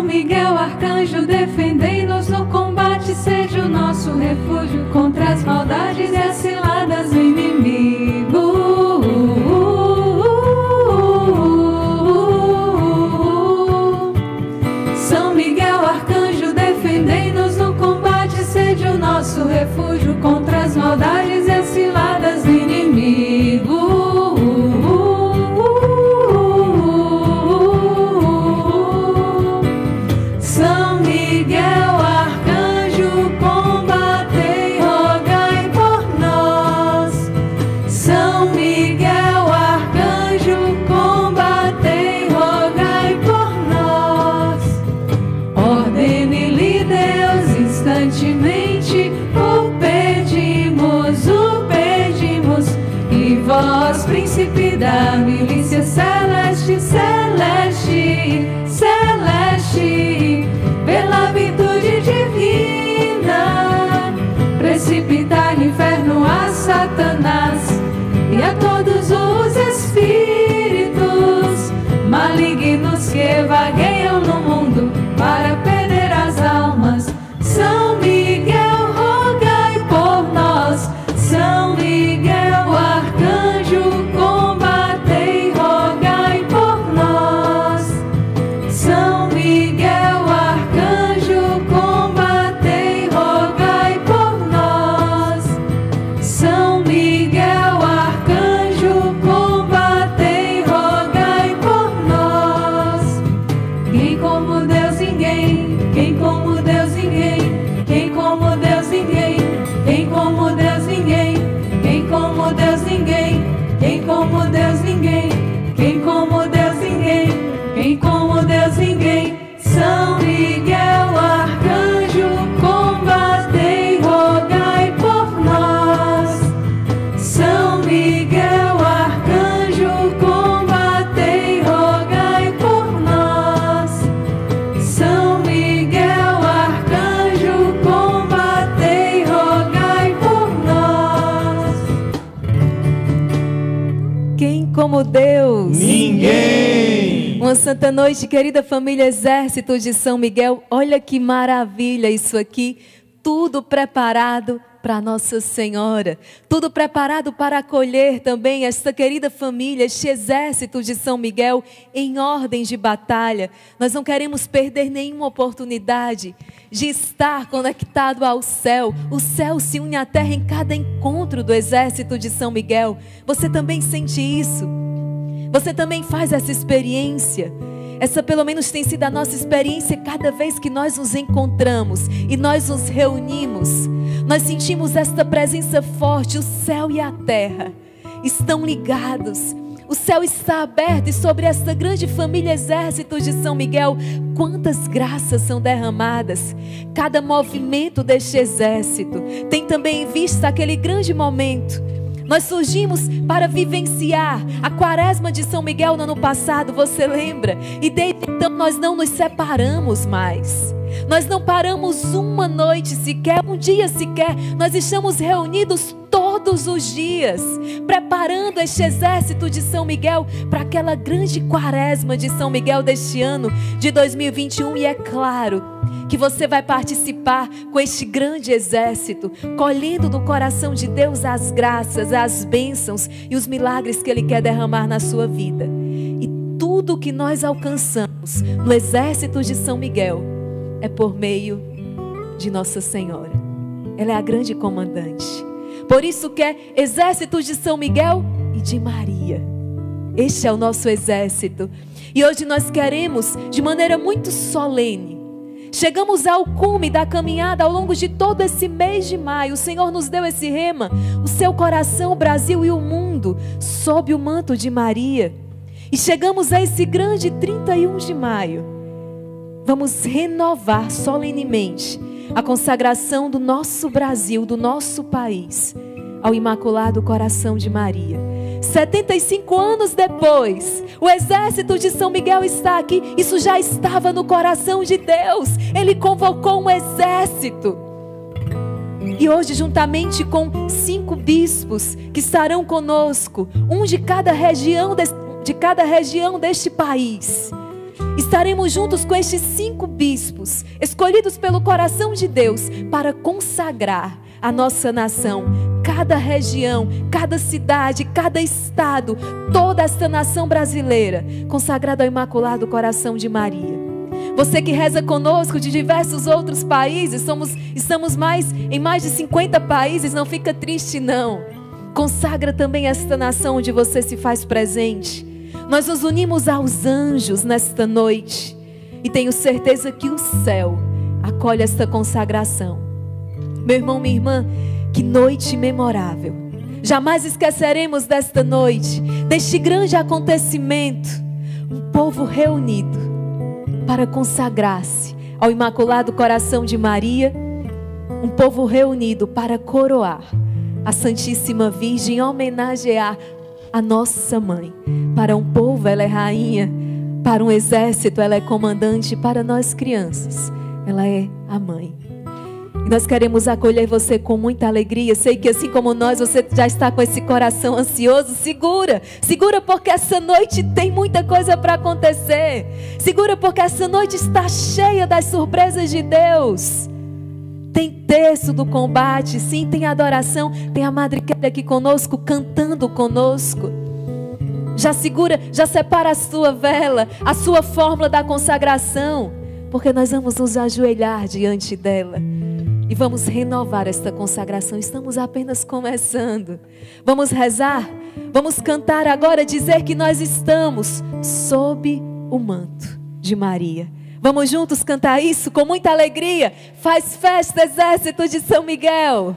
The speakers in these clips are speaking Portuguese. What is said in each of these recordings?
São Miguel Arcanjo, defendei-nos no combate, seja o nosso refúgio contra as maldades e as ciladas do inimigo. São Miguel Arcanjo, defendei-nos no combate, seja o nosso refúgio contra as maldades Quem como Deus? Ninguém. Uma santa noite, querida família Exército de São Miguel. Olha que maravilha isso aqui. Tudo preparado para Nossa Senhora. Tudo preparado para acolher também esta querida família, este exército de São Miguel em ordem de batalha. Nós não queremos perder nenhuma oportunidade de estar conectado ao céu. O céu se une à terra em cada encontro do exército de São Miguel. Você também sente isso? Você também faz essa experiência? Essa pelo menos tem sido a nossa experiência cada vez que nós nos encontramos e nós nos reunimos. Nós sentimos esta presença forte, o céu e a terra estão ligados. O céu está aberto e sobre esta grande família exército de São Miguel, quantas graças são derramadas. Cada movimento deste exército tem também em vista aquele grande momento nós surgimos para vivenciar a quaresma de São Miguel no ano passado, você lembra? E desde então nós não nos separamos mais. Nós não paramos uma noite sequer, um dia sequer. Nós estamos reunidos todos os dias, preparando este exército de São Miguel para aquela grande quaresma de São Miguel deste ano de 2021. E é claro que você vai participar com este grande exército, colhendo do coração de Deus as graças, as bênçãos e os milagres que Ele quer derramar na sua vida. E tudo que nós alcançamos no exército de São Miguel é por meio de Nossa Senhora. Ela é a grande comandante. Por isso que é exército de São Miguel e de Maria. Este é o nosso exército. E hoje nós queremos, de maneira muito solene, Chegamos ao cume da caminhada ao longo de todo esse mês de maio. O Senhor nos deu esse rema, o seu coração, o Brasil e o mundo, sob o manto de Maria. E chegamos a esse grande 31 de maio. Vamos renovar solenemente a consagração do nosso Brasil, do nosso país, ao Imaculado Coração de Maria. 75 anos depois, o exército de São Miguel está aqui. Isso já estava no coração de Deus. Ele convocou um exército. E hoje, juntamente com cinco bispos que estarão conosco, um de cada região, de, de cada região deste país, estaremos juntos com estes cinco bispos, escolhidos pelo coração de Deus para consagrar a nossa nação, cada região, cada cidade, cada estado, toda esta nação brasileira, consagrada ao Imaculado Coração de Maria. Você que reza conosco de diversos outros países, somos, estamos mais em mais de 50 países, não fica triste não. Consagra também esta nação onde você se faz presente. Nós nos unimos aos anjos nesta noite e tenho certeza que o céu acolhe esta consagração. Meu irmão, minha irmã, que noite memorável. Jamais esqueceremos desta noite, deste grande acontecimento. Um povo reunido para consagrar-se ao Imaculado Coração de Maria. Um povo reunido para coroar a Santíssima Virgem, homenagear a nossa mãe. Para um povo, ela é rainha. Para um exército, ela é comandante. Para nós crianças, ela é a mãe. Nós queremos acolher você com muita alegria. Sei que assim como nós, você já está com esse coração ansioso. Segura, segura porque essa noite tem muita coisa para acontecer. Segura porque essa noite está cheia das surpresas de Deus. Tem terço do combate, sim, tem adoração, tem a Madre Kelly aqui conosco, cantando conosco. Já segura, já separa a sua vela, a sua fórmula da consagração, porque nós vamos nos ajoelhar diante dela e vamos renovar esta consagração. Estamos apenas começando. Vamos rezar, vamos cantar agora, dizer que nós estamos sob o manto de Maria. Vamos juntos cantar isso com muita alegria. Faz festa, exército de São Miguel.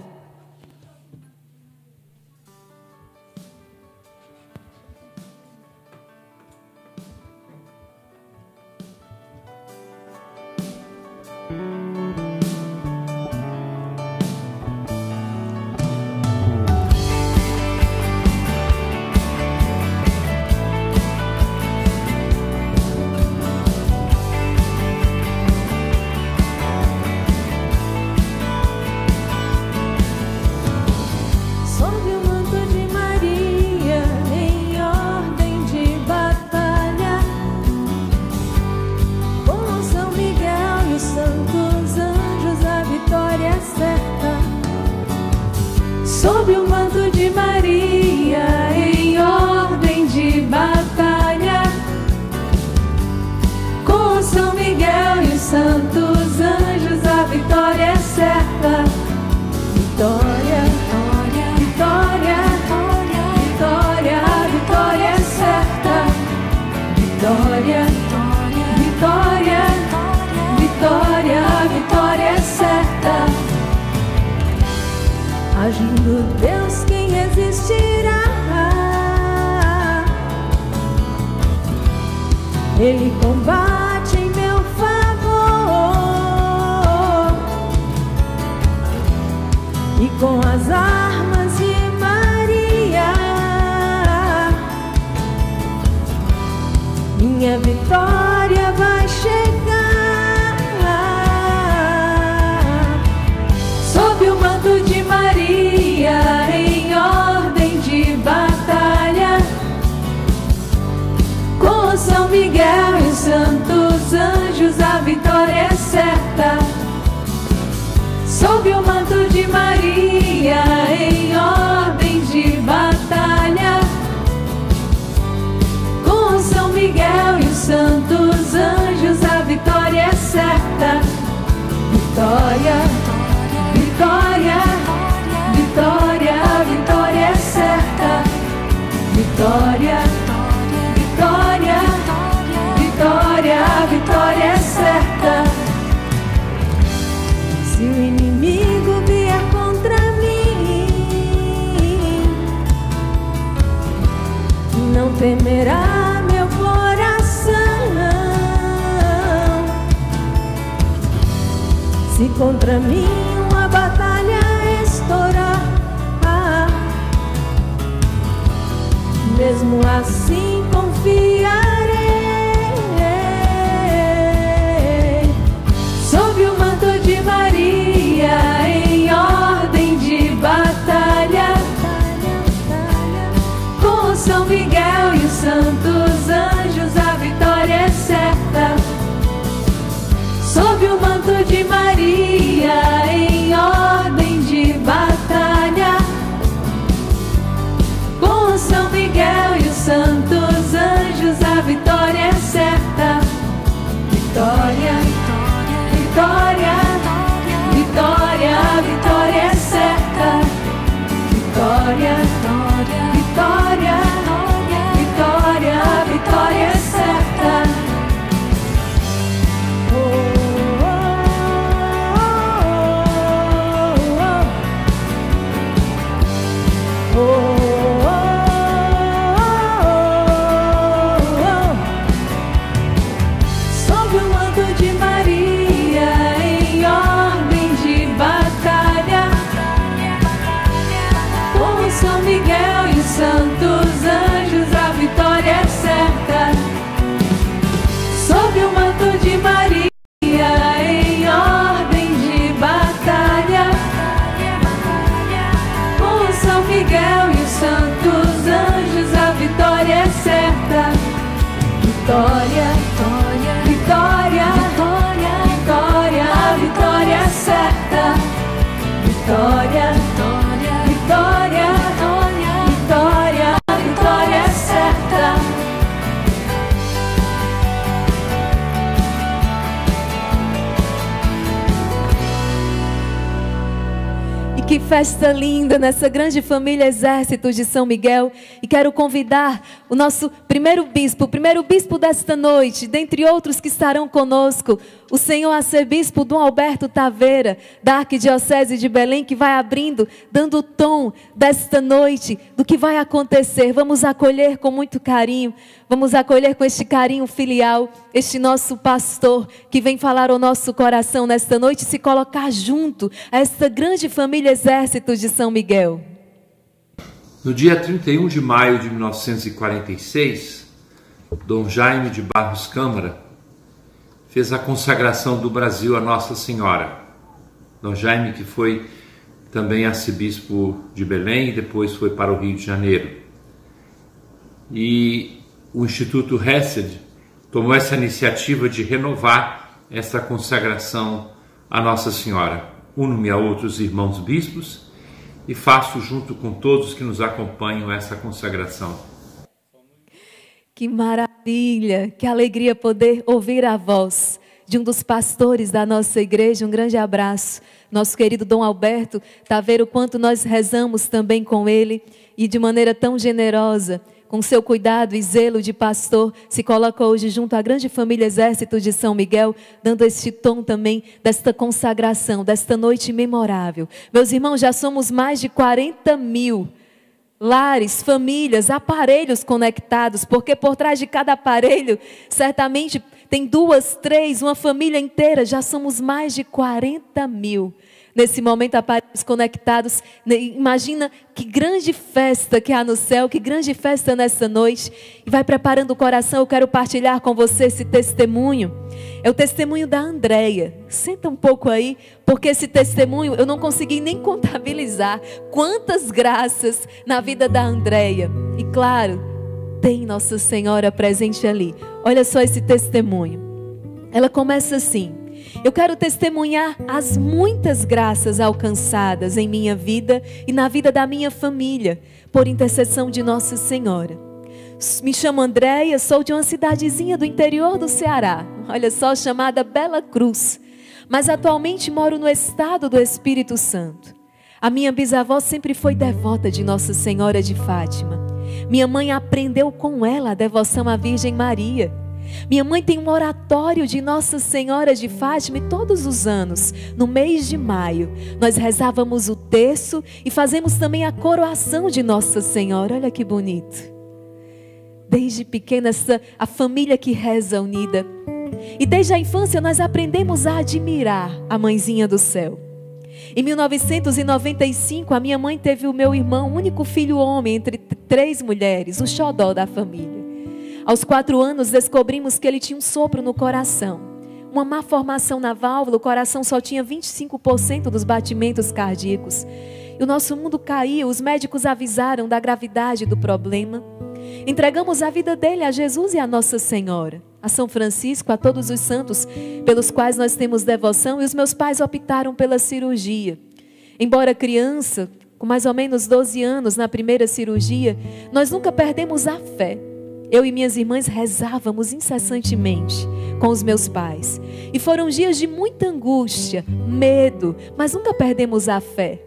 Nessa grande família Exército de São Miguel. E quero convidar o nosso primeiro bispo, o primeiro bispo desta noite, dentre outros que estarão conosco, o senhor arcebispo Dom Alberto Taveira, da Arquidiocese de Belém, que vai abrindo, dando o tom desta noite, do que vai acontecer. Vamos acolher com muito carinho, vamos acolher com este carinho filial, este nosso pastor que vem falar ao nosso coração nesta noite, se colocar junto a esta grande família Exército de São Miguel. No dia 31 de maio de 1946, Dom Jaime de Barros Câmara fez a consagração do Brasil a Nossa Senhora. Dom Jaime, que foi também arcebispo de Belém e depois foi para o Rio de Janeiro. E o Instituto Hesed tomou essa iniciativa de renovar essa consagração a Nossa Senhora. Uno-me a outros irmãos bispos e faço junto com todos que nos acompanham essa consagração. Que maravilha, que alegria poder ouvir a voz de um dos pastores da nossa igreja. Um grande abraço, nosso querido Dom Alberto, tá ver o quanto nós rezamos também com ele e de maneira tão generosa, com seu cuidado e zelo de pastor, se coloca hoje junto à grande família Exército de São Miguel, dando este tom também desta consagração, desta noite memorável. Meus irmãos, já somos mais de 40 mil lares, famílias, aparelhos conectados, porque por trás de cada aparelho, certamente tem duas, três, uma família inteira, já somos mais de 40 mil. Nesse momento, aparelhos conectados. Imagina que grande festa que há no céu, que grande festa nessa noite. E vai preparando o coração, eu quero partilhar com você esse testemunho. É o testemunho da Andréia. Senta um pouco aí, porque esse testemunho eu não consegui nem contabilizar quantas graças na vida da Andréia. E claro, tem Nossa Senhora presente ali. Olha só esse testemunho. Ela começa assim: Eu quero testemunhar as muitas graças alcançadas em minha vida e na vida da minha família, por intercessão de Nossa Senhora. Me chamo Andréia, sou de uma cidadezinha do interior do Ceará, olha só, chamada Bela Cruz. Mas atualmente moro no estado do Espírito Santo. A minha bisavó sempre foi devota de Nossa Senhora de Fátima. Minha mãe aprendeu com ela a devoção à Virgem Maria. Minha mãe tem um oratório de Nossa Senhora de Fátima e todos os anos, no mês de maio, nós rezávamos o terço e fazemos também a coroação de Nossa Senhora. Olha que bonito. Desde pequena, essa, a família que reza unida. E desde a infância nós aprendemos a admirar a mãezinha do céu. Em 1995, a minha mãe teve o meu irmão, único filho homem entre três mulheres, o xodó da família. Aos quatro anos, descobrimos que ele tinha um sopro no coração. Uma má formação na válvula, o coração só tinha 25% dos batimentos cardíacos. E o nosso mundo caiu, os médicos avisaram da gravidade do problema. Entregamos a vida dele a Jesus e a Nossa Senhora, a São Francisco, a todos os santos pelos quais nós temos devoção, e os meus pais optaram pela cirurgia. Embora criança, com mais ou menos 12 anos na primeira cirurgia, nós nunca perdemos a fé. Eu e minhas irmãs rezávamos incessantemente com os meus pais. E foram dias de muita angústia, medo, mas nunca perdemos a fé.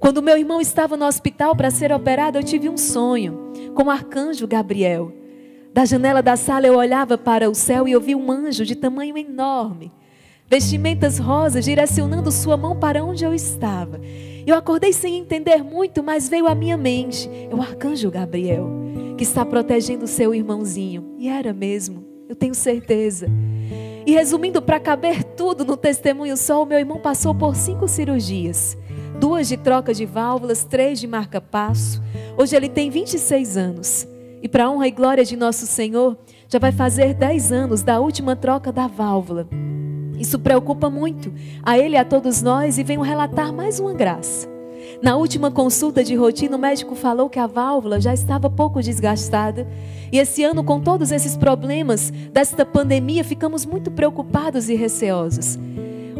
Quando meu irmão estava no hospital para ser operado, eu tive um sonho com o arcanjo Gabriel. Da janela da sala eu olhava para o céu e eu vi um anjo de tamanho enorme, vestimentas rosas, direcionando sua mão para onde eu estava. Eu acordei sem entender muito, mas veio à minha mente: é o arcanjo Gabriel que está protegendo seu irmãozinho. E era mesmo, eu tenho certeza. E resumindo, para caber tudo no testemunho só, o meu irmão passou por cinco cirurgias duas de troca de válvulas, três de marca-passo. Hoje ele tem 26 anos. E para honra e glória de nosso Senhor, já vai fazer 10 anos da última troca da válvula. Isso preocupa muito a ele e a todos nós e venho relatar mais uma graça. Na última consulta de rotina, o médico falou que a válvula já estava pouco desgastada. E esse ano, com todos esses problemas desta pandemia, ficamos muito preocupados e receosos.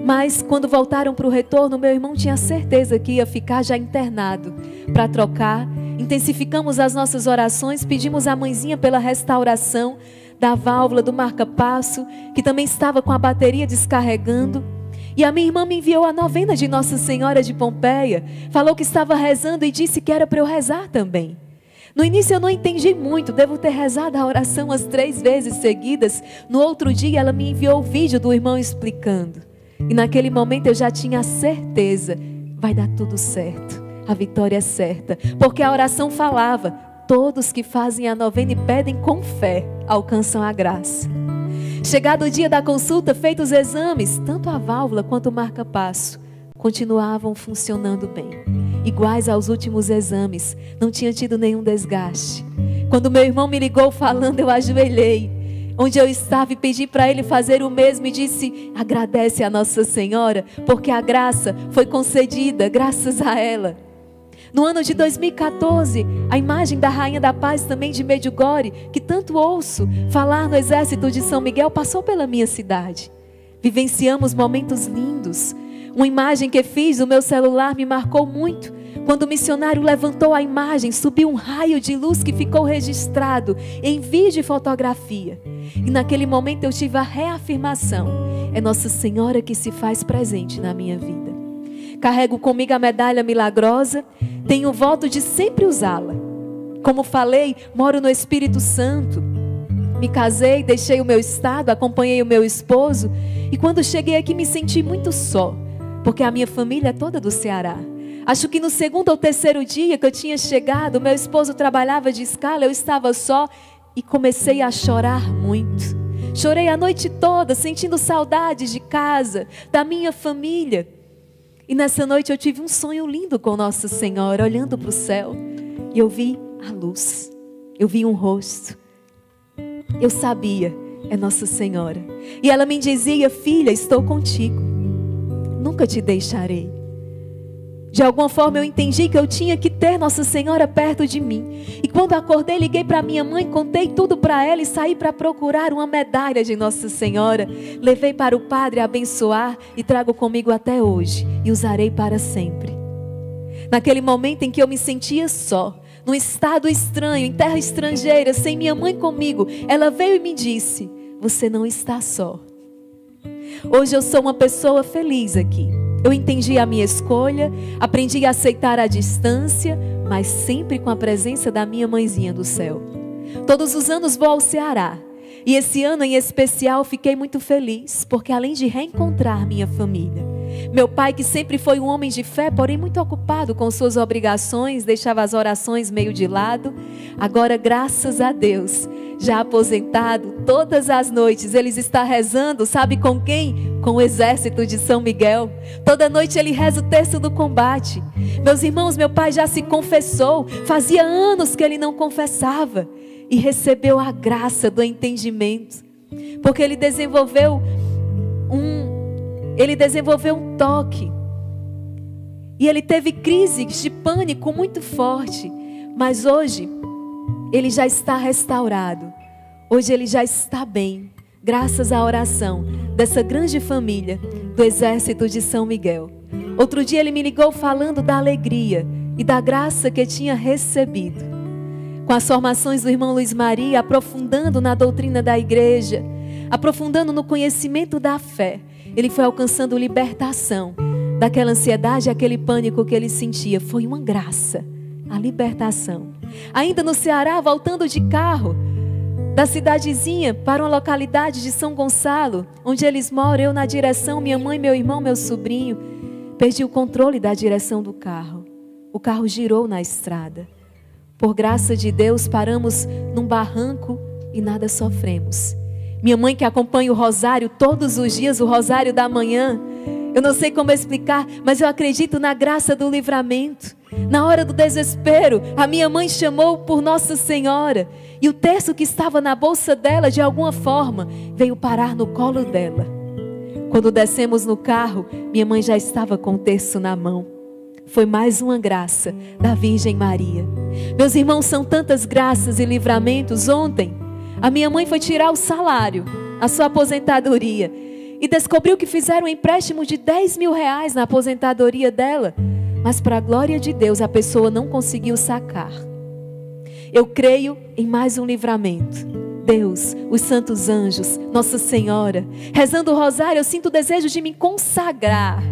Mas quando voltaram para o retorno, meu irmão tinha certeza que ia ficar já internado para trocar. Intensificamos as nossas orações, pedimos à mãezinha pela restauração da válvula do marca-passo, que também estava com a bateria descarregando. E a minha irmã me enviou a novena de Nossa Senhora de Pompeia, falou que estava rezando e disse que era para eu rezar também. No início eu não entendi muito, devo ter rezado a oração as três vezes seguidas. No outro dia ela me enviou o vídeo do irmão explicando. E naquele momento eu já tinha certeza, vai dar tudo certo, a vitória é certa, porque a oração falava: todos que fazem a novena e pedem com fé alcançam a graça. Chegado o dia da consulta, feitos os exames, tanto a válvula quanto o marca-passo continuavam funcionando bem, iguais aos últimos exames, não tinha tido nenhum desgaste. Quando meu irmão me ligou falando, eu ajoelhei onde eu estava e pedi para ele fazer o mesmo e disse: agradece a Nossa Senhora, porque a graça foi concedida graças a ela. No ano de 2014, a imagem da Rainha da Paz também de Medjugorje, que tanto ouço falar no exército de São Miguel, passou pela minha cidade. Vivenciamos momentos lindos. Uma imagem que fiz no meu celular me marcou muito. Quando o missionário levantou a imagem, subiu um raio de luz que ficou registrado em vídeo e fotografia. E naquele momento eu tive a reafirmação: é Nossa Senhora que se faz presente na minha vida. Carrego comigo a medalha milagrosa, tenho voto de sempre usá-la. Como falei, moro no Espírito Santo. Me casei, deixei o meu estado, acompanhei o meu esposo e quando cheguei aqui me senti muito só, porque a minha família é toda do Ceará. Acho que no segundo ou terceiro dia que eu tinha chegado, meu esposo trabalhava de escala, eu estava só e comecei a chorar muito. Chorei a noite toda, sentindo saudades de casa, da minha família. E nessa noite eu tive um sonho lindo com Nossa Senhora, olhando para o céu. E eu vi a luz, eu vi um rosto. Eu sabia, é Nossa Senhora. E ela me dizia: Filha, estou contigo, nunca te deixarei. De alguma forma eu entendi que eu tinha que ter Nossa Senhora perto de mim. E quando acordei, liguei para minha mãe, contei tudo para ela e saí para procurar uma medalha de Nossa Senhora. Levei para o padre abençoar e trago comigo até hoje e usarei para sempre. Naquele momento em que eu me sentia só, num estado estranho, em terra estrangeira, sem minha mãe comigo, ela veio e me disse: Você não está só. Hoje eu sou uma pessoa feliz aqui. Eu entendi a minha escolha, aprendi a aceitar a distância, mas sempre com a presença da minha mãezinha do céu. Todos os anos vou ao Ceará. E esse ano em especial fiquei muito feliz, porque além de reencontrar minha família, meu pai, que sempre foi um homem de fé, porém muito ocupado com suas obrigações, deixava as orações meio de lado, agora, graças a Deus, já aposentado, todas as noites ele está rezando, sabe com quem? Com o exército de São Miguel. Toda noite ele reza o texto do combate. Meus irmãos, meu pai já se confessou, fazia anos que ele não confessava e recebeu a graça do entendimento, porque ele desenvolveu um ele desenvolveu um toque. E ele teve crises de pânico muito forte, mas hoje ele já está restaurado. Hoje ele já está bem, graças à oração dessa grande família do exército de São Miguel. Outro dia ele me ligou falando da alegria e da graça que tinha recebido. Com as formações do irmão Luiz Maria, aprofundando na doutrina da igreja, aprofundando no conhecimento da fé, ele foi alcançando libertação daquela ansiedade, aquele pânico que ele sentia. Foi uma graça, a libertação. Ainda no Ceará, voltando de carro, da cidadezinha para uma localidade de São Gonçalo, onde eles moram, eu na direção, minha mãe, meu irmão, meu sobrinho, perdi o controle da direção do carro. O carro girou na estrada. Por graça de Deus, paramos num barranco e nada sofremos. Minha mãe que acompanha o rosário todos os dias, o rosário da manhã, eu não sei como explicar, mas eu acredito na graça do livramento. Na hora do desespero, a minha mãe chamou por Nossa Senhora. E o terço que estava na bolsa dela, de alguma forma, veio parar no colo dela. Quando descemos no carro, minha mãe já estava com o terço na mão. Foi mais uma graça da Virgem Maria. Meus irmãos, são tantas graças e livramentos. Ontem, a minha mãe foi tirar o salário, a sua aposentadoria, e descobriu que fizeram um empréstimo de 10 mil reais na aposentadoria dela. Mas, para a glória de Deus, a pessoa não conseguiu sacar. Eu creio em mais um livramento. Deus, os santos anjos, Nossa Senhora, rezando o rosário, eu sinto o desejo de me consagrar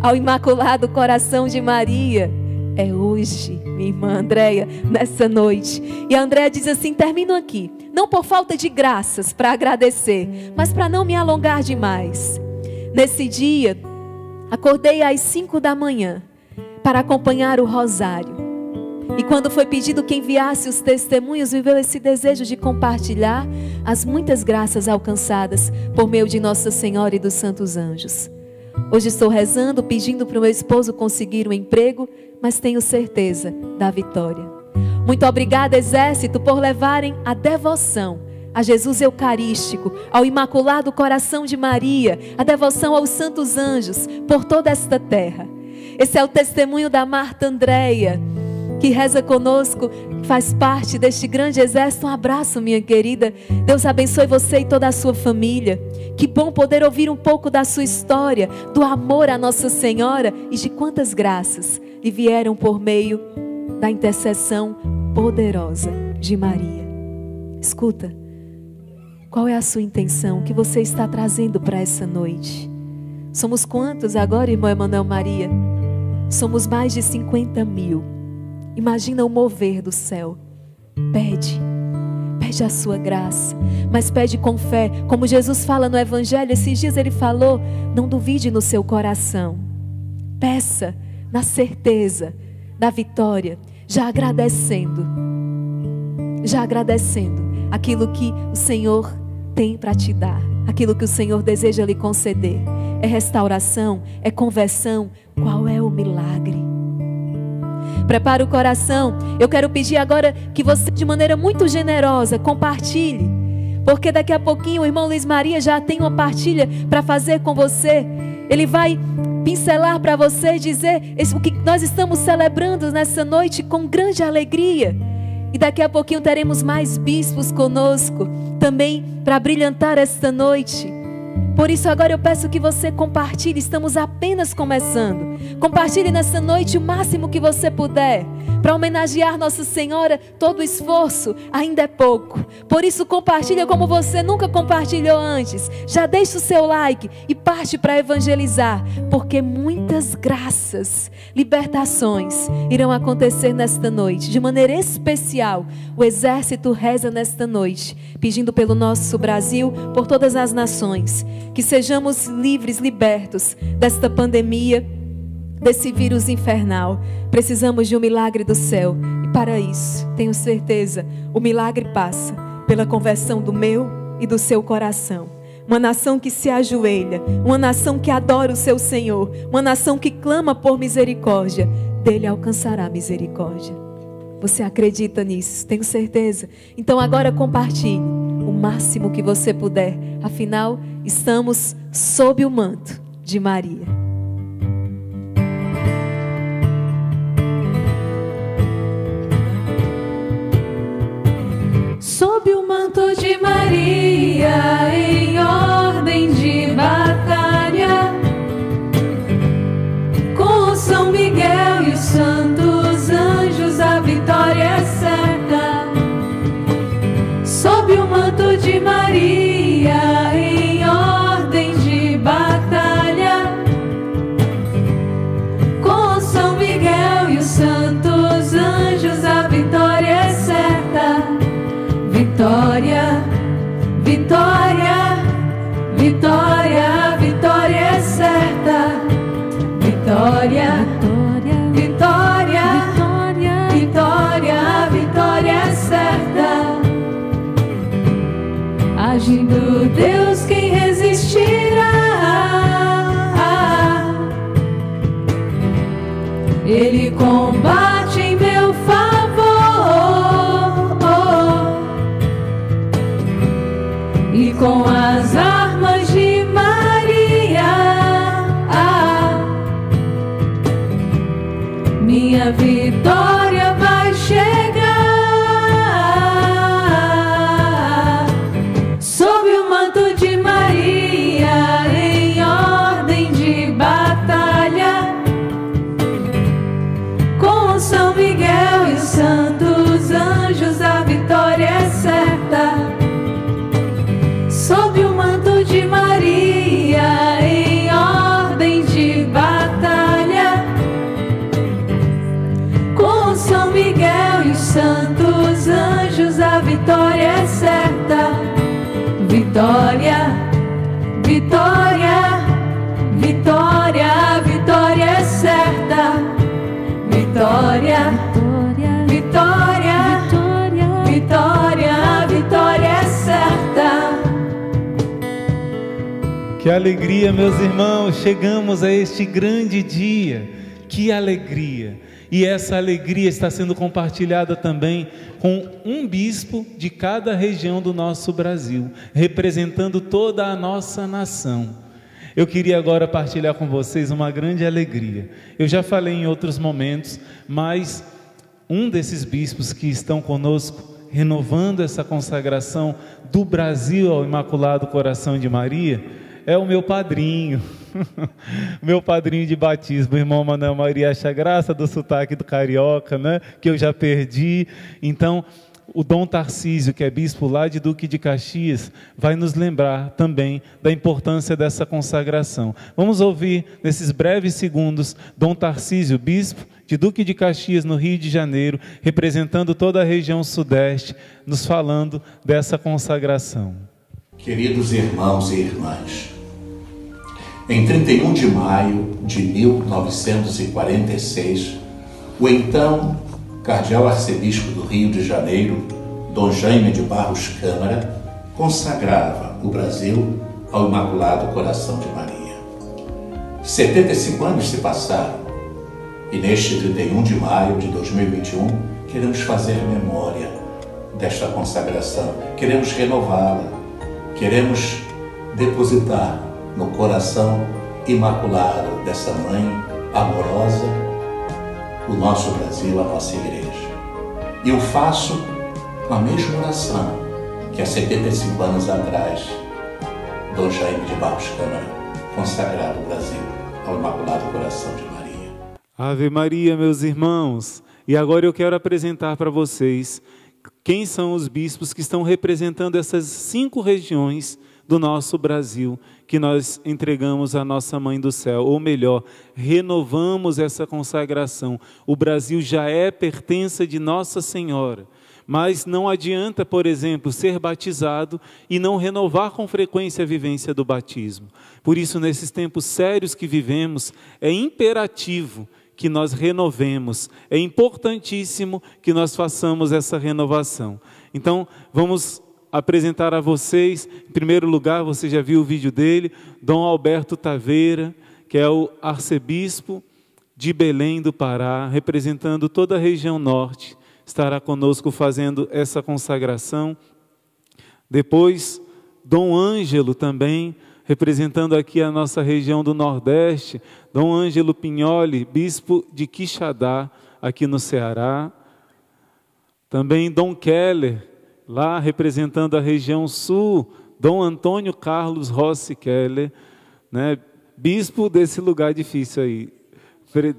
ao Imaculado Coração de Maria. É hoje, minha irmã Andréia, nessa noite. E a Andréia diz assim: termino aqui. Não por falta de graças para agradecer, mas para não me alongar demais. Nesse dia, acordei às cinco da manhã para acompanhar o rosário. E quando foi pedido que enviasse os testemunhos, veio esse desejo de compartilhar as muitas graças alcançadas por meio de Nossa Senhora e dos Santos Anjos. Hoje estou rezando, pedindo para o meu esposo conseguir um emprego, mas tenho certeza da vitória. Muito obrigada, Exército, por levarem a devoção a Jesus Eucarístico, ao Imaculado Coração de Maria, a devoção aos Santos Anjos por toda esta terra. Esse é o testemunho da Marta Andréia que reza conosco, faz parte deste grande exército. Um abraço, minha querida. Deus abençoe você e toda a sua família. Que bom poder ouvir um pouco da sua história, do amor à Nossa Senhora e de quantas graças lhe vieram por meio da intercessão poderosa de Maria. Escuta, qual é a sua intenção? O que você está trazendo para essa noite? Somos quantos agora, irmão Emanuel Maria? Somos mais de 50 mil. Imagina o mover do céu. Pede, pede a sua graça, mas pede com fé, como Jesus fala no Evangelho. Esses dias ele falou: não duvide no seu coração. Peça na certeza da vitória, já agradecendo, já agradecendo aquilo que o Senhor tem para te dar, aquilo que o Senhor deseja lhe conceder. É restauração, é conversão. Qual é o milagre? Prepara o coração. Eu quero pedir agora que você, de maneira muito generosa, compartilhe. Porque daqui a pouquinho o irmão Luiz Maria já tem uma partilha para fazer com você. Ele vai pincelar para você dizer o que nós estamos celebrando nessa noite com grande alegria. E daqui a pouquinho teremos mais bispos conosco também para brilhantar esta noite. Por isso, agora eu peço que você compartilhe. Estamos apenas começando. Compartilhe nessa noite o máximo que você puder. Para homenagear Nossa Senhora, todo esforço ainda é pouco. Por isso, compartilha como você nunca compartilhou antes. Já deixa o seu like e parte para evangelizar. Porque muitas graças, libertações irão acontecer nesta noite. De maneira especial, o exército reza nesta noite, pedindo pelo nosso Brasil, por todas as nações que sejamos livres, libertos desta pandemia, desse vírus infernal. Precisamos de um milagre do céu. E para isso, tenho certeza, o milagre passa pela conversão do meu e do seu coração. Uma nação que se ajoelha, uma nação que adora o seu Senhor, uma nação que clama por misericórdia, dele alcançará misericórdia. Você acredita nisso? Tenho certeza. Então agora compartilhe o máximo que você puder. Afinal, estamos sob o manto de Maria. Sob o manto de Maria, em ordem de batalha, com São Miguel e os santos de Maria, em ordem de batalha, com São Miguel e os santos anjos, a vitória é certa. Vitória, vitória, vitória, Agindo Deus, quem resistirá? Ele combate em meu favor e com as armas Vitória, vitória, vitória, vitória é certa. Vitória, vitória, vitória, vitória, vitória é certa. Que alegria, meus irmãos, chegamos a este grande dia. Que alegria! E essa alegria está sendo compartilhada também com um bispo de cada região do nosso Brasil, representando toda a nossa nação. Eu queria agora partilhar com vocês uma grande alegria. Eu já falei em outros momentos, mas um desses bispos que estão conosco, renovando essa consagração do Brasil ao Imaculado Coração de Maria, é o meu padrinho, meu padrinho de batismo, irmão Manuel Maria acha graça do sotaque do carioca, né? Que eu já perdi. Então, o Dom Tarcísio, que é bispo lá de Duque de Caxias, vai nos lembrar também da importância dessa consagração. Vamos ouvir nesses breves segundos Dom Tarcísio, bispo de Duque de Caxias, no Rio de Janeiro, representando toda a região sudeste, nos falando dessa consagração. Queridos irmãos e irmãs, em 31 de maio de 1946, o então cardeal arcebispo do Rio de Janeiro, Dom Jaime de Barros Câmara, consagrava o Brasil ao Imaculado Coração de Maria. 75 anos se passaram e neste 31 de maio de 2021 queremos fazer memória desta consagração, queremos renová-la, queremos depositar no coração imaculado dessa mãe amorosa, o nosso Brasil, a nossa igreja. E eu faço com a mesma oração que há 75 anos atrás, Dom Jaime de Barros Câmara consagrado o Brasil ao Imaculado Coração de Maria. Ave Maria, meus irmãos. E agora eu quero apresentar para vocês quem são os bispos que estão representando essas cinco regiões do nosso Brasil que nós entregamos à nossa Mãe do Céu, ou melhor, renovamos essa consagração. O Brasil já é pertença de Nossa Senhora. Mas não adianta, por exemplo, ser batizado e não renovar com frequência a vivência do batismo. Por isso, nesses tempos sérios que vivemos, é imperativo que nós renovemos, é importantíssimo que nós façamos essa renovação. Então, vamos apresentar a vocês, em primeiro lugar, você já viu o vídeo dele, Dom Alberto Taveira, que é o arcebispo de Belém do Pará, representando toda a região norte, estará conosco fazendo essa consagração. Depois, Dom Ângelo também, representando aqui a nossa região do Nordeste, Dom Ângelo Pignoli, bispo de Quixadá, aqui no Ceará. Também Dom Keller, lá representando a região sul, Dom Antônio Carlos Rossi Keller, né, bispo desse lugar difícil aí. Fre...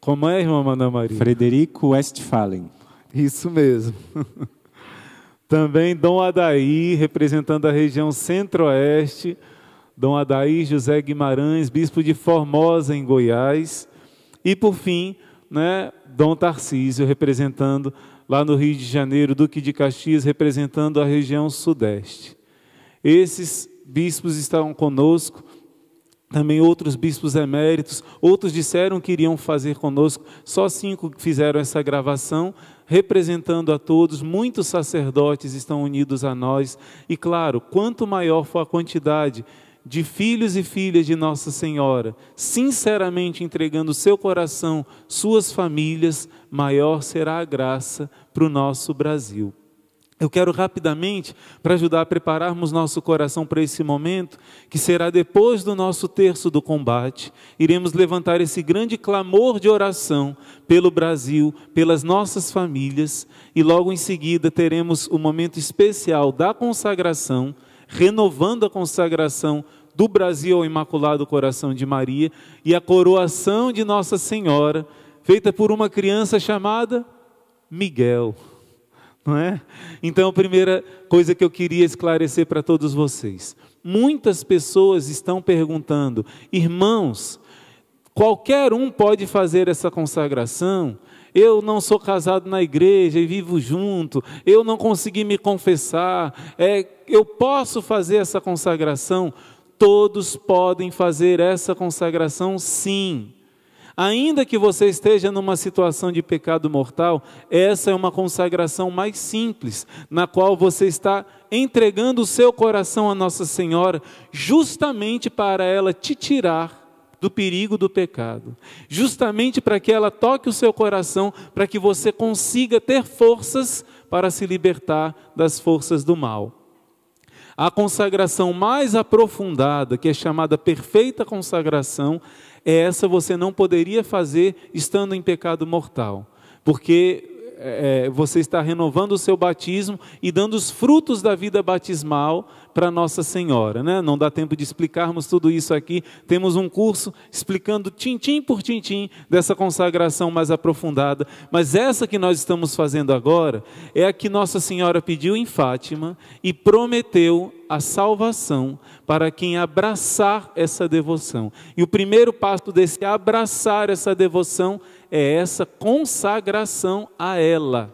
Como é, irmã Ana Maria? Frederico Westphalen. Isso mesmo. Também Dom Adaí, representando a região centro-oeste, Dom Adaí José Guimarães, bispo de Formosa, em Goiás. E, por fim, né, Dom Tarcísio, representando lá no Rio de Janeiro, Duque de Caxias, representando a região sudeste. Esses bispos estavam conosco, também outros bispos eméritos, outros disseram que iriam fazer conosco, só cinco fizeram essa gravação, representando a todos, muitos sacerdotes estão unidos a nós, e claro, quanto maior for a quantidade de filhos e filhas de Nossa Senhora, sinceramente entregando seu coração, suas famílias, maior será a graça para o nosso Brasil. Eu quero rapidamente, para ajudar a prepararmos nosso coração para esse momento, que será depois do nosso terço do combate, iremos levantar esse grande clamor de oração pelo Brasil, pelas nossas famílias, e logo em seguida teremos o momento especial da consagração, renovando a consagração do Brasil ao Imaculado Coração de Maria e a coroação de Nossa Senhora, feita por uma criança chamada Miguel não é? Então, a primeira coisa que eu queria esclarecer para todos vocês: muitas pessoas estão perguntando, irmãos, qualquer um pode fazer essa consagração? Eu não sou casado na igreja e vivo junto. Eu não consegui me confessar. É, eu posso fazer essa consagração? Todos podem fazer essa consagração, sim. Ainda que você esteja numa situação de pecado mortal, essa é uma consagração mais simples, na qual você está entregando o seu coração a Nossa Senhora, justamente para ela te tirar do perigo do pecado, justamente para que ela toque o seu coração, para que você consiga ter forças para se libertar das forças do mal. A consagração mais aprofundada, que é chamada perfeita consagração, é essa você não poderia fazer estando em pecado mortal, porque é, você está renovando o seu batismo e dando os frutos da vida batismal para Nossa Senhora. Né? Não dá tempo de explicarmos tudo isso aqui. Temos um curso explicando tintim por tintim dessa consagração mais aprofundada. Mas essa que nós estamos fazendo agora é a que Nossa Senhora pediu em Fátima e prometeu a salvação para quem abraçar essa devoção. E o primeiro passo desse abraçar essa devoção é essa consagração a ela.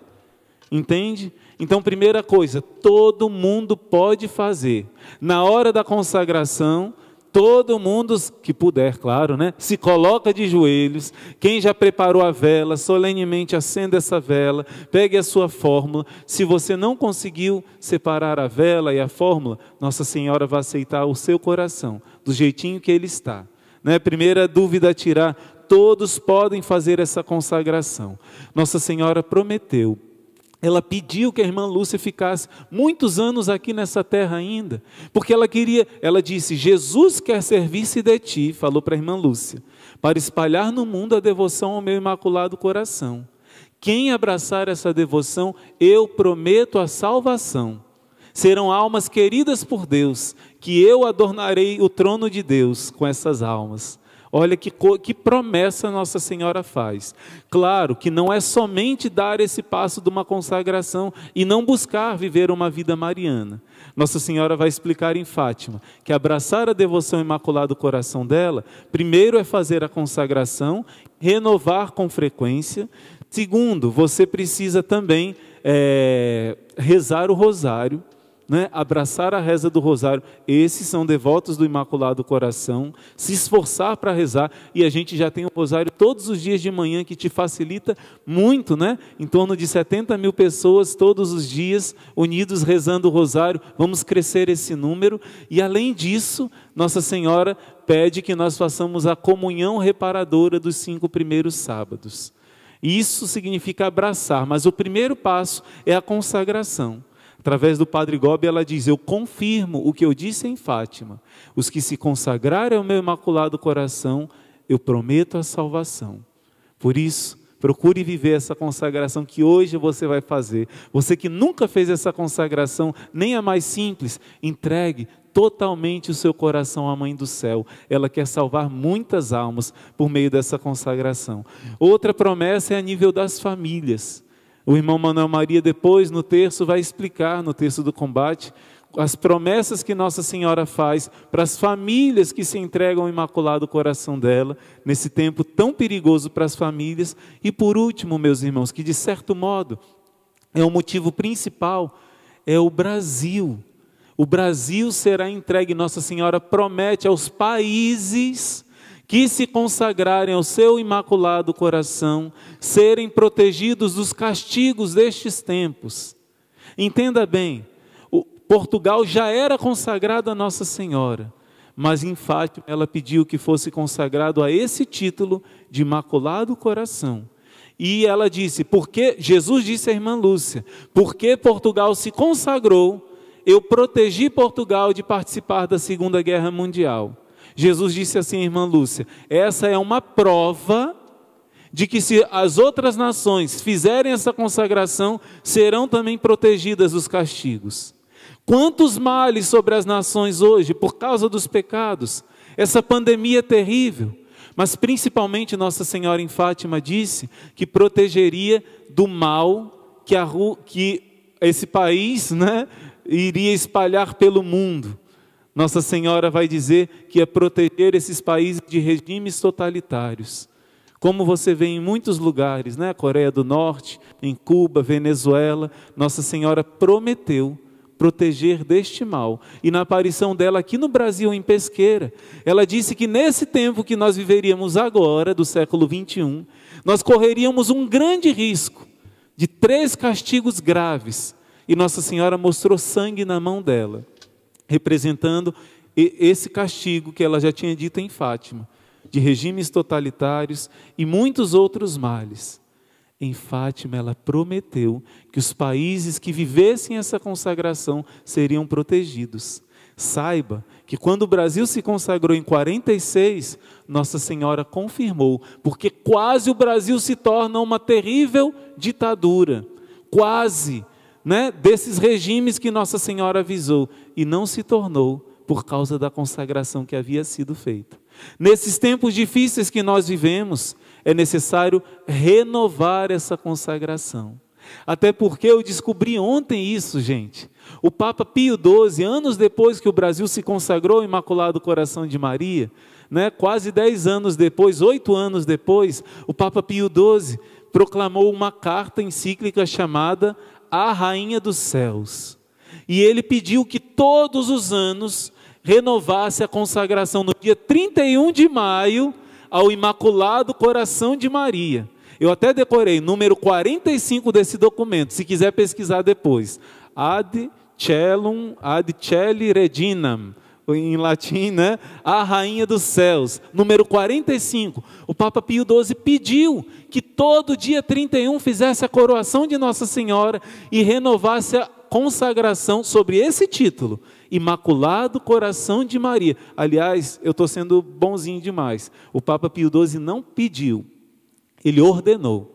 Entende? Então, primeira coisa, todo mundo pode fazer. Na hora da consagração, todo mundo que puder, claro, né? Se coloca de joelhos. Quem já preparou a vela, solenemente acenda essa vela, pegue a sua fórmula. Se você não conseguiu separar a vela e a fórmula, Nossa Senhora vai aceitar o seu coração, do jeitinho que ele está. Né? Primeira dúvida a tirar: todos podem fazer essa consagração. Nossa Senhora prometeu, ela pediu que a irmã Lúcia ficasse muitos anos aqui nessa terra ainda, porque ela queria, ela disse: Jesus quer servir-se de ti, falou para a irmã Lúcia, para espalhar no mundo a devoção ao meu imaculado coração. Quem abraçar essa devoção, eu prometo a salvação. Serão almas queridas por Deus, que eu adornarei o trono de Deus com essas almas. Olha que, que promessa Nossa Senhora faz. Claro que não é somente dar esse passo de uma consagração e não buscar viver uma vida mariana. Nossa Senhora vai explicar em Fátima que abraçar a devoção imaculada do coração dela, primeiro é fazer a consagração, renovar com frequência. Segundo, você precisa também é, rezar o rosário né, abraçar a reza do rosário, esses são devotos do Imaculado Coração, se esforçar para rezar, e a gente já tem o rosário todos os dias de manhã, que te facilita muito, né? Em torno de 70 mil pessoas todos os dias unidos rezando o rosário, vamos crescer esse número, e além disso, Nossa Senhora pede que nós façamos a comunhão reparadora dos cinco primeiros sábados. Isso significa abraçar, mas o primeiro passo é a consagração. Através do Padre Gobi, ela diz: Eu confirmo o que eu disse em Fátima. Os que se consagrarem ao meu imaculado coração, eu prometo a salvação. Por isso, procure viver essa consagração que hoje você vai fazer. Você que nunca fez essa consagração, nem a mais simples, entregue totalmente o seu coração à Mãe do Céu. Ela quer salvar muitas almas por meio dessa consagração. Outra promessa é a nível das famílias. O irmão Manuel Maria, depois, no terço, vai explicar, no terço do combate, as promessas que Nossa Senhora faz para as famílias que se entregam ao Imaculado Coração dela, nesse tempo tão perigoso para as famílias. E por último, meus irmãos, que de certo modo é o motivo principal, é o Brasil. O Brasil será entregue, Nossa Senhora promete aos países que se consagrarem ao seu imaculado coração, serem protegidos dos castigos destes tempos. Entenda bem, Portugal já era consagrado a Nossa Senhora, mas em Fátima ela pediu que fosse consagrado a esse título de Imaculado Coração. E ela disse, porque Jesus disse à irmã Lúcia, porque Portugal se consagrou, eu protegi Portugal de participar da Segunda Guerra Mundial. Jesus disse assim, irmã Lúcia: essa é uma prova de que se as outras nações fizerem essa consagração, serão também protegidas dos castigos. Quantos males sobre as nações hoje por causa dos pecados? Essa pandemia é terrível. Mas principalmente Nossa Senhora em Fátima disse que protegeria do mal que, a, que esse país né, iria espalhar pelo mundo. Nossa Senhora vai dizer que é proteger esses países de regimes totalitários. Como você vê em muitos lugares, né? Coreia do Norte, em Cuba, Venezuela, Nossa Senhora prometeu proteger deste mal. E na aparição dela aqui no Brasil, em Pesqueira, ela disse que nesse tempo que nós viveríamos agora, do século 21, nós correríamos um grande risco de três castigos graves. E Nossa Senhora mostrou sangue na mão dela, representando esse castigo que ela já tinha dito em Fátima, de regimes totalitários e muitos outros males. Em Fátima, ela prometeu que os países que vivessem essa consagração seriam protegidos. Saiba que quando o Brasil se consagrou em 46, Nossa Senhora confirmou, porque quase o Brasil se torna uma terrível ditadura, quase, né, desses regimes que Nossa Senhora avisou, e não se tornou por causa da consagração que havia sido feita. Nesses tempos difíceis que nós vivemos, é necessário renovar essa consagração. Até porque eu descobri ontem isso, gente. O Papa Pio XII, anos depois que o Brasil se consagrou ao Imaculado Coração de Maria, né, quase dez anos depois, oito anos depois, o Papa Pio XII proclamou uma carta encíclica chamada A Rainha dos Céus. E ele pediu que todos os anos renovasse a consagração no dia 31 de maio ao Imaculado Coração de Maria. Eu até decorei número 45 desse documento, se quiser pesquisar depois. Ad celum ad celi reginam, em latim, né? A rainha dos céus, número 45. O Papa Pio XII pediu que todo dia 31 fizesse a coroação de Nossa Senhora e renovasse a consagração sobre esse título. Imaculado Coração de Maria. Aliás, eu estou sendo bonzinho demais. O Papa Pio XII não pediu, ele ordenou.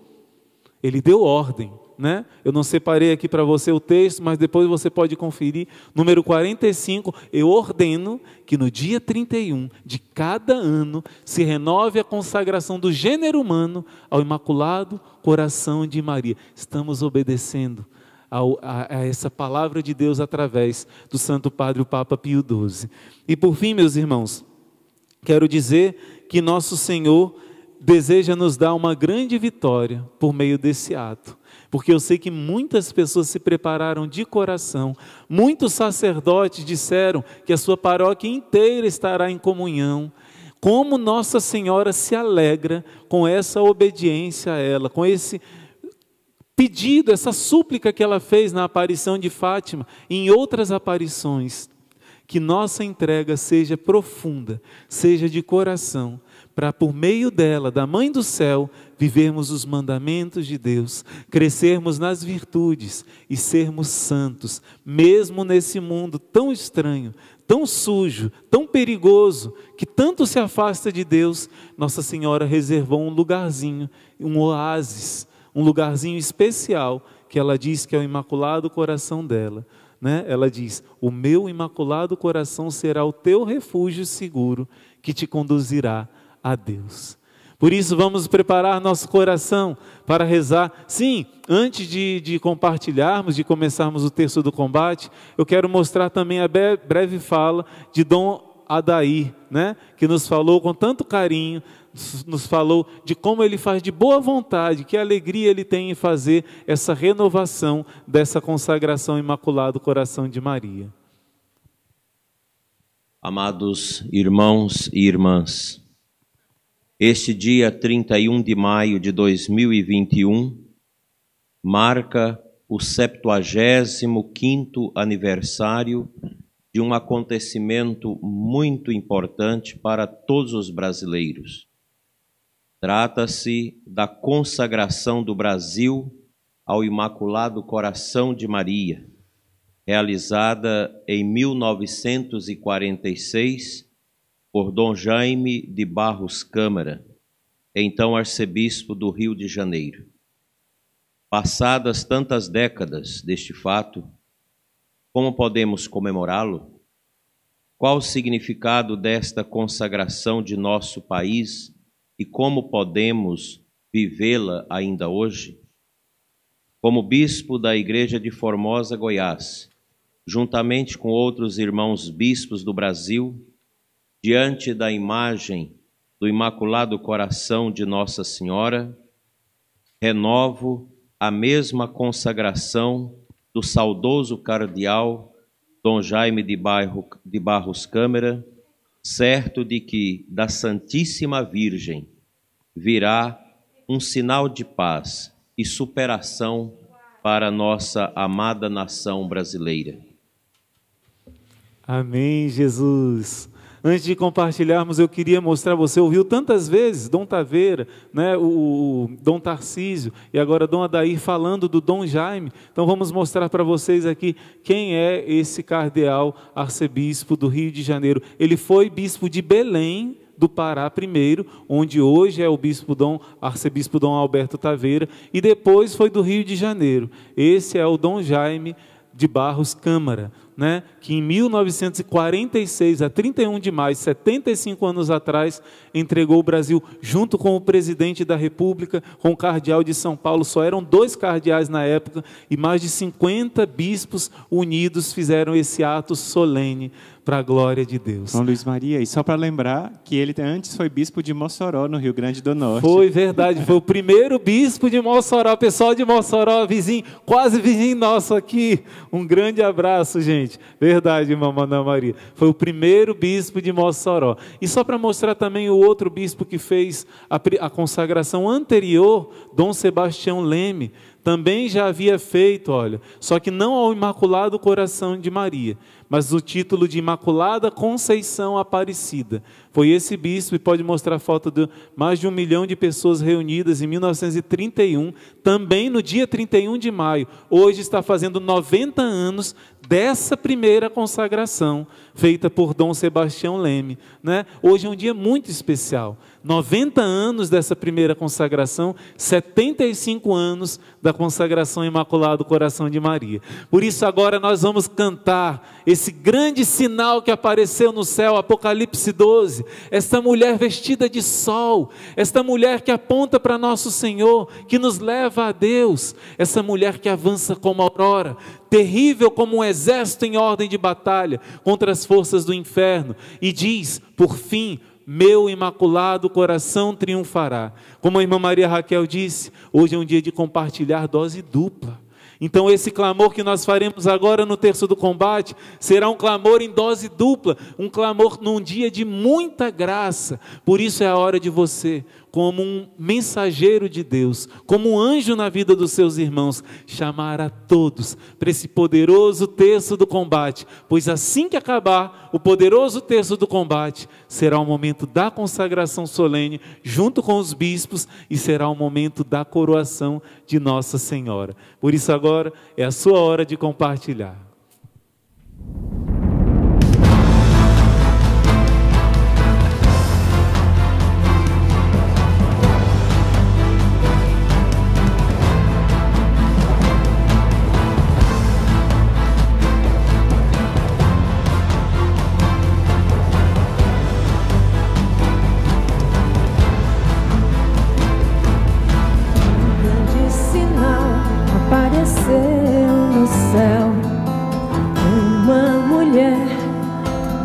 Ele deu ordem. Né? Eu não separei aqui para você o texto, mas depois você pode conferir. Número 45, eu ordeno que no dia 31 de cada ano se renove a consagração do gênero humano ao Imaculado Coração de Maria. Estamos obedecendo a, a, essa palavra de Deus através do Santo Padre, o Papa Pio XII. E por fim, meus irmãos, quero dizer que nosso Senhor deseja nos dar uma grande vitória por meio desse ato. Porque eu sei que muitas pessoas se prepararam de coração, muitos sacerdotes disseram que a sua paróquia inteira estará em comunhão. Como Nossa Senhora se alegra com essa obediência a ela, com esse pedido, essa súplica que ela fez na aparição de Fátima em outras aparições, que nossa entrega seja profunda, seja de coração, para por meio dela, da Mãe do Céu, vivermos os mandamentos de Deus, crescermos nas virtudes e sermos santos, mesmo nesse mundo tão estranho, tão sujo, tão perigoso, que tanto se afasta de Deus, Nossa Senhora reservou um lugarzinho, um oásis um lugarzinho especial que ela diz que é o imaculado coração dela. Né? Ela diz: O meu imaculado coração será o teu refúgio seguro que te conduzirá a Deus. Por isso, vamos preparar nosso coração para rezar. Sim, antes de, de, compartilharmos, de começarmos o texto do combate, eu quero mostrar também a breve fala de Dom Adair, né? que nos falou com tanto carinho nos falou de como ele faz de boa vontade, que alegria ele tem em fazer essa renovação dessa consagração imaculado coração de Maria. Amados irmãos e irmãs, este dia 31 de maio de 2021 marca o 75º aniversário de um acontecimento muito importante para todos os brasileiros. Trata-se da consagração do Brasil ao Imaculado Coração de Maria, realizada em 1946 por Dom Jaime de Barros Câmara, então arcebispo do Rio de Janeiro. Passadas tantas décadas deste fato, como podemos comemorá-lo? Qual o significado desta consagração de nosso país e como podemos vivê-la ainda hoje? Como bispo da Igreja de Formosa, Goiás, juntamente com outros irmãos bispos do Brasil, diante da imagem do Imaculado Coração de Nossa Senhora, renovo a mesma consagração do saudoso cardeal Dom Jaime de, Bairro, de Barros Câmara, certo de que da Santíssima Virgem virá um sinal de paz e superação para nossa amada nação brasileira. Amém, Jesus. Antes de compartilharmos, eu queria mostrar, você ouviu tantas vezes Dom Taveira, né, o, o Dom Tarcísio e agora Dom Adair falando do Dom Jaime. Então vamos mostrar para vocês aqui quem é esse cardeal arcebispo do Rio de Janeiro. Ele foi bispo de Belém, do Pará primeiro, onde hoje é o bispo Dom, arcebispo Dom Alberto Taveira, e depois foi do Rio de Janeiro. Esse é o Dom Jaime de Barros Câmara, né, que em 1946, a 31 de maio, 75 anos atrás, entregou o Brasil junto com o presidente da República, com o cardeal de São Paulo. Só eram dois cardeais na época e mais de 50 bispos unidos fizeram esse ato solene para a glória de Deus. São Luís Maria, e só para lembrar que ele antes foi bispo de Mossoró, no Rio Grande do Norte. Foi verdade, foi o primeiro bispo de Mossoró, pessoal de Mossoró, vizinho, quase vizinho nosso aqui. Um grande abraço, gente. Verdade, mamãe Ana Maria. Foi o primeiro bispo de Mossoró. E só para mostrar também o outro bispo que fez a, a consagração anterior, Dom Sebastião Leme, também já havia feito, olha, só que não ao Imaculado Coração de Maria mas o título de Imaculada Conceição Aparecida. Foi esse bispo, e pode mostrar a foto de mais de um milhão de pessoas reunidas em 1931, também no dia 31 de maio. Hoje está fazendo 90 anos dessa primeira consagração, feita por Dom Sebastião Leme. Né? Hoje é um dia muito especial. 90 anos dessa primeira consagração, 75 anos da consagração Imaculado Coração de Maria. Por isso, agora nós vamos cantar esse grande sinal que apareceu no céu, Apocalipse 12. Esta mulher vestida de sol, esta mulher que aponta para nosso Senhor, que nos leva a Deus, essa mulher que avança como aurora, terrível como um exército em ordem de batalha contra as forças do inferno, e diz, por fim, meu imaculado coração triunfará. Como a irmã Maria Raquel disse, hoje é um dia de compartilhar dose dupla. Então, esse clamor que nós faremos agora no terço do combate será um clamor em dose dupla, um clamor num dia de muita graça. Por isso é a hora de você como um mensageiro de Deus, como um anjo na vida dos seus irmãos, chamar a todos para esse poderoso terço do combate, pois assim que acabar o poderoso terço do combate, será o momento da consagração solene junto com os bispos e será o momento da coroação de Nossa Senhora. Por isso agora é a sua hora de compartilhar.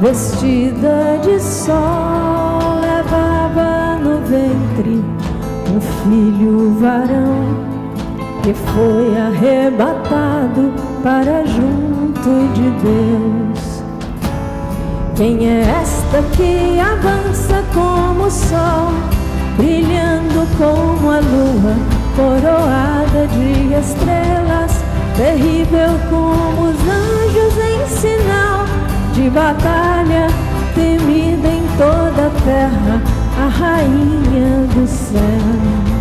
Vestida de sol, levava no ventre um filho varão que foi arrebatado para junto de Deus. Quem é esta que avança como o sol, brilhando como a lua, coroada de estrelas, terrível como os anjos em sinal? De batalha, temida em toda a terra, a rainha do céu.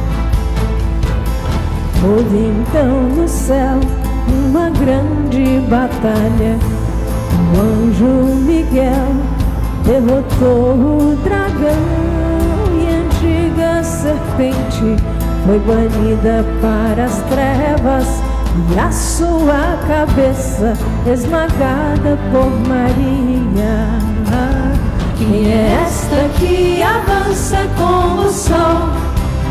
Houve então no céu uma grande batalha. O anjo Miguel derrotou o dragão e a antiga serpente foi banida para as trevas e a sua cabeça esmagada por Maria. Quem é esta que avança como o sol,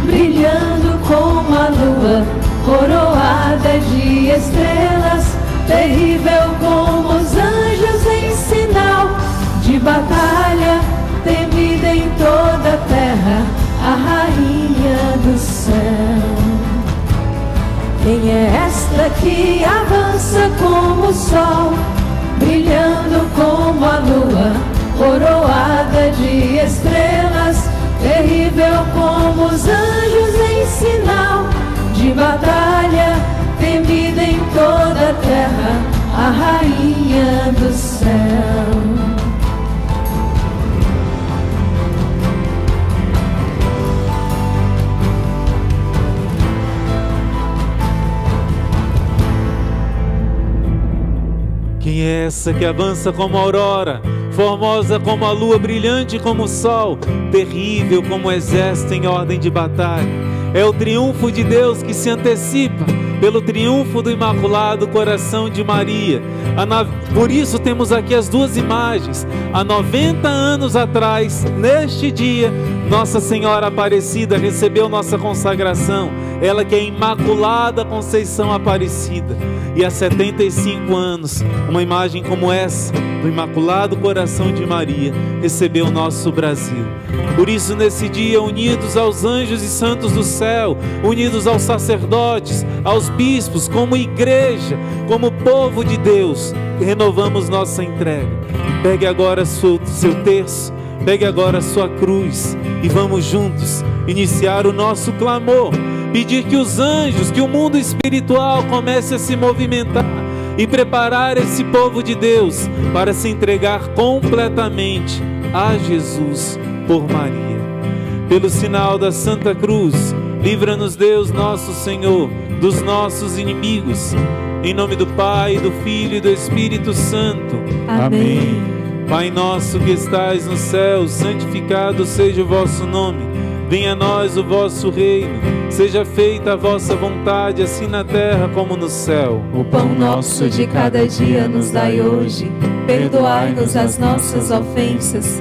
brilhando como a lua, coroada de estrelas, terrível como os anjos em sinal de batalha, temida em toda a terra? Que avança como o sol, brilhando como a lua, coroada de estrelas, terrível como os anjos em sinal de batalha, temida em toda a terra, a rainha do céu. Essa que avança como a aurora, formosa como a lua, brilhante como o sol, terrível como o exército em ordem de batalha? É o triunfo de Deus que se antecipa pelo triunfo do Imaculado Coração de Maria. Por isso temos aqui as duas imagens. Há 90 anos atrás, neste dia, Nossa Senhora Aparecida recebeu nossa consagração. Ela que é Imaculada Conceição Aparecida. E há 75 anos, uma imagem como essa, do Imaculado Coração de Maria, recebeu o nosso Brasil. Por isso, nesse dia, unidos aos anjos e santos do céu, unidos aos sacerdotes, aos bispos, como igreja, como povo de Deus, renovamos nossa entrega. Pegue agora seu, seu terço, pegue agora sua cruz e vamos juntos iniciar o nosso clamor. Pedir que os anjos, que o mundo espiritual comece a se movimentar e preparar esse povo de Deus para se entregar completamente a Jesus por Maria. Pelo sinal da Santa Cruz, livra-nos Deus nosso Senhor dos nossos inimigos. Em nome do Pai, do Filho e do Espírito Santo. Amém. Pai nosso que estais no céu, santificado seja o vosso nome. Venha a nós o vosso reino. Seja feita a vossa vontade, assim na terra como no céu. O pão nosso de cada dia nos dai hoje. Perdoai-nos as nossas ofensas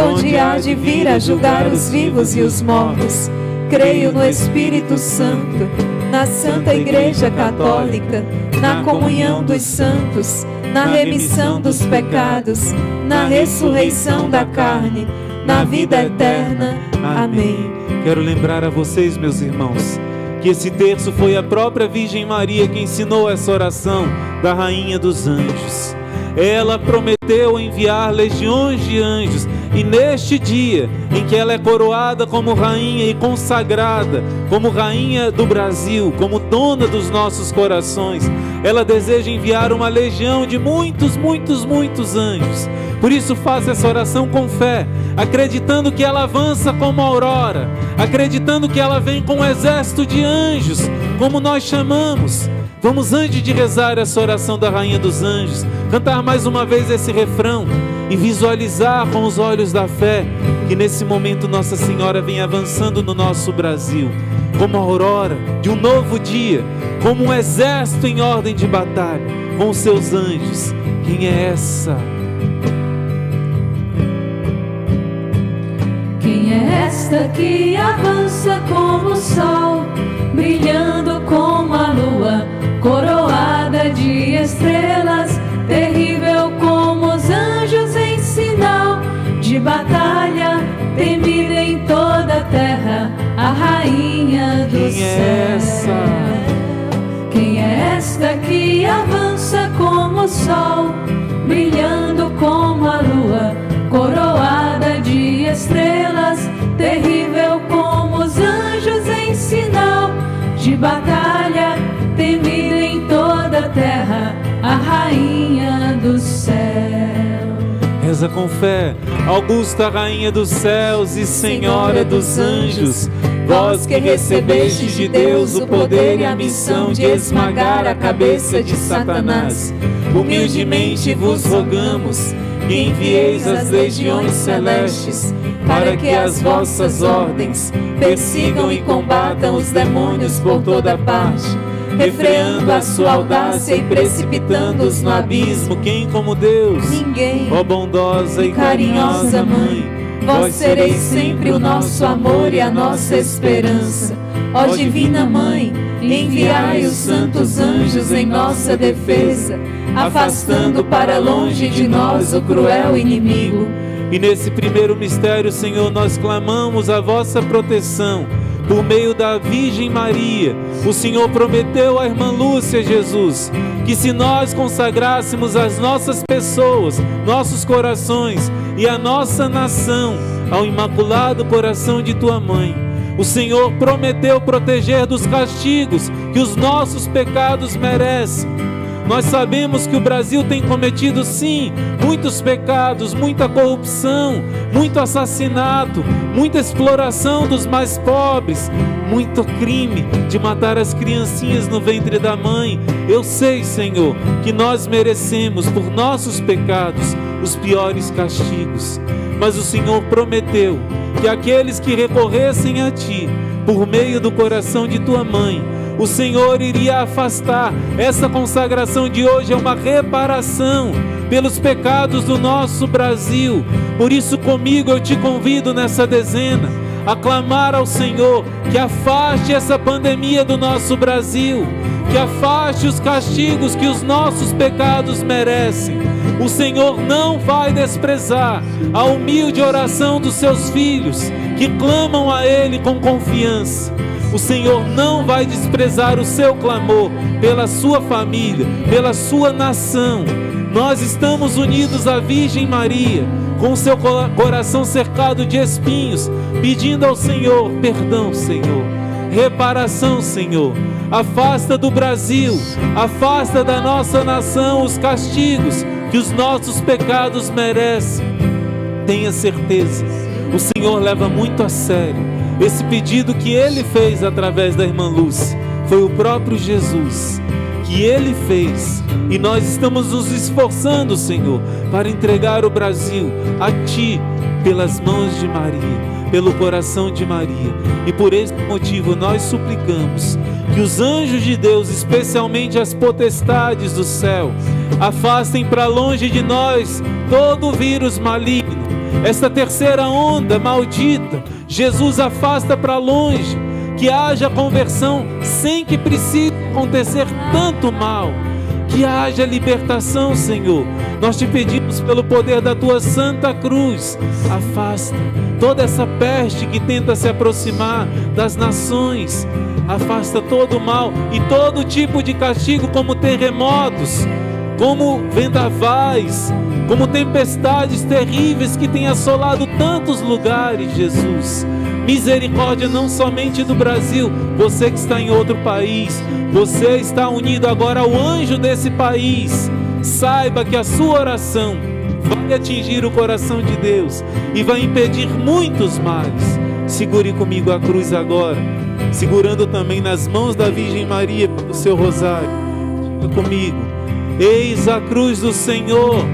donde há de vir a julgar os vivos e os mortos. Creio no Espírito Santo, na Santa Igreja Católica, na comunhão dos santos, na remissão dos pecados, na ressurreição da carne, na vida eterna. Amém. Quero lembrar a vocês, meus irmãos, que esse terço foi a própria Virgem Maria que ensinou essa oração da Rainha dos Anjos. Ela prometeu enviar legiões de anjos e neste dia em que ela é coroada como rainha e consagrada como rainha do Brasil, como dona dos nossos corações, ela deseja enviar uma legião de muitos, muitos, muitos anjos. Por isso faça essa oração com fé, acreditando que ela avança como aurora, acreditando que ela vem com um exército de anjos, como nós chamamos. Vamos antes de rezar essa oração da rainha dos anjos, cantar mais uma vez esse refrão e visualizar com os olhos da fé que nesse momento Nossa Senhora vem avançando no nosso Brasil, como a aurora de um novo dia, como um exército em ordem de batalha, com seus anjos. Quem é essa? Quem é esta que avança como o sol, brilhando como a lua, coroada de estrelas, terrível como os anjos em sinal de batalha, temida em toda a terra, a rainha do Quem céu. é essa? Quem é esta que avança como o sol, brilhando como a lua, coroada de estrelas, terrível como os anjos em sinal de batalha, da terra, a rainha do céu. Reza com fé, Augusta, rainha dos céus e senhora dos anjos. Vós que recebeste de Deus o poder e a missão de esmagar a cabeça de Satanás, humildemente vos rogamos que envieis as legiões celestes para que as vossas ordens persigam e combatam os demônios por toda parte refreando a sua audácia e precipitando-os no abismo. Quem como Deus? Ninguém. Ó bondosa e carinhosa Mãe, Vós sereis sempre o nosso amor e a nossa esperança. Ó Divina Mãe, enviai os santos anjos em nossa defesa, afastando para longe de nós o cruel inimigo. E nesse primeiro mistério, Senhor, nós clamamos a vossa proteção por meio da Virgem Maria. O Senhor prometeu à irmã Lúcia Jesus que se nós consagrássemos as nossas pessoas, nossos corações e a nossa nação ao imaculado coração de tua mãe, o Senhor prometeu proteger dos castigos que os nossos pecados merecem. Nós sabemos que o Brasil tem cometido, sim, muitos pecados, muita corrupção, muito assassinato, muita exploração dos mais pobres, muito crime de matar as criancinhas no ventre da mãe. Eu sei, Senhor, que nós merecemos, por nossos pecados, os piores castigos. Mas o Senhor prometeu que aqueles que recorressem a Ti, por meio do coração de Tua mãe, o Senhor iria afastar. Essa consagração de hoje é uma reparação pelos pecados do nosso Brasil. Por isso, comigo eu te convido nessa dezena a clamar ao Senhor que afaste essa pandemia do nosso Brasil, que afaste os castigos que os nossos pecados merecem. O Senhor não vai desprezar a humilde oração dos seus filhos que clamam a Ele com confiança. O Senhor não vai desprezar o seu clamor pela sua família, pela sua nação. Nós estamos unidos à Virgem Maria, com seu coração cercado de espinhos, pedindo ao Senhor perdão, Senhor, reparação, Senhor. Afasta do Brasil, afasta da nossa nação os castigos que os nossos pecados merecem. Tenha certeza, o Senhor leva muito a sério esse pedido que ele fez através da irmã Lúcia foi o próprio Jesus que ele fez. E nós estamos nos esforçando, Senhor, para entregar o Brasil a ti pelas mãos de Maria, pelo coração de Maria. E por esse motivo nós suplicamos que os anjos de Deus, especialmente as potestades do céu, afastem para longe de nós todo o vírus maligno, esta terceira onda maldita Jesus afasta para longe, que haja conversão sem que precise acontecer tanto mal. Que haja libertação, Senhor. Nós te pedimos pelo poder da tua santa cruz. Afasta toda essa peste que tenta se aproximar das nações. Afasta todo o mal e todo tipo de castigo, como terremotos, como vendavais, como tempestades terríveis que têm assolado tantos lugares, Jesus. Misericórdia não somente do Brasil, você que está em outro país, você está unido agora ao anjo desse país. Saiba que a sua oração vai atingir o coração de Deus e vai impedir muitos males. Segure comigo a cruz agora, segurando também nas mãos da Virgem Maria o seu rosário. Comigo. Eis a cruz do Senhor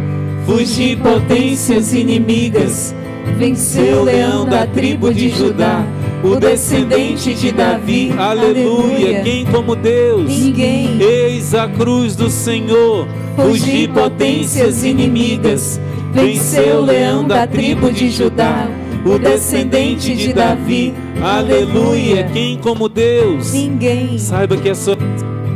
Fugi potências inimigas, venceu o leão da tribo de Judá, o descendente de Davi. Aleluia. Quem como Deus? Ninguém. Eis a cruz do Senhor. Fugi potências inimigas, venceu o leão da tribo de Judá, o descendente de Davi. Aleluia. Quem como Deus? Ninguém. Saiba que é só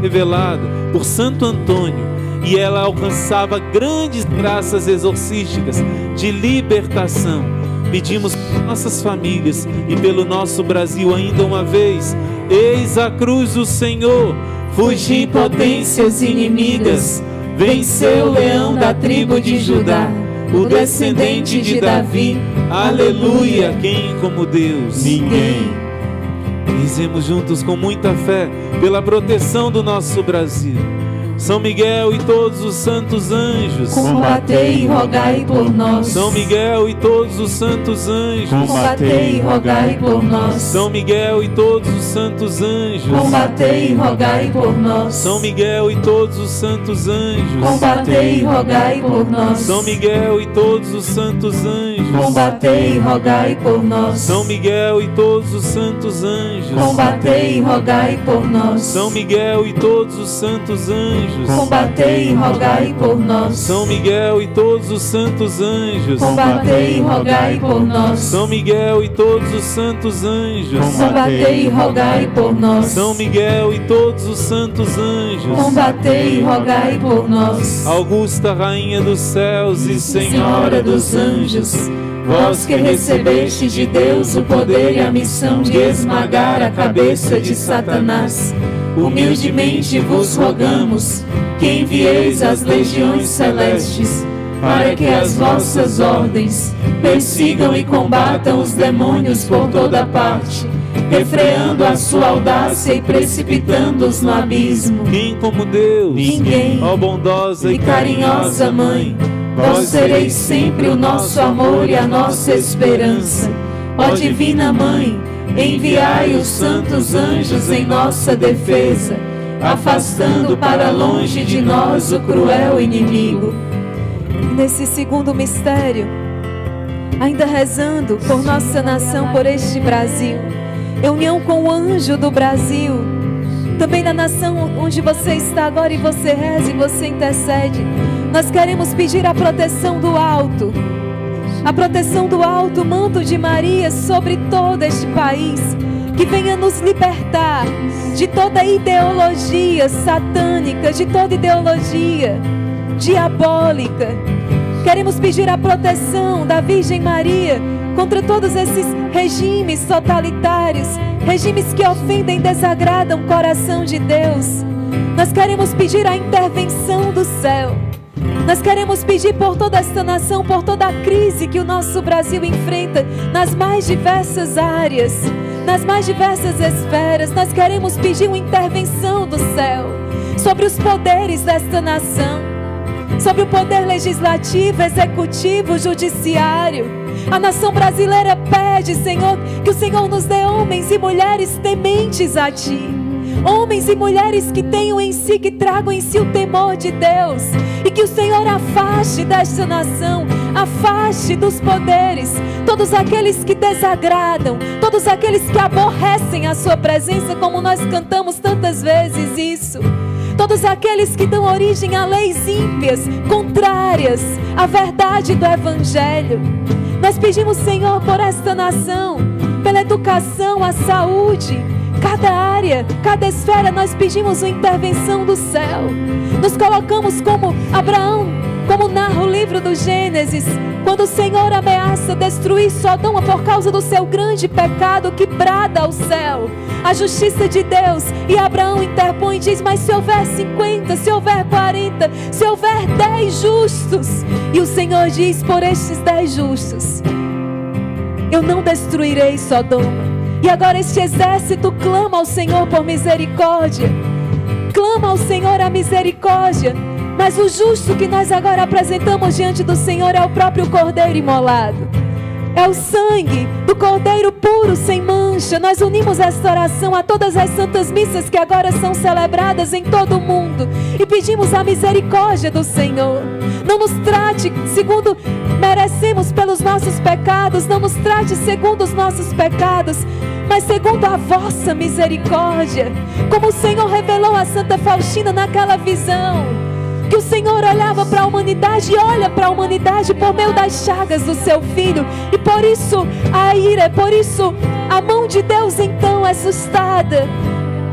revelada por Santo Antônio e ela alcançava grandes graças exorcísticas de libertação. Pedimos por nossas famílias e pelo nosso Brasil ainda uma vez. Eis a cruz do Senhor. Fugi potências inimigas. Venceu o leão da tribo de Judá, o descendente de Davi. Aleluia. Quem como Deus? Ninguém. Dizemos juntos com muita fé pela proteção do nosso Brasil. São Miguel e todos os santos anjos, combatei e rogai por nós. São Miguel e todos os santos anjos, combatei e rogai por nós. São Miguel e todos os santos anjos, combatei e rogai por nós. São Miguel e todos os santos anjos, combatei e rogai por nós. São Miguel e todos os santos anjos, combatei e rogai por nós. São Miguel e todos os santos anjos, combatei e rogai por nós. São Miguel e todos os santos anjos, combatei e rogai por nós. São Miguel e todos os santos anjos, combatei e rogai por nós. São Miguel e todos os santos anjos, combatei e rogai por nós. São Miguel e todos os santos anjos, combatei e rogai por nós. Augusta Rainha dos céus e Senhora dos anjos, vós que recebeste de Deus o poder e a missão de esmagar a cabeça de Satanás, humildemente vos rogamos que envieis as legiões celestes para que as vossas ordens persigam e combatam os demônios por toda parte, refreando a sua audácia e precipitando-os no abismo. Quem como Deus? Ninguém. Ó bondosa e carinhosa Mãe, vós sereis sempre o nosso amor e a nossa esperança. Ó Divina Mãe, enviai os santos anjos em nossa defesa, afastando para longe de nós o cruel inimigo. Nesse segundo mistério, ainda rezando por nossa nação, por este Brasil, união com o anjo do Brasil, também na nação onde você está agora e você reza e você intercede, nós queremos pedir a proteção do alto, a proteção do alto, manto de Maria sobre todo este país, que venha nos libertar de toda ideologia satânica, de toda ideologia diabólica. Queremos pedir a proteção da Virgem Maria contra todos esses regimes totalitários, regimes que ofendem e desagradam o coração de Deus. Nós queremos pedir a intervenção do céu. Nós queremos pedir por toda esta nação, por toda a crise que o nosso Brasil enfrenta nas mais diversas áreas, nas mais diversas esferas. Nós queremos pedir uma intervenção do céu sobre os poderes desta nação sobre o poder legislativo, executivo, judiciário. A nação brasileira pede, Senhor, que o Senhor nos dê homens e mulheres tementes a Ti. Homens e mulheres que tenham em si, que tragam em si o temor de Deus. E que o Senhor afaste desta nação, afaste dos poderes, todos aqueles que desagradam, todos aqueles que aborrecem a Sua presença, como nós cantamos tantas vezes isso todos aqueles que dão origem a leis ímpias, contrárias à verdade do Evangelho. Nós pedimos, Senhor, por esta nação, pela educação, a saúde, cada área, cada esfera, nós pedimos uma intervenção do céu. Nos colocamos como Abraão, como narra o livro do Gênesis, quando o Senhor ameaça destruir Sodoma por causa do seu grande pecado que brada ao céu a justiça de Deus. E Abraão interpõe e diz: Mas se houver 50, se houver 40, se houver 10 justos, e o Senhor diz: Por estes 10 justos, eu não destruirei Sodoma. E agora este exército clama ao Senhor por misericórdia, clama ao Senhor a misericórdia. Mas o justo que nós agora apresentamos diante do Senhor é o próprio Cordeiro imolado. É o sangue do Cordeiro puro, sem mancha. Nós unimos esta oração a todas as santas missas que agora são celebradas em todo o mundo e pedimos a misericórdia do Senhor. Não nos trate segundo merecemos pelos nossos pecados, não nos trate segundo os nossos pecados, mas segundo a vossa misericórdia, como o Senhor revelou a Santa Faustina naquela visão que o Senhor olhava para a humanidade e olha para a humanidade por meio das chagas do seu filho. E por isso a ira, por isso a mão de Deus então é assustada.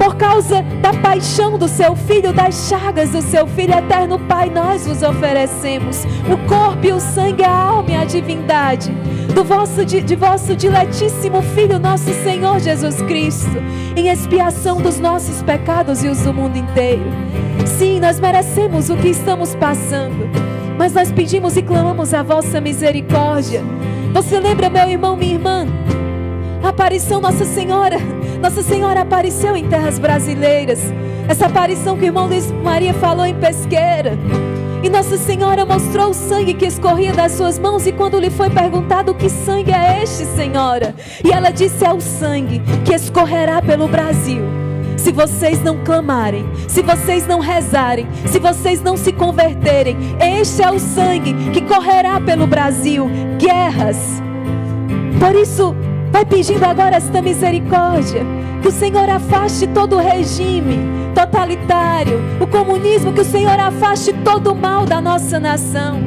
Por causa da paixão do seu filho, das chagas do seu filho eterno Pai, nós vos oferecemos o corpo e o sangue, a alma e a divindade do vosso, de, de vosso diletíssimo Filho, nosso Senhor Jesus Cristo, em expiação dos nossos pecados e os do mundo inteiro. Sim, nós merecemos o que estamos passando, mas nós pedimos e clamamos a vossa misericórdia. Você lembra, meu irmão, minha irmã? A aparição Nossa Senhora, Nossa Senhora apareceu em terras brasileiras Essa aparição que o irmão Luiz Maria falou em pesqueira. E Nossa Senhora mostrou o sangue que escorria das suas mãos. E quando lhe foi perguntado que sangue é este, Senhora? E ela disse: É o sangue que escorrerá pelo Brasil. Se vocês não clamarem, se vocês não rezarem, se vocês não se converterem, este é o sangue que correrá pelo Brasil guerras. Por isso, vai pedindo agora esta misericórdia. Que o Senhor afaste todo o regime totalitário, o comunismo, que o Senhor afaste todo o mal da nossa nação.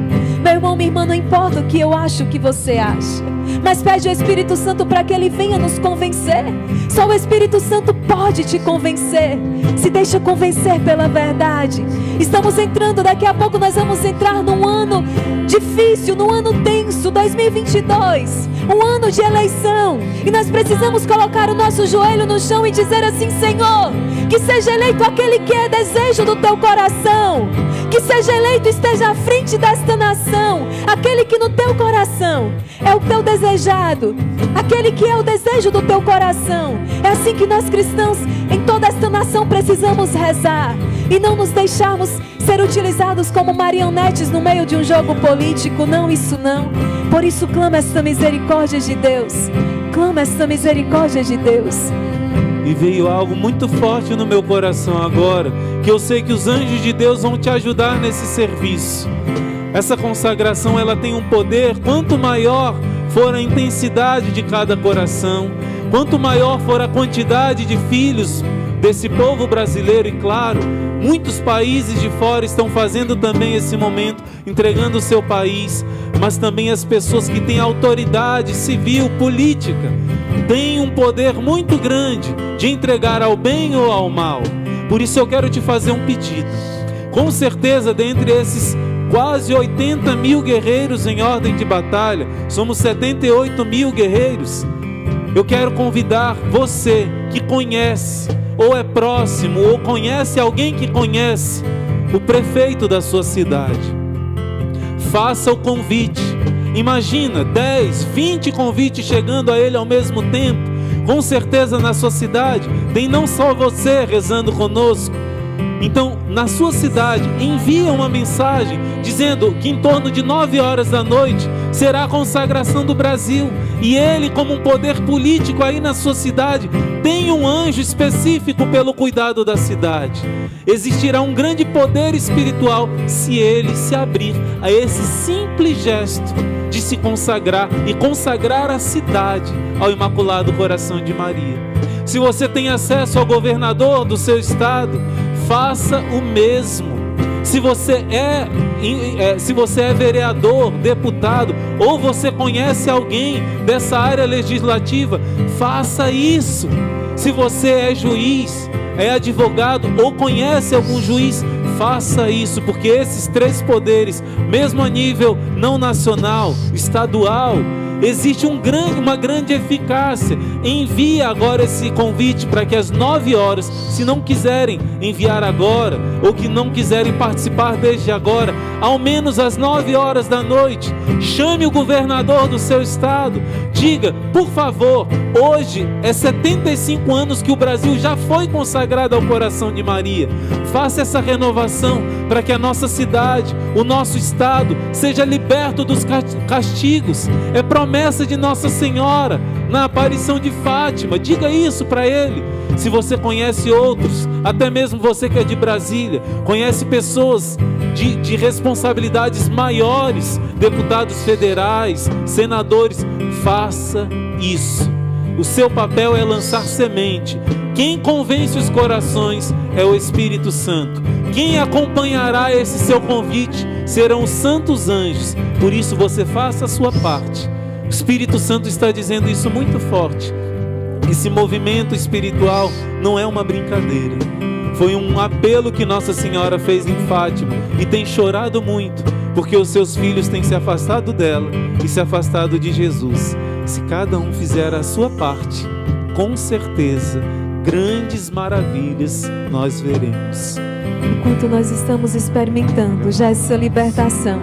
Meu irmão, minha irmã, não importa o que eu acho, o que você acha, mas pede ao Espírito Santo para que ele venha nos convencer. Só o Espírito Santo pode te convencer. Se deixa convencer pela verdade. Estamos entrando, daqui a pouco nós vamos entrar num ano difícil, num ano tenso, 2022, um ano de eleição. E nós precisamos colocar o nosso joelho no chão e dizer assim: Senhor, que seja eleito aquele que é desejo do teu coração. Que seja eleito, esteja à frente desta nação. Aquele que no teu coração é o teu desejado. Aquele que é o desejo do teu coração. É assim que nós cristãos, em toda esta nação, precisamos rezar. E não nos deixarmos ser utilizados como marionetes no meio de um jogo político. Não, isso não. Por isso, clama esta misericórdia de Deus. Clama esta misericórdia de Deus. E veio algo muito forte no meu coração agora, que eu sei que os anjos de Deus vão te ajudar nesse serviço. Essa consagração ela tem um poder quanto maior for a intensidade de cada coração, quanto maior for a quantidade de filhos desse povo brasileiro e claro, muitos países de fora estão fazendo também esse momento, entregando o seu país, mas também as pessoas que têm autoridade civil, política, têm um poder muito grande de entregar ao bem ou ao mal. Por isso eu quero te fazer um pedido. Com certeza, dentre esses quase 80 mil guerreiros em ordem de batalha, somos 78 mil guerreiros. Eu quero convidar você que conhece, ou é próximo, ou conhece alguém que conhece o prefeito da sua cidade. Faça o convite. Imagina 10, 20 convites chegando a ele ao mesmo tempo. Com certeza na sua cidade tem não só você rezando conosco, então, na sua cidade, envia uma mensagem dizendo que em torno de nove horas da noite será a consagração do Brasil. E ele, como um poder político aí na sua cidade, tem um anjo específico pelo cuidado da cidade. Existirá um grande poder espiritual se ele se abrir a esse simples gesto de se consagrar e consagrar a cidade ao Imaculado Coração de Maria. Se você tem acesso ao governador do seu estado, faça o mesmo. Se você é, é, se você é vereador, deputado, ou você conhece alguém dessa área legislativa, faça isso. Se você é juiz, é advogado ou conhece algum juiz, faça isso, porque esses três poderes, mesmo a nível não nacional, estadual, existe um grande, uma grande eficácia. Envie agora esse convite para que às nove horas, se não quiserem enviar agora, ou que não quiserem participar desde agora, ao menos às nove horas da noite, chame o governador do seu estado, diga, por favor, hoje é 75 anos que o Brasil já foi consagrado ao coração de Maria. Faça essa renovação para que a nossa cidade, o nosso estado, seja liberto dos castigos. É promessa de Nossa Senhora na aparição de Fátima. Diga isso para ele. Se você conhece outros, até mesmo você que é de Brasília, conhece pessoas de, de responsabilidades maiores, deputados federais, senadores, faça isso. O seu papel é lançar semente. Quem convence os corações é o Espírito Santo. Quem acompanhará esse seu convite serão os santos anjos. Por isso você faça a sua parte. O Espírito Santo está dizendo isso muito forte. Esse movimento espiritual não é uma brincadeira. Foi um apelo que Nossa Senhora fez em Fátima e tem chorado muito, porque os seus filhos têm se afastado dela e se afastado de Jesus. Se cada um fizer a sua parte, com certeza, grandes maravilhas nós veremos. Enquanto nós estamos experimentando já essa libertação,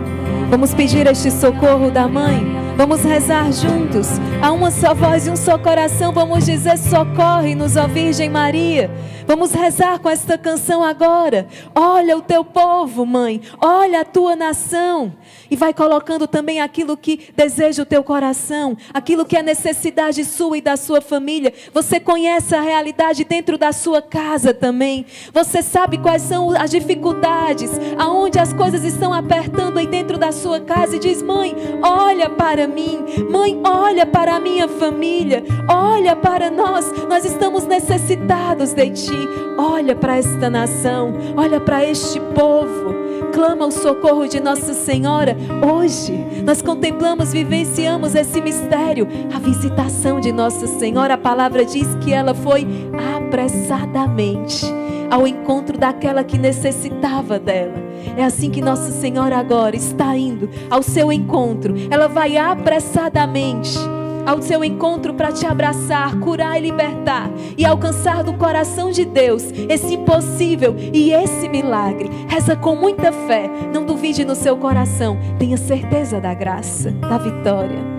vamos pedir este socorro da mãe. Vamos rezar juntos, a uma só voz e um só coração. Vamos dizer: socorre-nos, ó Virgem Maria. Vamos rezar com esta canção agora. Olha o teu povo, mãe. Olha a tua nação. E vai colocando também aquilo que deseja o teu coração, aquilo que é necessidade sua e da sua família. Você conhece a realidade dentro da sua casa também. Você sabe quais são as dificuldades, aonde as coisas estão apertando aí dentro da sua casa e diz: "Mãe, olha para mim. Mãe, olha para a minha família. Olha para nós. Nós estamos necessitados de ti. Olha para esta nação. Olha para este povo." clama o socorro de Nossa Senhora. Hoje nós contemplamos, vivenciamos esse mistério, a visitação de Nossa Senhora. A palavra diz que ela foi apressadamente ao encontro daquela que necessitava dela. É assim que Nossa Senhora agora está indo ao seu encontro. Ela vai apressadamente ao seu encontro para te abraçar, curar e libertar e alcançar do coração de Deus esse impossível e esse milagre. Reza com muita fé, não duvide no seu coração, tenha certeza da graça, da vitória.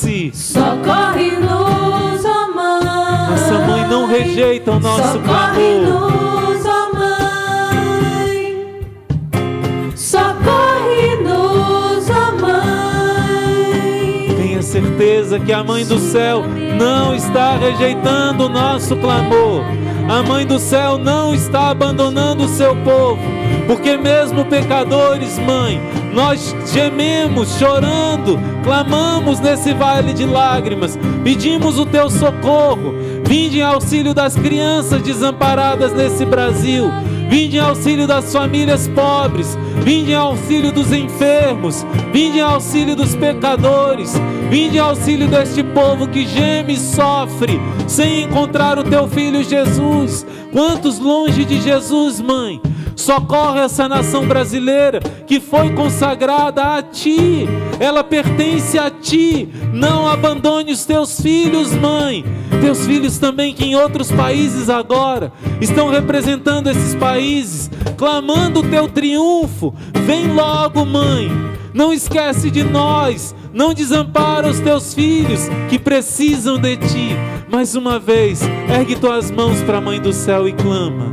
Tenha certeza que a Mãe do Céu não está rejeitando o nosso clamor. A Mãe do Céu não está abandonando o seu povo, porque mesmo pecadores, Mãe, nós gememos, chorando, clamamos nesse vale de lágrimas, pedimos o teu socorro. Vinde em auxílio das crianças desamparadas nesse Brasil. Vinde em auxílio das famílias pobres. Vinde em auxílio dos enfermos. Vinde em auxílio dos pecadores. Vinde em auxílio deste povo que geme e sofre sem encontrar o teu filho Jesus. Quantos longe de Jesus, mãe? Socorre essa nação brasileira que foi consagrada a ti. Ela pertence a ti. Não abandone os teus filhos, mãe. Teus filhos também que em outros países agora estão representando esses países, clamando o teu triunfo. Vem logo, mãe. Não esquece de nós. Não desampara os teus filhos que precisam de ti. Mais uma vez, ergue tuas mãos para a mãe do céu e clama.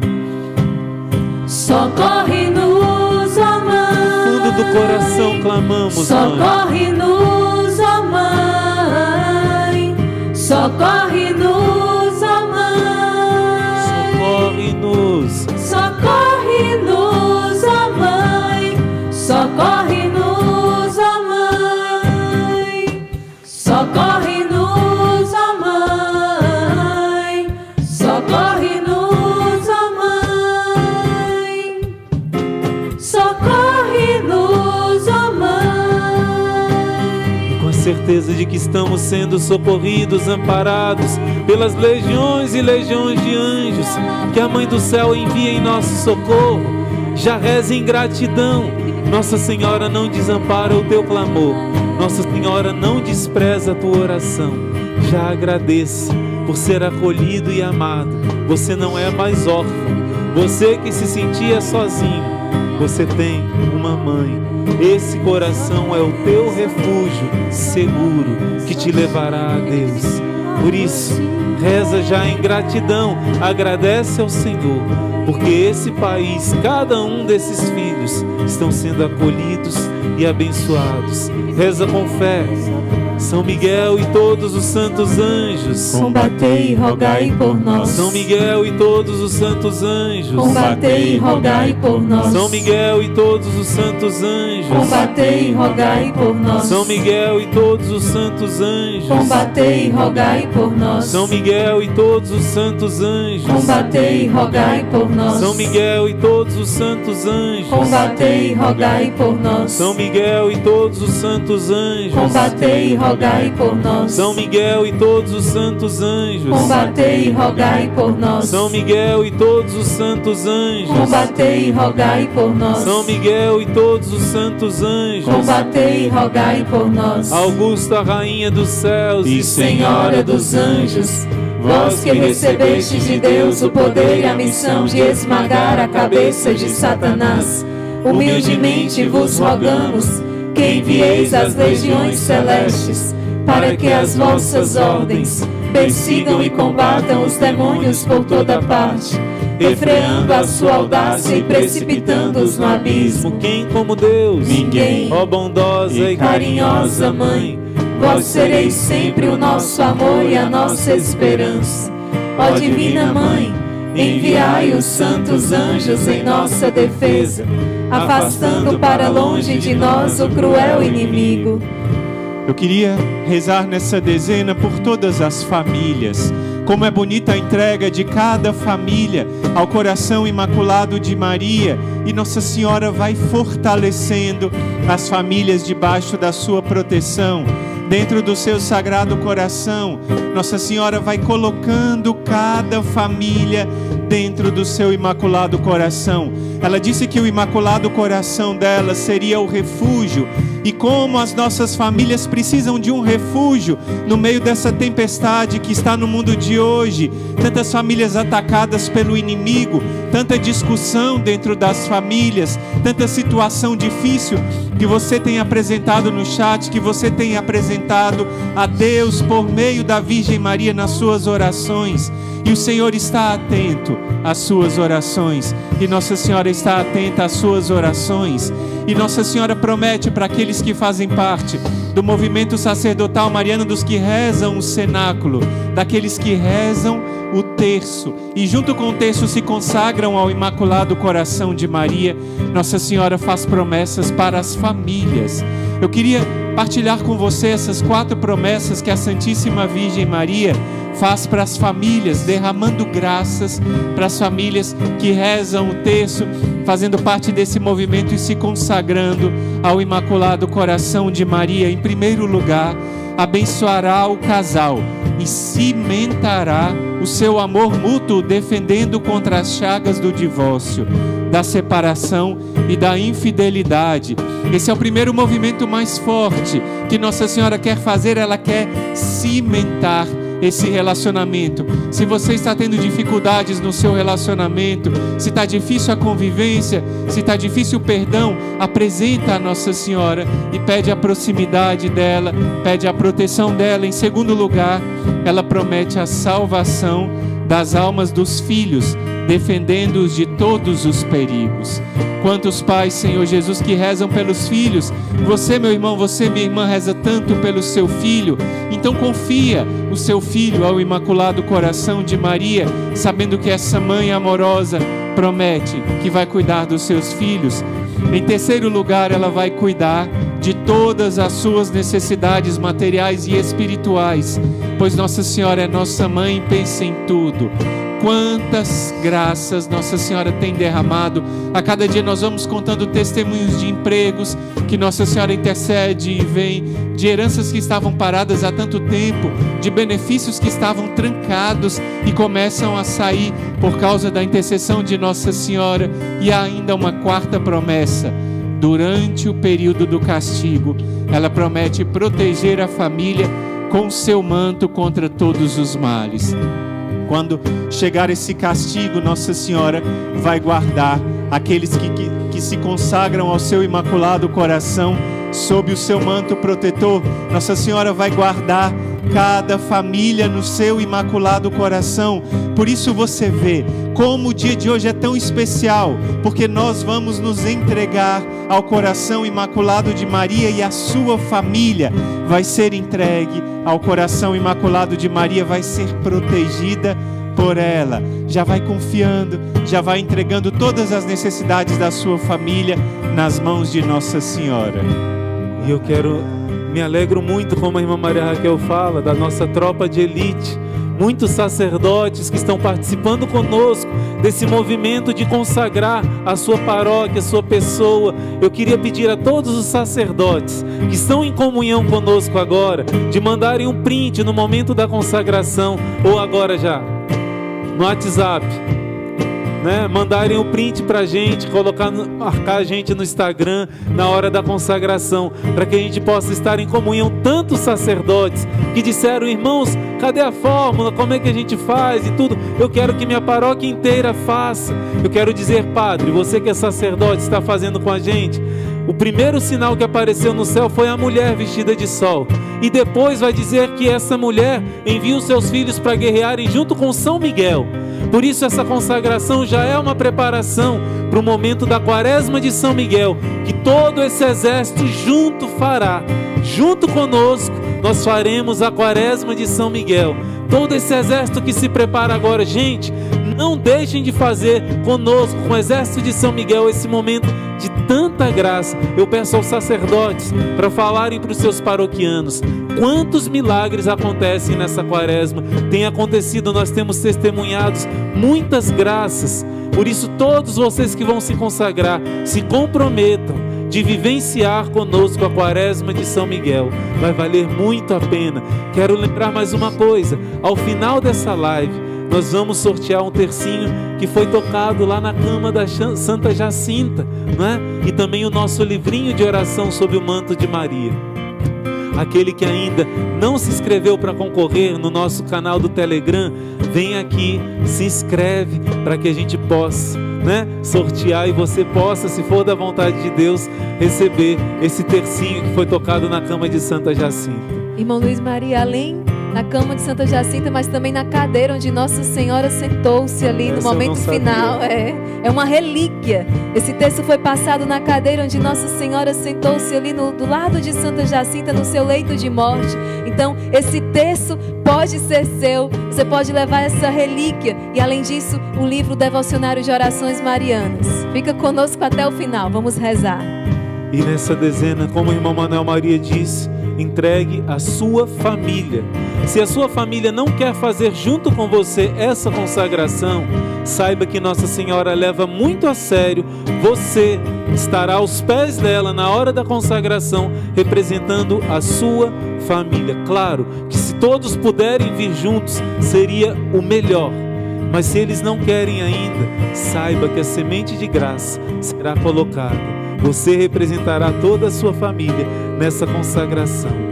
Socorre-nos, ó mãe. Fundo do coração clamamos. Socorre-nos, Socorre-nos, certeza de que estamos sendo socorridos, amparados pelas legiões e legiões de anjos que a Mãe do Céu envia em nosso socorro. Já reze em gratidão. Nossa Senhora não desampara o teu clamor. Nossa Senhora não despreza a tua oração. Já agradeça por ser acolhido e amado. Você não é mais órfão. Você que se sentia sozinho, você tem uma mãe. Esse coração é o teu refúgio seguro que te levará a Deus. Por isso, reza já em gratidão, agradece ao Senhor, porque esse país, cada um desses filhos estão sendo acolhidos e abençoados. Reza com fé. São Miguel e todos os santos anjos. Combatei e rogai por nós. São Miguel e todos os santos anjos. Combatei e rogai por nós. São Miguel e todos os santos anjos. Combatei e rogai por nós. São Miguel e todos os santos anjos. Combatei e rogai por nós. São Miguel e todos os santos anjos. Combatei e rogai por nós. São Miguel e todos os santos anjos. Combatei e rogai por nós. São Miguel e todos os santos anjos. Combatei e rogai por nós. São Miguel e todos os santos anjos. Combatei e rogai por nós. São Miguel e todos os santos anjos. Combatei e rogai por nós. São Miguel e todos os santos anjos. Combatei e rogai por nós. Augusta, Rainha dos céus e Senhora dos anjos, vós que recebestes de Deus o poder e a missão de esmagar a cabeça de Satanás, humildemente vos rogamos que envieis as legiões celestes para que as vossas ordens persigam e combatam os demônios por toda parte, refreando a sua audácia e precipitando-os no abismo. Quem como Deus? Ninguém. Ó bondosa e carinhosa Mãe, vós sereis sempre o nosso amor e a nossa esperança. Ó Divina Mãe, enviai os santos anjos em nossa defesa, afastando para longe de nós o cruel inimigo. Eu queria rezar nessa dezena por todas as famílias. Como é bonita a entrega de cada família ao coração imaculado de Maria, e Nossa Senhora vai fortalecendo as famílias debaixo da sua proteção. Dentro do seu sagrado coração, Nossa Senhora vai colocando cada família dentro do seu imaculado coração. Ela disse que o imaculado coração dela seria o refúgio, e como as nossas famílias precisam de um refúgio no meio dessa tempestade que está no mundo de hoje, tantas famílias atacadas pelo inimigo, tanta discussão dentro das famílias, tanta situação difícil que você tem apresentado no chat, que você tem apresentado a Deus por meio da Virgem Maria nas suas orações. E o Senhor está atento às suas orações, e Nossa Senhora está atenta às suas orações. E Nossa Senhora promete para aqueles que fazem parte do movimento sacerdotal mariano dos que rezam o cenáculo, daqueles que rezam o terço e junto com o terço se consagram ao Imaculado Coração de Maria. Nossa Senhora faz promessas para as famílias. Eu queria partilhar com você essas quatro promessas que a Santíssima Virgem Maria faz para as famílias, derramando graças para as famílias que rezam o terço, fazendo parte desse movimento e se consagrando ao Imaculado Coração de Maria. Em primeiro lugar, abençoará o casal e cimentará o seu amor mútuo, defendendo contra as chagas do divórcio, da separação e da infidelidade. Esse é o primeiro movimento mais forte que Nossa Senhora quer fazer, ela quer cimentar esse relacionamento. Se você está tendo dificuldades no seu relacionamento, se está difícil a convivência, se está difícil o perdão, apresenta a Nossa Senhora e pede a proximidade dela, pede a proteção dela. Em segundo lugar, ela promete a salvação das almas dos filhos, defendendo-os de todos os perigos. Quantos pais, Senhor Jesus, que rezam pelos filhos, você, meu irmão, você, minha irmã, reza tanto pelo seu filho, então confia o seu filho ao Imaculado Coração de Maria, sabendo que essa mãe amorosa promete que vai cuidar dos seus filhos. Em terceiro lugar, ela vai cuidar de todas as suas necessidades materiais e espirituais, pois Nossa Senhora é nossa mãe, pensa em tudo. Quantas graças Nossa Senhora tem derramado. A cada dia nós vamos contando testemunhos de empregos que Nossa Senhora intercede e vem, de heranças que estavam paradas há tanto tempo, de benefícios que estavam trancados e começam a sair por causa da intercessão de Nossa Senhora. E há ainda uma quarta promessa. Durante o período do castigo, ela promete proteger a família com seu manto contra todos os males. Quando chegar esse castigo, Nossa Senhora vai guardar aqueles que, que, que, se consagram ao seu imaculado coração sob o seu manto protetor. Nossa Senhora vai guardar cada família no seu imaculado coração. Por isso você vê como o dia de hoje é tão especial, porque nós vamos nos entregar ao coração imaculado de Maria e a sua família vai ser entregue ao coração imaculado de Maria, vai ser protegida por ela. Já vai confiando, já vai entregando todas as necessidades da sua família nas mãos de Nossa Senhora. E eu quero, me alegro muito, como a irmã Maria Raquel fala, da nossa tropa de elite. Muitos sacerdotes que estão participando conosco desse movimento de consagrar a sua paróquia, a sua pessoa. Eu queria pedir a todos os sacerdotes que estão em comunhão conosco agora, de mandarem um print no momento da consagração, ou agora já, no WhatsApp né, mandarem o print para a gente, colocar, marcar a gente no Instagram na hora da consagração, para que a gente possa estar em comunhão. Tantos sacerdotes que disseram, irmãos, cadê a fórmula? Como é que a gente faz e tudo? Eu quero que minha paróquia inteira faça. Eu quero dizer, Padre, você que é sacerdote, está fazendo com a gente. O primeiro sinal que apareceu no céu foi a mulher vestida de sol. E depois vai dizer que essa mulher envia os seus filhos para guerrearem junto com São Miguel. Por isso, essa consagração já é uma preparação para o momento da quaresma de São Miguel, que todo esse exército junto fará. Junto conosco, nós faremos a quaresma de São Miguel. Todo esse exército que se prepara agora, gente, não deixem de fazer conosco, com o exército de São Miguel, esse momento de tanta graça. Eu peço aos sacerdotes para falarem para os seus paroquianos quantos milagres acontecem nessa quaresma. Tem acontecido, nós temos testemunhados muitas graças. Por isso, todos vocês que vão se consagrar, se comprometam de vivenciar conosco a quaresma de São Miguel. Vai valer muito a pena. Quero lembrar mais uma coisa: ao final dessa live, nós vamos sortear um tercinho que foi tocado lá na cama da Santa Jacinta, não é? E também o nosso livrinho de oração sobre o manto de Maria. Aquele que ainda não se inscreveu para concorrer no nosso canal do Telegram, vem aqui, se inscreve para que a gente possa né, sortear e você possa, se for da vontade de Deus, receber esse tercinho que foi tocado na cama de Santa Jacinta. Irmão Luiz Maria, além na cama de Santa Jacinta, mas também na cadeira onde Nossa Senhora sentou-se ali Essa no momento final. É, é uma relíquia. Esse texto foi passado na cadeira onde Nossa Senhora sentou-se ali no, do lado de Santa Jacinta, no seu leito de morte. Então, esse texto pode ser seu. Você pode levar essa relíquia. E além disso, o livro Devocionário de Orações Marianas. Fica conosco até o final. Vamos rezar. E nessa dezena, como o irmão Manuel Maria disse, entregue a sua família. Se a sua família não quer fazer junto com você essa consagração, saiba que Nossa Senhora leva muito a sério. Você estará aos pés dela na hora da consagração, representando a sua família. Claro que se todos puderem vir juntos, seria o melhor. Mas se eles não querem ainda, saiba que a semente de graça será colocada. Você representará toda a sua família nessa consagração.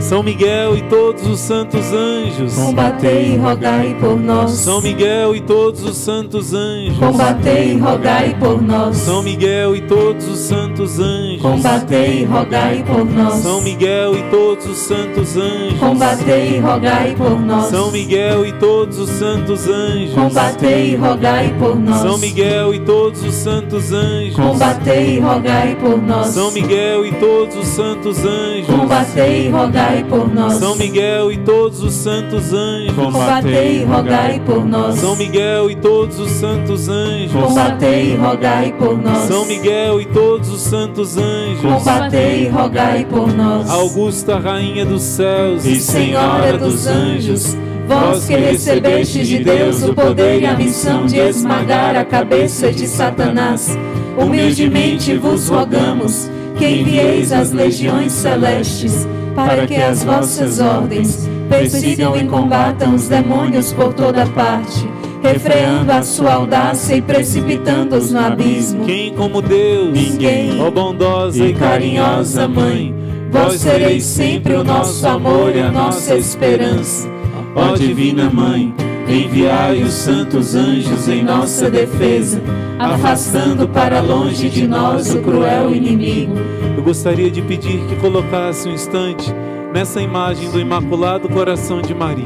São Miguel e todos os santos anjos, combatei e rogai por nós. São Miguel e todos os santos anjos, combatei e rogai por nós. São Miguel e todos os santos anjos, combatei e rogai por nós. São Miguel e todos os santos anjos, combatei e rogai por nós. São Miguel e todos os santos anjos, combatei e rogai por nós. São Miguel e todos os santos anjos, combatei e rogai por nós. São Miguel e todos os santos anjos, combatei e rogai rogai por nós. São Miguel e todos os santos anjos, combatei e rogai por nós. São Miguel e todos os santos anjos, combatei e rogai por nós. São Miguel e todos os santos anjos, combatei e rogai por nós. Augusta Rainha dos céus e Senhora dos anjos, vós que recebestes de Deus o poder e a missão de esmagar a cabeça de Satanás, humildemente vos rogamos que envieis as legiões celestes para que as vossas ordens persigam e combatam os demônios por toda parte, refreando a sua audácia e precipitando-os no abismo. Quem como Deus? Ninguém. Ó oh, bondosa e carinhosa Mãe, vós sereis sempre o nosso amor e a nossa esperança. Ó oh, Divina Mãe, enviai os santos anjos em nossa defesa, afastando para longe de nós o cruel inimigo. Eu gostaria de pedir que colocasse um instante nessa imagem do Imaculado Coração de Maria,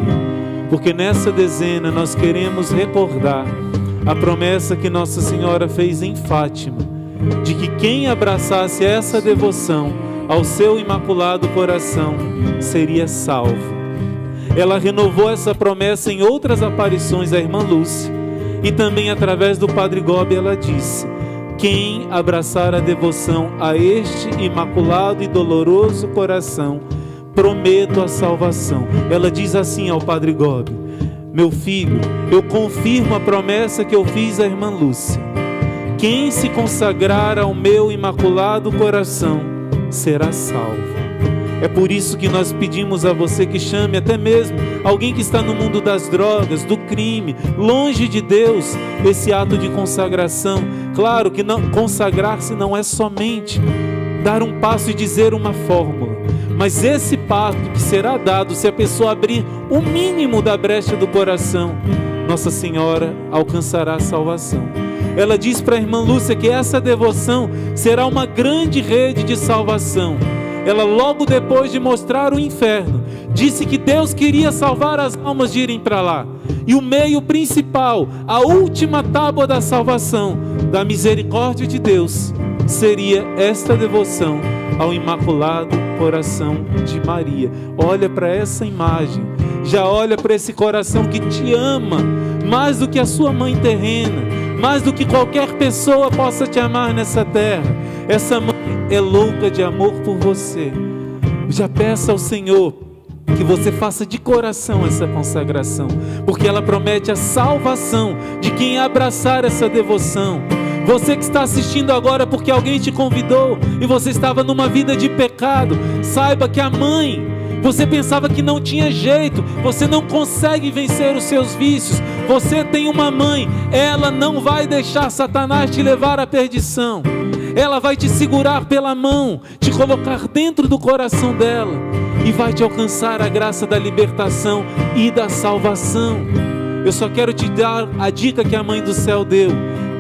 porque nessa dezena nós queremos recordar a promessa que Nossa Senhora fez em Fátima, de que quem abraçasse essa devoção ao seu Imaculado Coração seria salvo. Ela renovou essa promessa em outras aparições à irmã Lúcia e também através do Padre Gobi ela disse: quem abraçar a devoção a este imaculado e doloroso coração, prometo a salvação. Ela diz assim ao Padre Gobi: Meu filho, eu confirmo a promessa que eu fiz à irmã Lúcia. Quem se consagrar ao meu imaculado coração será salvo. É por isso que nós pedimos a você que chame até mesmo alguém que está no mundo das drogas, do crime, longe de Deus, esse ato de consagração. Claro que consagrar-se não é somente dar um passo e dizer uma fórmula, mas esse passo que será dado se a pessoa abrir o mínimo da brecha do coração, Nossa Senhora alcançará a salvação. Ela diz para a irmã Lúcia que essa devoção será uma grande rede de salvação ela logo depois de mostrar o inferno, disse que Deus queria salvar as almas de irem para lá. E o meio principal, a última tábua da salvação, da misericórdia de Deus, seria esta devoção ao Imaculado Coração de Maria. Olha para essa imagem, já olha para esse coração que te ama mais do que a sua mãe terrena, mais do que qualquer pessoa possa te amar nessa terra. Essa mãe é louca de amor por você. Já peça ao Senhor que você faça de coração essa consagração, porque ela promete a salvação de quem abraçar essa devoção. Você que está assistindo agora porque alguém te convidou e você estava numa vida de pecado, saiba que a mãe, você pensava que não tinha jeito, você não consegue vencer os seus vícios. Você tem uma mãe, ela não vai deixar Satanás te levar à perdição ela vai te segurar pela mão, te colocar dentro do coração dela e vai te alcançar a graça da libertação e da salvação. Eu só quero te dar a dica que a mãe do céu deu.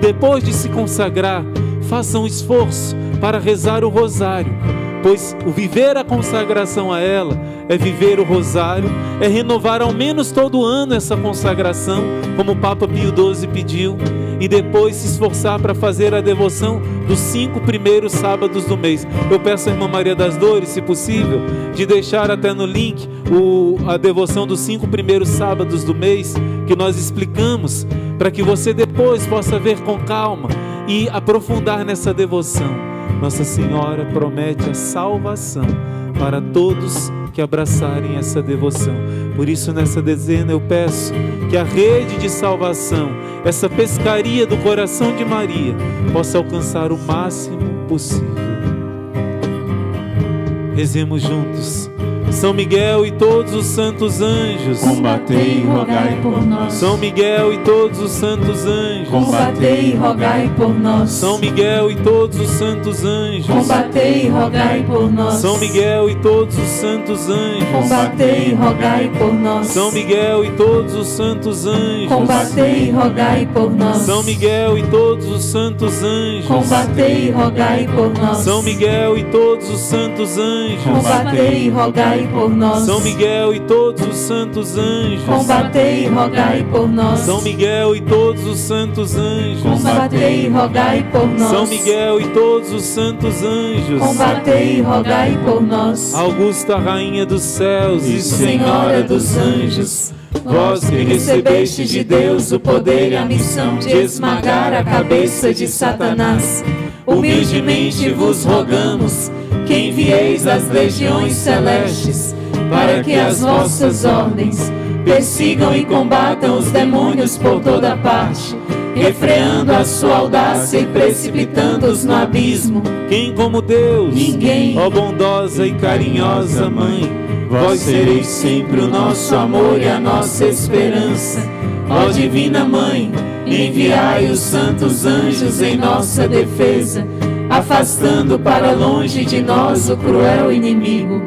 Depois de se consagrar, faça um esforço para rezar o rosário pois o viver a consagração a ela é viver o rosário, é renovar ao menos todo ano essa consagração, como o Papa Pio XII pediu, e depois se esforçar para fazer a devoção dos cinco primeiros sábados do mês. Eu peço à irmã Maria das Dores, se possível, de deixar até no link o, a devoção dos cinco primeiros sábados do mês, que nós explicamos, para que você depois possa ver com calma e aprofundar nessa devoção. Nossa Senhora promete a salvação para todos que abraçarem essa devoção. Por isso, nessa dezena, eu peço que a rede de salvação, essa pescaria do coração de Maria, possa alcançar o máximo possível. Rezemos juntos. São Miguel e todos os santos anjos, combatei e rogai por nós. São Miguel e todos os santos anjos, combatei e rogai por nós. São Miguel e todos os santos anjos, combatei e rogai por nós. São Miguel e todos os santos anjos, combatei e rogai por nós. São Miguel e todos os santos anjos, combatei e rogai por nós. São Miguel e todos os santos anjos, combatei e rogai por nós. São Miguel e todos os santos anjos, combatei e rogai por nós. São Miguel e todos os santos anjos, combatei e rogai por nós. São Miguel e todos os santos anjos, combatei e rogai por nós. São Miguel e todos os santos anjos, combatei e rogai por nós. Augusta Rainha dos céus e Senhora dos anjos, vós que recebeste de Deus o poder e a missão de esmagar a cabeça de Satanás, humildemente vos rogamos que envieis as legiões celestes para que as vossas ordens persigam e combatam os demônios por toda parte, refreando a sua audácia e precipitando-os no abismo. Quem como Deus? Ninguém. Ó bondosa e carinhosa Mãe, vós sereis sempre o nosso amor e a nossa esperança. Ó Divina Mãe, enviai os santos anjos em nossa defesa, afastando para longe de nós o cruel inimigo.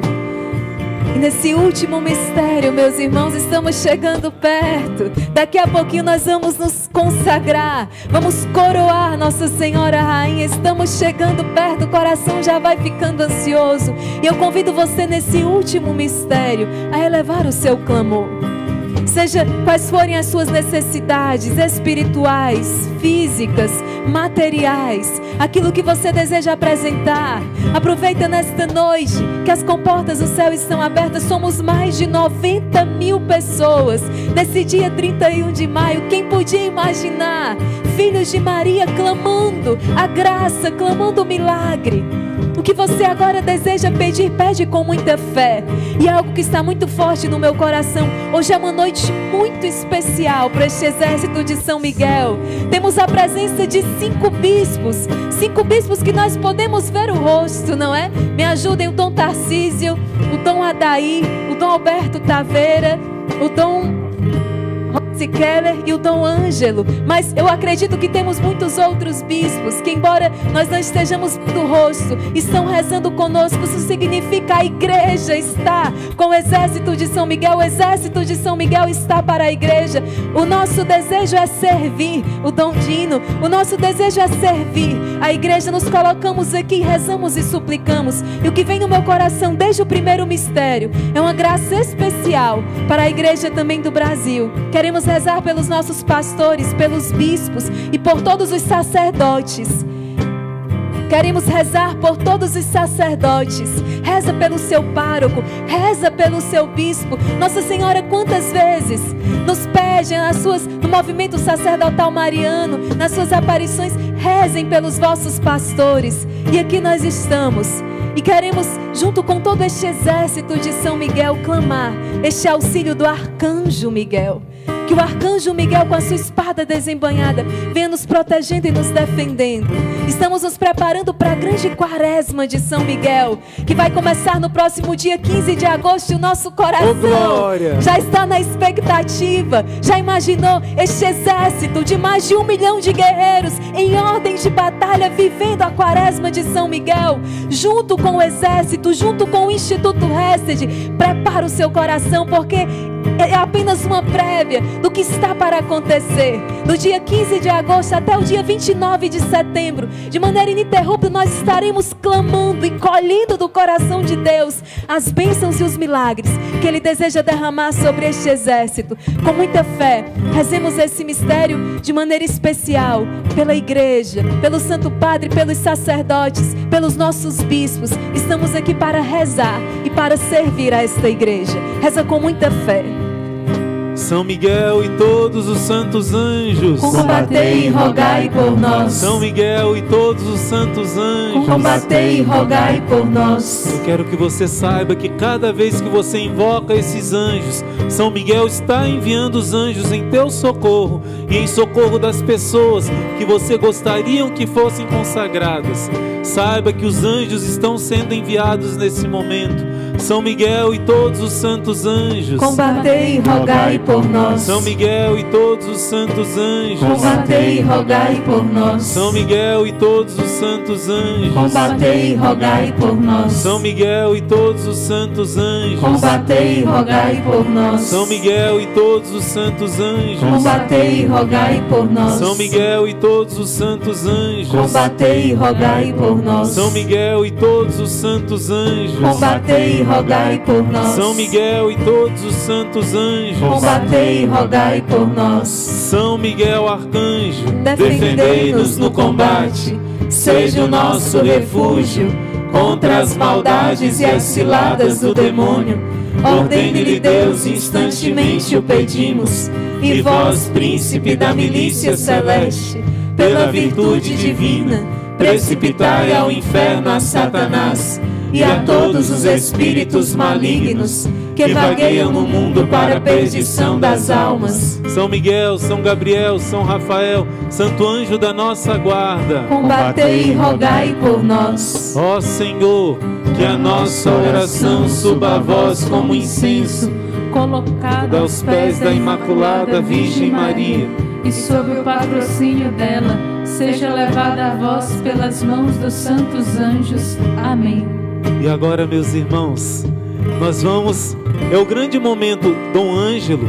E nesse último mistério, meus irmãos, estamos chegando perto. Daqui a pouquinho nós vamos nos consagrar, vamos coroar Nossa Senhora Rainha. Estamos chegando perto, o coração já vai ficando ansioso. E eu convido você nesse último mistério a elevar o seu clamor. Seja quais forem as suas necessidades espirituais, físicas, materiais, aquilo que você deseja apresentar. Aproveita nesta noite que as comportas do céu estão abertas. Somos mais de 90 mil pessoas nesse dia 31 de maio. Quem podia imaginar? Filhos de Maria clamando a graça, clamando o milagre. O que você agora deseja pedir, pede com muita fé. E é algo que está muito forte no meu coração. Hoje é uma noite muito especial para este exército de São Miguel. Temos a presença de cinco bispos. Cinco bispos que nós podemos ver o rosto, não é? Me ajudem o Dom Tarcísio, o Dom Adaí, o Dom Alberto Taveira, o Dom Rose Keller e o Dom Ângelo, mas eu acredito que temos muitos outros bispos que, embora nós não estejamos do rosto, estão rezando conosco. Isso significa a igreja está com o exército de São Miguel, o exército de São Miguel está para a igreja. O nosso desejo é servir, o Dom Dino, o nosso desejo é servir. A igreja nos colocamos aqui, rezamos e suplicamos. E o que vem no meu coração desde o primeiro mistério é uma graça especial para a igreja também do Brasil. Queremos rezar pelos nossos pastores, pelos bispos e por todos os sacerdotes. Queremos rezar por todos os sacerdotes. Reza pelo seu pároco, reza pelo seu bispo. Nossa Senhora, quantas vezes nos pede nas suas, no movimento sacerdotal mariano, nas suas aparições, rezem pelos vossos pastores. E aqui nós estamos. E queremos, junto com todo este exército de São Miguel, clamar este auxílio do arcanjo Miguel. Que o arcanjo Miguel, com a sua espada desembanhada, venha nos protegendo e nos defendendo. Estamos nos preparando para a grande quaresma de São Miguel, que vai começar no próximo dia 15 de agosto. E o nosso coração glória! já está na expectativa. Já imaginou este exército de mais de um milhão de guerreiros em ordem de batalha, vivendo a quaresma de São Miguel, junto com o exército, junto com o Instituto Hesed? Prepara o seu coração, porque é apenas uma prévia do que está para acontecer. Do dia 15 de agosto até o dia 29 de setembro, de maneira ininterrupta, nós estaremos clamando e colhendo do coração de Deus as bênçãos e os milagres que Ele deseja derramar sobre este exército. Com muita fé, rezemos esse mistério de maneira especial pela igreja, pelo Santo Padre, pelos sacerdotes, pelos nossos bispos. Estamos aqui para rezar e para servir a esta igreja. Reza com muita fé. São Miguel e todos os santos anjos, Combatei e rogai por nós. São Miguel e todos os santos anjos. Combatei e rogai por nós. Eu quero que você saiba que cada vez que você invoca esses anjos, São Miguel está enviando os anjos em teu socorro e em socorro das pessoas que você gostariam que fossem consagradas. Saiba que os anjos estão sendo enviados nesse momento São Miguel e todos os santos anjos. Combatei e rogai por nós. São Miguel e todos os santos anjos. Combatei e rogai por nós. São Miguel e todos os santos anjos. Combatei e rogai por nós. São Miguel e todos os santos anjos. Combatei e rogai por nós. São Miguel e todos os santos anjos. Combatei e rogai por nós. São Miguel e todos os santos anjos. Combatei e rogai por nós. São Miguel e todos os santos anjos. Combatei e rogai por nós. São Miguel e todos os santos anjos. Combatei e rogai por nós. São Miguel arcanjo, defendei-nos no combate. Seja o nosso refúgio contra as maldades e as ciladas do demônio. Ordene-lhe Deus, instantemente o pedimos. E vós, príncipe da milícia celeste, pela virtude divina, precipitai ao inferno a Satanás e a todos os espíritos malignos que vagueiam no mundo para a perdição das almas. São Miguel, São Gabriel, São Rafael, Santo Anjo da nossa guarda. Combatei e rogai por nós. Ó Senhor, que a nossa oração suba a vós como incenso, colocado aos pés da Imaculada Virgem Maria, e sob o patrocínio dela, seja levada a vós pelas mãos dos santos anjos. Amém. E agora, meus irmãos, nós vamos. É o grande momento, Dom Ângelo,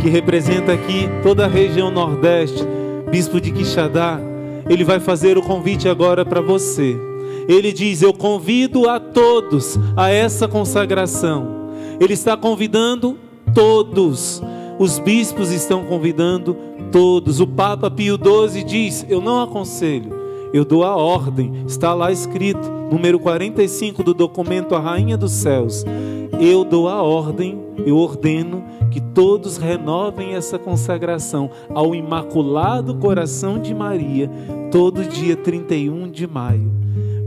que representa aqui toda a região Nordeste, Bispo de Quixadá, ele vai fazer o convite agora para você. Ele diz: Eu convido a todos a essa consagração. Ele está convidando todos. Os bispos estão convidando todos. O Papa Pio XII diz: Eu não aconselho, eu dou a ordem. Está lá escrito, número 45 do documento A Rainha dos Céus. Eu dou a ordem, eu ordeno que todos renovem essa consagração ao Imaculado Coração de Maria, todo dia 31 de maio.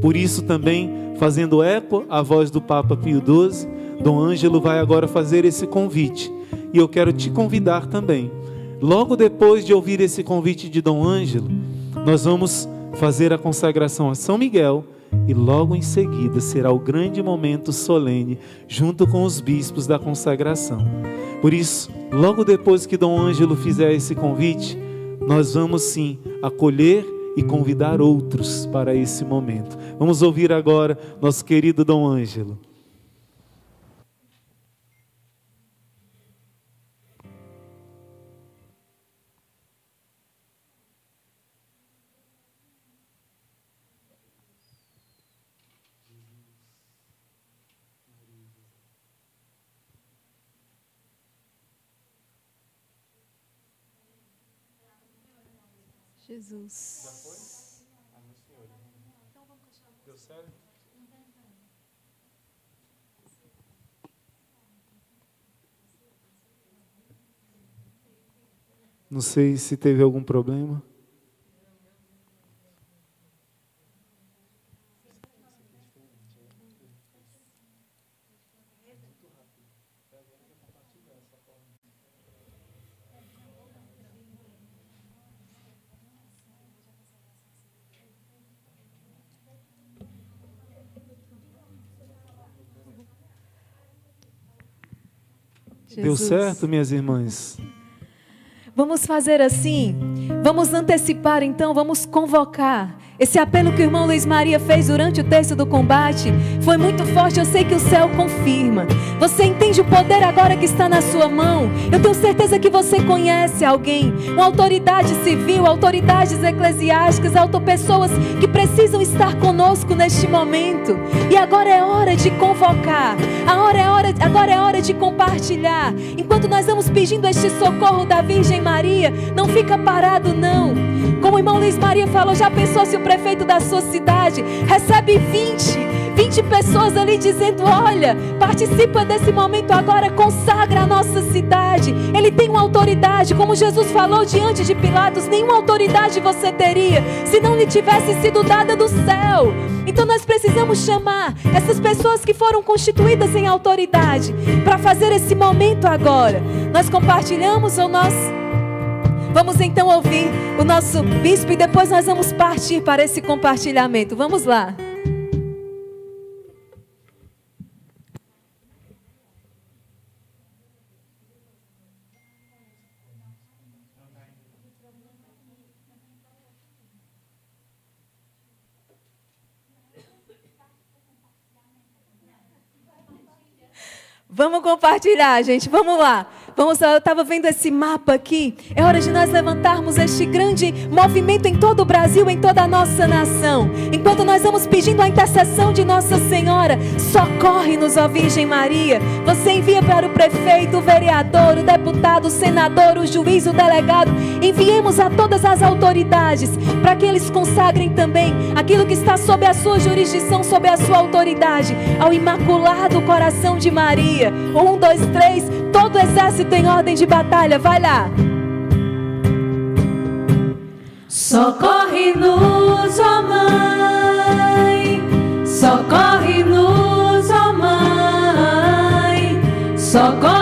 Por isso também, fazendo eco à voz do Papa Pio XII, Dom Ângelo vai agora fazer esse convite. E eu quero te convidar também. Logo depois de ouvir esse convite de Dom Ângelo, nós vamos fazer a consagração a São Miguel e logo em seguida será o grande momento solene junto com os bispos da consagração. Por isso, logo depois que Dom Ângelo fizer esse convite, nós vamos sim acolher e convidar outros para esse momento. Vamos ouvir agora nosso querido Dom Ângelo. Jesus. Já foi? Amém, Senhor. Deu certo? Não sei se teve algum problema. Deu Jesus. certo, minhas irmãs? Vamos fazer assim. Vamos antecipar então, vamos convocar. Esse apelo que o irmão Luiz Maria fez durante o texto do combate foi muito forte. Eu sei que o céu confirma. Você entende o poder agora que está na sua mão? Eu tenho certeza que você conhece alguém, uma autoridade civil, autoridades eclesiásticas, auto pessoas que precisam estar conosco neste momento. E agora é hora de convocar. Agora é hora, agora é hora de compartilhar. Enquanto nós vamos pedindo este socorro da Virgem Maria, não fica parado não. Como o irmão Luiz Maria falou, já pensou se o prefeito da sua cidade recebe 20, 20 pessoas ali dizendo: Olha, participa desse momento agora, consagra a nossa cidade. Ele tem uma autoridade, como Jesus falou diante de Pilatos: nenhuma autoridade você teria se não lhe tivesse sido dada do céu. Então nós precisamos chamar essas pessoas que foram constituídas em autoridade para fazer esse momento agora. Nós compartilhamos ou nós. Vamos então ouvir o nosso bispo e depois nós vamos partir para esse compartilhamento. Vamos lá. Vamos compartilhar, gente. Vamos lá. Vamos eu estava vendo esse mapa aqui. É hora de nós levantarmos este grande movimento em todo o Brasil, em toda a nossa nação. Enquanto nós vamos pedindo a intercessão de Nossa Senhora, socorre-nos, ó Virgem Maria. Você envia para o prefeito, o vereador, o deputado, o senador, o juiz, o delegado. Enviemos a todas as autoridades para que eles consagrem também aquilo que está sob a sua jurisdição, sob a sua autoridade, ao Imaculado Coração de Maria. Um, dois, três. Todo exército em ordem de batalha, vai lá. Socorre-nos, ó Mãe, socorre-nos, ó Mãe, socorre-nos,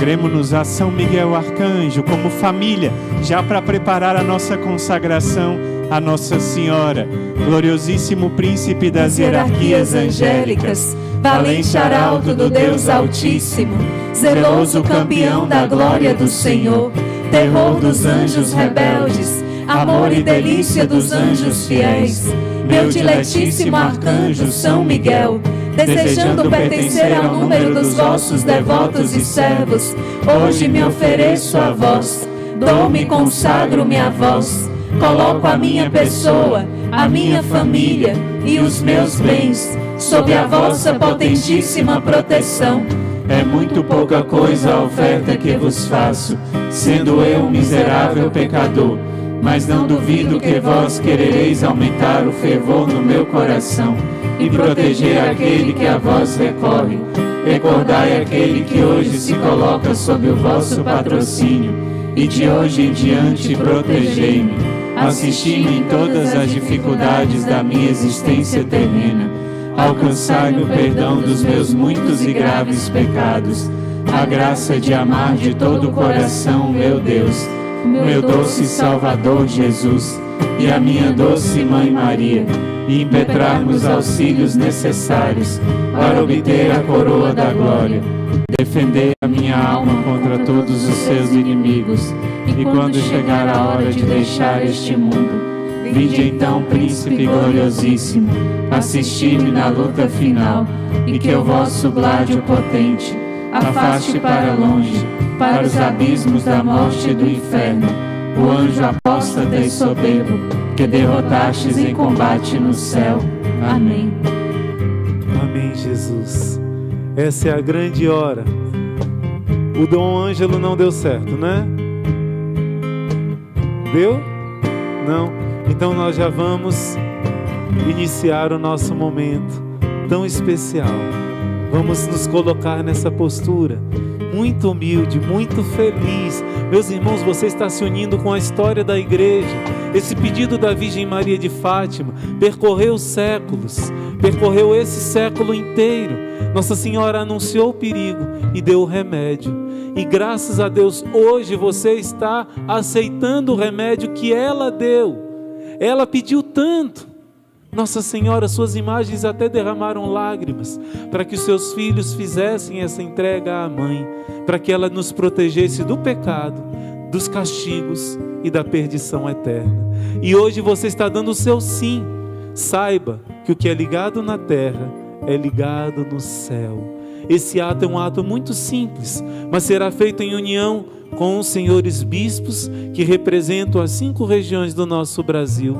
Consagremos-nos a São Miguel Arcanjo como família, já para preparar a nossa consagração a Nossa Senhora, gloriosíssimo príncipe das hierarquias angélicas, valente arauto do Deus Altíssimo, zeloso campeão da glória do Senhor, terror dos anjos rebeldes, amor e delícia dos anjos fiéis, meu diletíssimo arcanjo São Miguel, desejando pertencer ao número dos vossos devotos e servos, hoje me ofereço a vós, dou-me e consagro-me a vós, coloco a minha pessoa, a minha família e os meus bens sob a vossa potentíssima proteção. É muito pouca coisa a oferta que vos faço, sendo eu um miserável pecador. Mas não duvido que vós querereis aumentar o fervor no meu coração e proteger aquele que a vós recorre. Recordai aquele que hoje se coloca sob o vosso patrocínio, e de hoje em diante protegei-me. Assisti-me em todas as dificuldades da minha existência terrena. Alcançai-me o perdão dos meus muitos e graves pecados, a graça de amar de todo o coração, meu Deus, meu doce Salvador Jesus, e a minha doce Mãe Maria, e impetrar-nos auxílios necessários para obter a coroa da glória. Defender a minha alma contra todos os seus inimigos, e quando chegar a hora de deixar este mundo, Vinde então, príncipe gloriosíssimo, assisti-me na luta final, e que o vosso gládio potente afaste para longe, para os abismos da morte e do inferno, o anjo apóstata e soberbo, que derrotastes em combate no céu. Amém. Amém, Jesus. Essa é a grande hora. O Dom Ângelo não deu certo, né? Deu? Não. Então nós já vamos iniciar o nosso momento tão especial. Vamos nos colocar nessa postura, muito humilde, muito feliz. Meus irmãos, você está se unindo com a história da igreja. Esse pedido da Virgem Maria de Fátima percorreu séculos, percorreu esse século inteiro. Nossa Senhora anunciou o perigo e deu o remédio. E graças a Deus, hoje você está aceitando o remédio que ela deu. Ela pediu tanto. Nossa Senhora, suas imagens até derramaram lágrimas para que os seus filhos fizessem essa entrega à mãe, para que ela nos protegesse do pecado, dos castigos e da perdição eterna. E hoje você está dando o seu sim. Saiba que o que é ligado na terra é ligado no céu. Esse ato é um ato muito simples, mas será feito em união com os senhores bispos que representam as cinco regiões do nosso Brasil.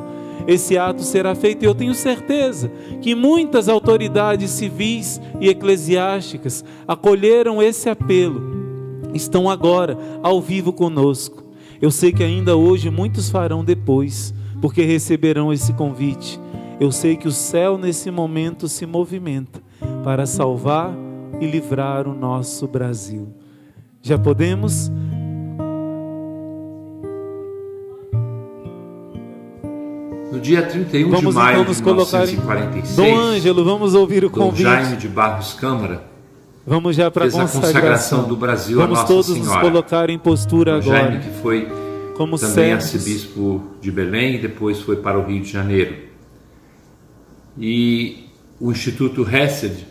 Esse ato será feito e eu tenho certeza que muitas autoridades civis e eclesiásticas acolheram esse apelo, estão agora ao vivo conosco. Eu sei que ainda hoje muitos farão depois, porque receberão esse convite. Eu sei que o céu nesse momento se movimenta para salvar e livrar o nosso Brasil. Já podemos No dia 31 Vamos de maio então de colocar em 1946, Dom Ângelo, vamos ouvir o Dom convite. Jaime de Barros Câmara Vamos já para a consagração. do Brasil Vamos a Nossa todos Senhora. nos colocar em postura o agora. Jaime, que foi como também servos. arcebispo de Belém e depois foi para o Rio de Janeiro. E o Instituto Hesed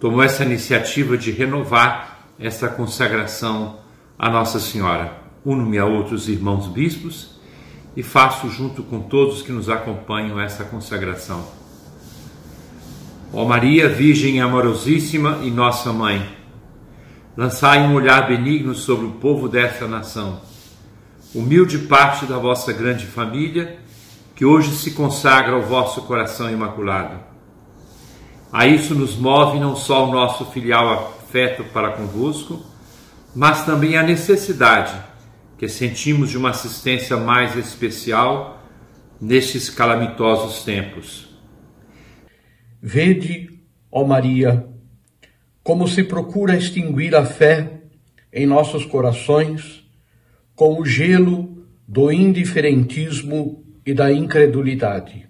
tomou essa iniciativa de renovar essa consagração a Nossa Senhora. Uno-me a outros irmãos bispos e faço junto com todos que nos acompanham essa consagração. Ó Maria, Virgem amorosíssima e nossa Mãe, lançai um olhar benigno sobre o povo desta nação, humilde parte da vossa grande família, que hoje se consagra ao vosso coração imaculado. A isso nos move não só o nosso filial afeto para convosco, mas também a necessidade que sentimos de uma assistência mais especial nestes calamitosos tempos. Vede, ó Maria, como se procura extinguir a fé em nossos corações com o gelo do indiferentismo e da incredulidade.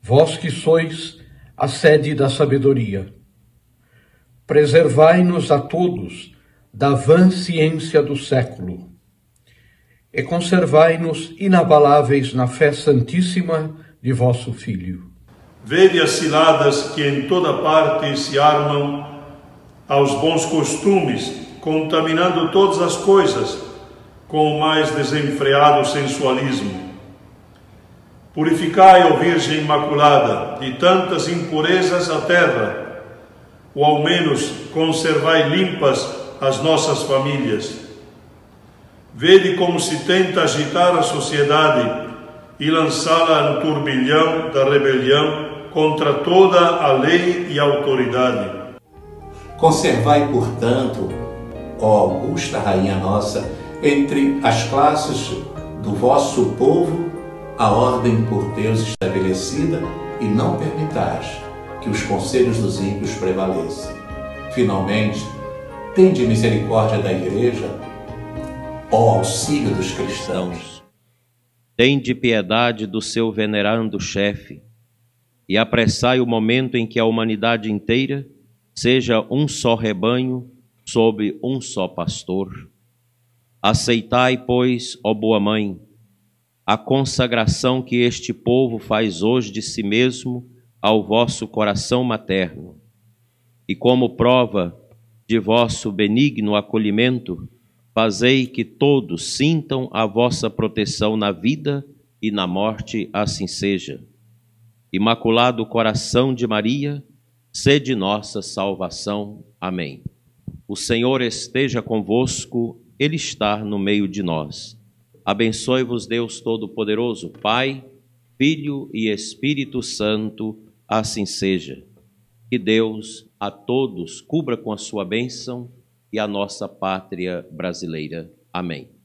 Vós que sois a sede da sabedoria, preservai-nos a todos da vã ciência do século e conservai-nos inabaláveis na fé santíssima de vosso Filho. Vede as ciladas que em toda parte se armam aos bons costumes, contaminando todas as coisas com o mais desenfreado sensualismo. Purificai, ó Virgem Imaculada, de tantas impurezas a terra, ou ao menos conservai limpas as nossas famílias. Vede como se tenta agitar a sociedade e lançá-la no turbilhão da rebelião contra toda a lei e autoridade. Conservai, portanto, ó augusta Rainha Nossa, entre as classes do vosso povo a ordem por Deus estabelecida e não permitais que os conselhos dos ímpios prevaleçam. Finalmente, tende misericórdia da Igreja, ó auxílio dos cristãos. Tende piedade do seu venerando chefe e apressai o momento em que a humanidade inteira seja um só rebanho sob um só pastor. Aceitai, pois, ó boa mãe, a consagração que este povo faz hoje de si mesmo ao vosso coração materno, e como prova de vosso benigno acolhimento, fazei que todos sintam a vossa proteção na vida e na morte, assim seja. Imaculado coração de Maria, sede nossa salvação. Amém. O Senhor esteja convosco, Ele está no meio de nós. Abençoe-vos, Deus Todo-Poderoso, Pai, Filho e Espírito Santo, assim seja. Que Deus a todos cubra com a sua bênção e a nossa pátria brasileira. Amém.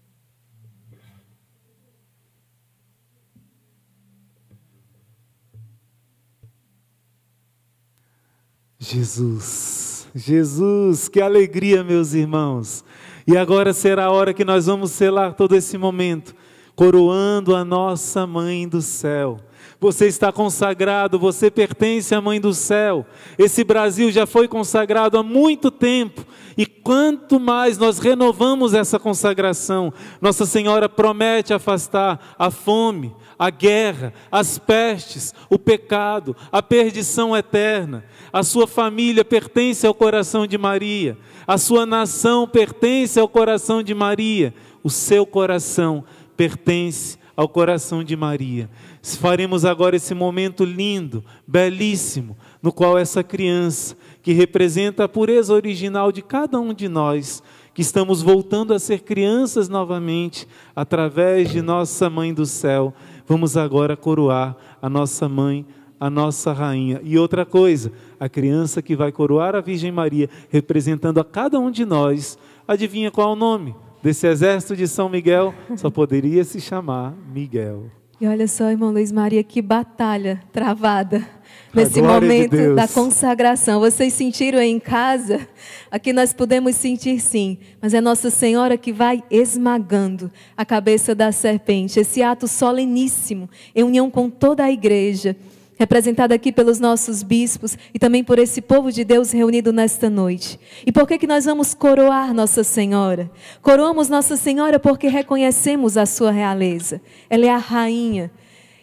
Jesus, Jesus, que alegria, meus irmãos. E agora será a hora que nós vamos selar todo esse momento, coroando a nossa mãe do céu. Você está consagrado, você pertence à Mãe do Céu. Esse Brasil já foi consagrado há muito tempo. E quanto mais nós renovamos essa consagração, Nossa Senhora promete afastar a fome, a guerra, as pestes, o pecado, a perdição eterna. A sua família pertence ao coração de Maria. A sua nação pertence ao coração de Maria. O seu coração pertence ao coração de Maria. Faremos agora esse momento lindo, belíssimo, no qual essa criança, que representa a pureza original de cada um de nós, que estamos voltando a ser crianças novamente, através de nossa Mãe do Céu, vamos agora coroar a nossa mãe, a nossa rainha. E outra coisa, a criança que vai coroar a Virgem Maria, representando a cada um de nós, adivinha qual é o nome? Desse exército de São Miguel, só poderia se chamar Miguel. E olha só, irmão Luiz Maria, que batalha travada nesse momento de da consagração. Vocês sentiram aí em casa? Aqui nós podemos sentir sim, mas é Nossa Senhora que vai esmagando a cabeça da serpente. Esse ato soleníssimo, em união com toda a igreja. Representada aqui pelos nossos bispos e também por esse povo de Deus reunido nesta noite. E por que, que nós vamos coroar Nossa Senhora? Coroamos Nossa Senhora porque reconhecemos a sua realeza. Ela é a rainha.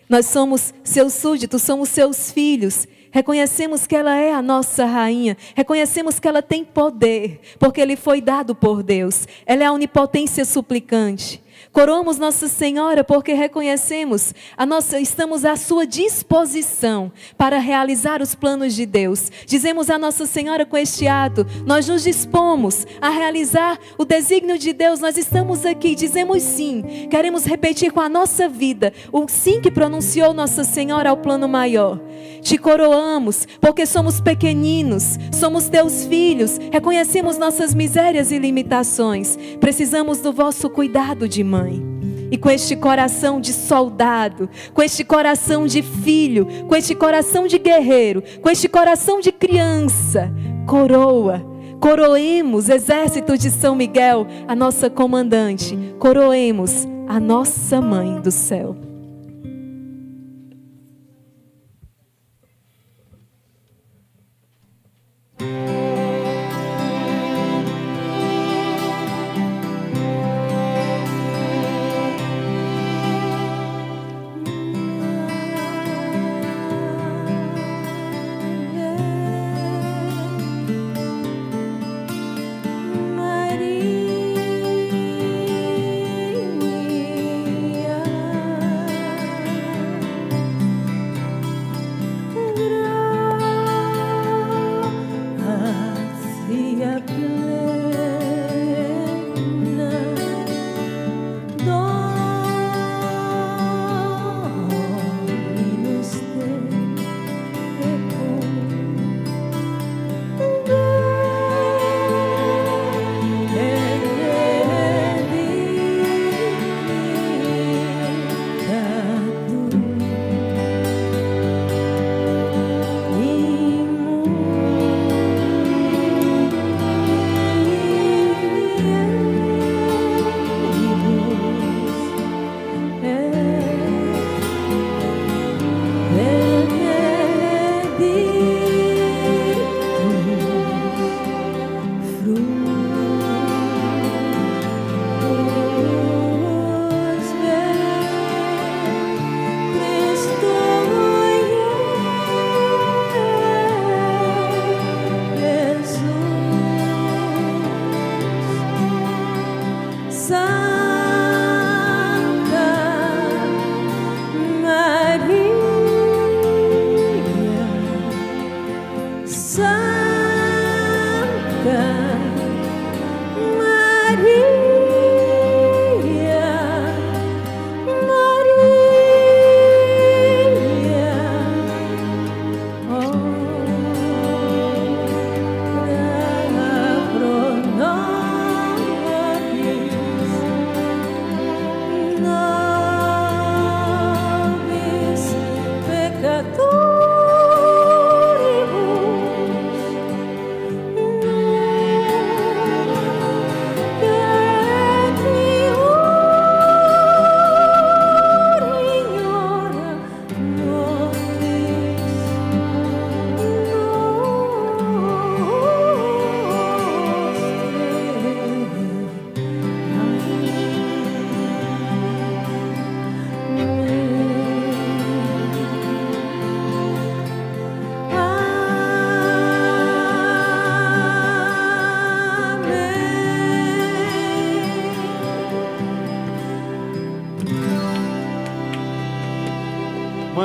Nós somos seus súditos, somos seus filhos. Reconhecemos que ela é a nossa rainha. Reconhecemos que ela tem poder, porque ele foi dado por Deus. Ela é a onipotência suplicante. Coroamos Nossa Senhora porque reconhecemos a nossa, estamos à sua disposição para realizar os planos de Deus. Dizemos a Nossa Senhora com este ato, nós nos dispomos a realizar o desígnio de Deus. Nós estamos aqui, dizemos sim. Queremos repetir com a nossa vida o sim que pronunciou Nossa Senhora ao plano maior. Te coroamos porque somos pequeninos, somos teus filhos, reconhecemos nossas misérias e limitações. Precisamos do vosso cuidado de mãe. E com este coração de soldado, com este coração de filho, com este coração de guerreiro, com este coração de criança, coroa. Coroemos, exército de São Miguel, a nossa comandante. Coroemos a nossa mãe do céu.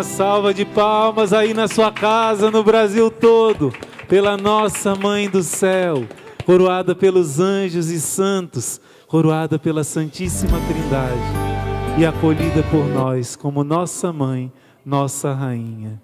Salva de palmas aí na sua casa, no Brasil todo, pela nossa Mãe do Céu, coroada pelos anjos e santos, coroada pela Santíssima Trindade e acolhida por nós como nossa mãe, nossa rainha.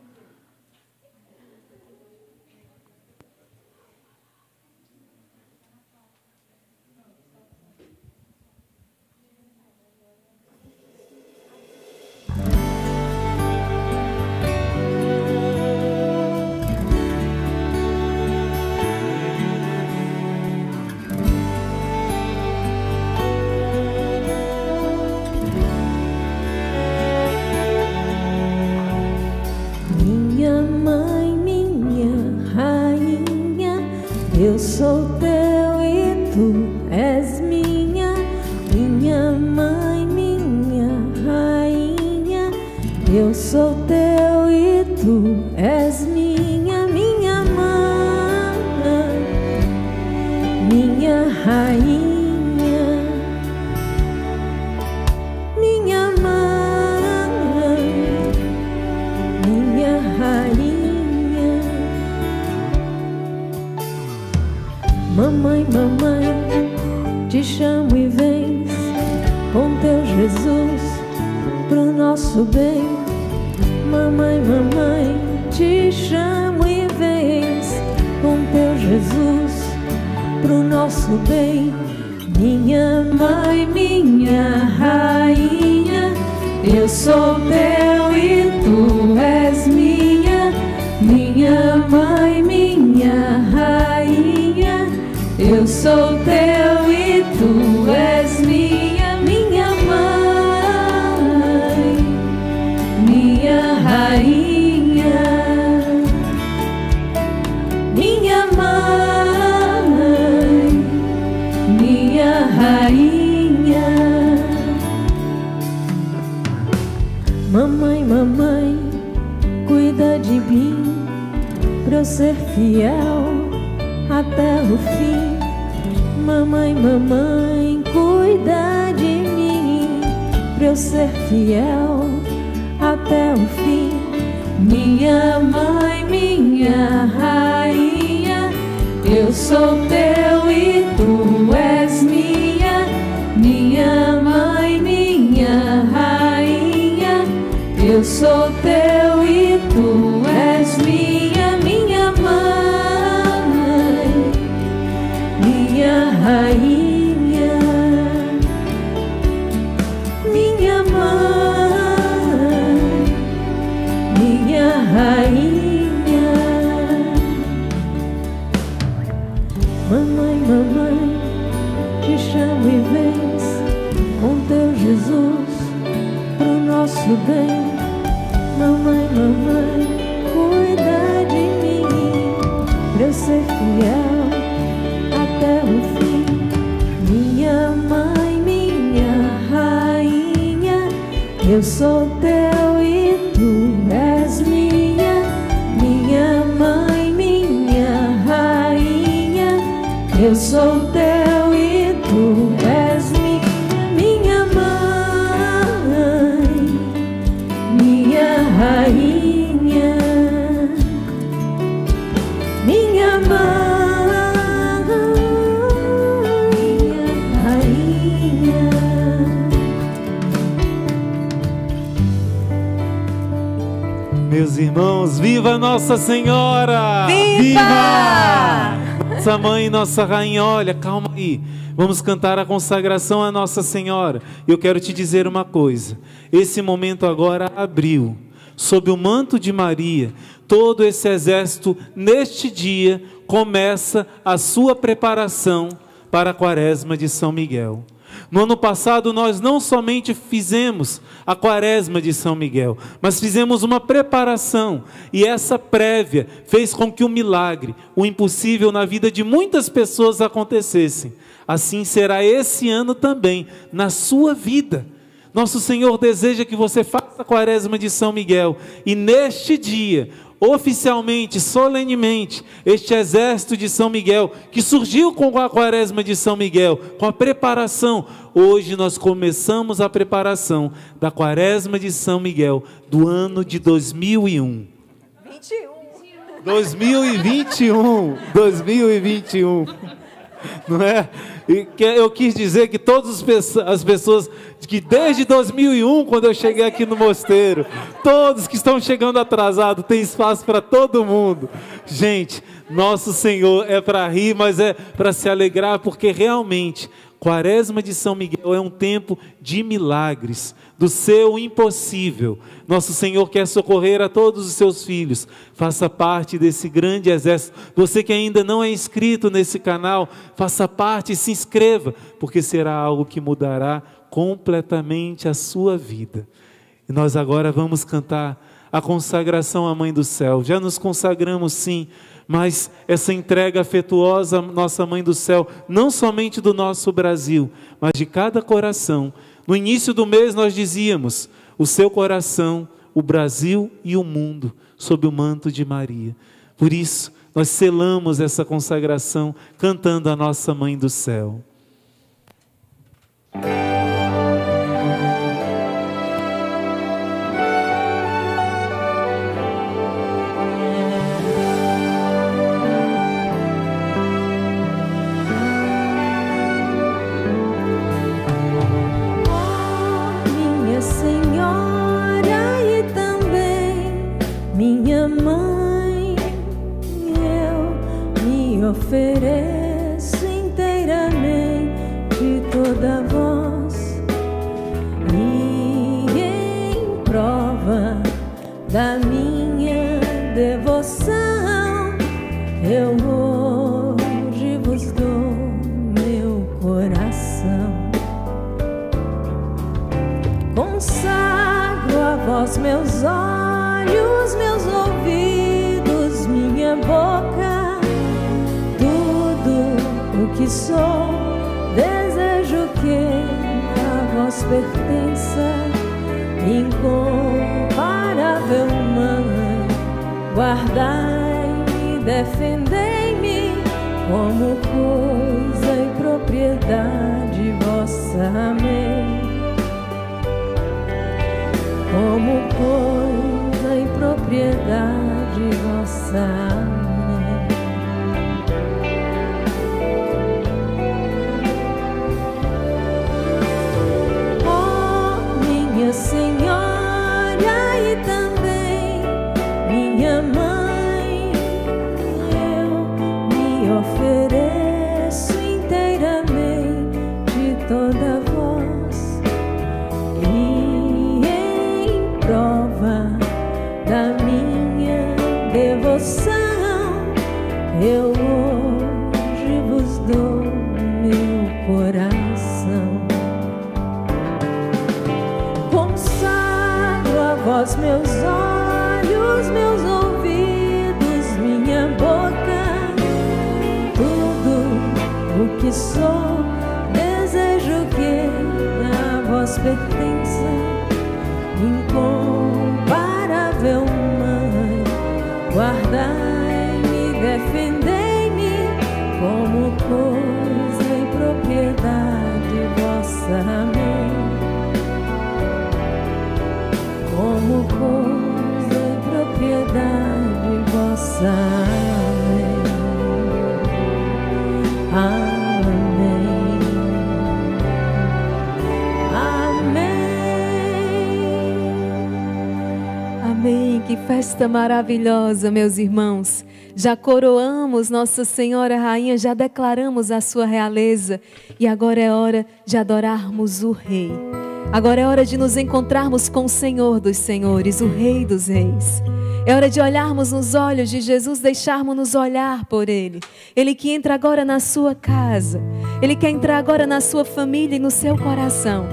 Nossa rainha, olha, calma aí. Vamos cantar a consagração à Nossa Senhora. Eu quero te dizer uma coisa. Esse momento agora abriu. Sob o manto de Maria, todo esse exército, neste dia, começa a sua preparação para a quaresma de São Miguel. No ano passado, nós não somente fizemos a quaresma de São Miguel, mas fizemos uma preparação, e essa prévia fez com que o milagre, o impossível na vida de muitas pessoas acontecesse. Assim será esse ano também, na sua vida. Nosso Senhor deseja que você faça a quaresma de São Miguel, e neste dia, oficialmente, solenemente, este exército de São Miguel, que surgiu com a quaresma de São Miguel, com a preparação, hoje nós começamos a preparação da quaresma de São Miguel do ano de 2001. 2021, 2021, não é? E que eu quis dizer que todas as pessoas que desde 2001, quando eu cheguei aqui no mosteiro, todos que estão chegando atrasados, tem espaço para todo mundo. Gente, nosso Senhor é para rir, mas é para se alegrar, porque realmente Quaresma de São Miguel é um tempo de milagres, do seu impossível. Nosso Senhor quer socorrer a todos os seus filhos. Faça parte desse grande exército. Você que ainda não é inscrito nesse canal, faça parte e se inscreva, porque será algo que mudará completamente a sua vida. E nós agora vamos cantar a consagração à Mãe do Céu. Já nos consagramos sim, mas essa entrega afetuosa, nossa Mãe do Céu, não somente do nosso Brasil, mas de cada coração. No início do mês nós dizíamos: o seu coração, o Brasil e o mundo, sob o manto de Maria. Por isso, nós selamos essa consagração cantando a nossa Mãe do Céu. Eu sou. Desejo que a vós pertença, incomparável mãe. Guardai e defendei-me como coisa e propriedade vossa. Amém festa maravilhosa, meus irmãos. Já coroamos Nossa Senhora Rainha, já declaramos a sua realeza e agora é hora de adorarmos o Rei. Agora é hora de nos encontrarmos com o Senhor dos Senhores, o Rei dos Reis. É hora de olharmos nos olhos de Jesus, deixarmos-nos olhar por Ele. Ele que entra agora na sua casa, Ele quer entrar agora na sua família e no seu coração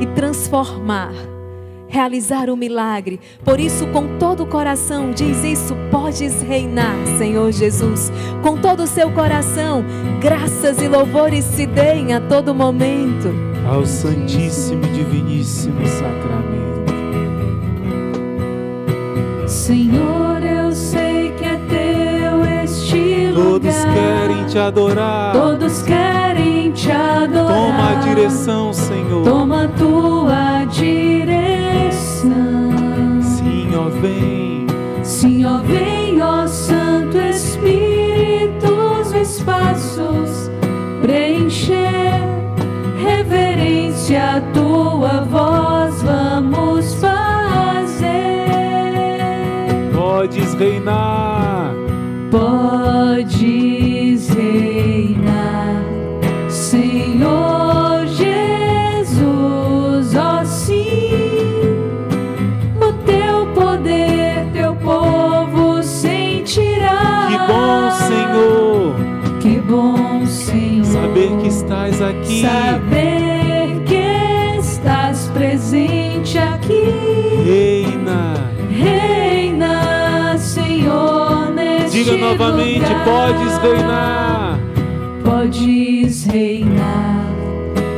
e transformar realizar o milagre. Por isso, com todo o coração, diz isso: podes reinar, Senhor Jesus. Com todo o seu coração, graças e louvores se deem a todo momento. Ao Santíssimo e Diviníssimo Sacramento. Senhor, eu sei que é teu este Todos lugar. querem te adorar. Todos querem adorar. Toma a direção, Senhor. Toma a tua direção. Sim, ó, vem. Sim, ó, vem, ó Santo Espírito, os espaços preencher. Reverência à tua voz, vamos fazer. Podes reinar. Podes Senhor Jesus, ó sim, o teu poder, teu povo sentirá. Que bom, Senhor, Que bom, Senhor, saber que estás aqui. saber que estás presente aqui. Reina. Reina, Senhor, neste Diga novamente, lugar. podes reinar. Reinar,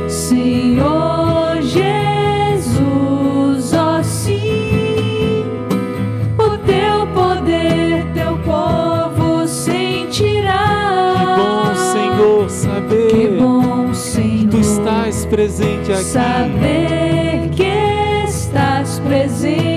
Senhor Jesus, ó sim. O teu poder, teu povo Que sentirá. bom, Senhor, saber Que bom, Senhor. tu estás presente aqui. Saber que estás presente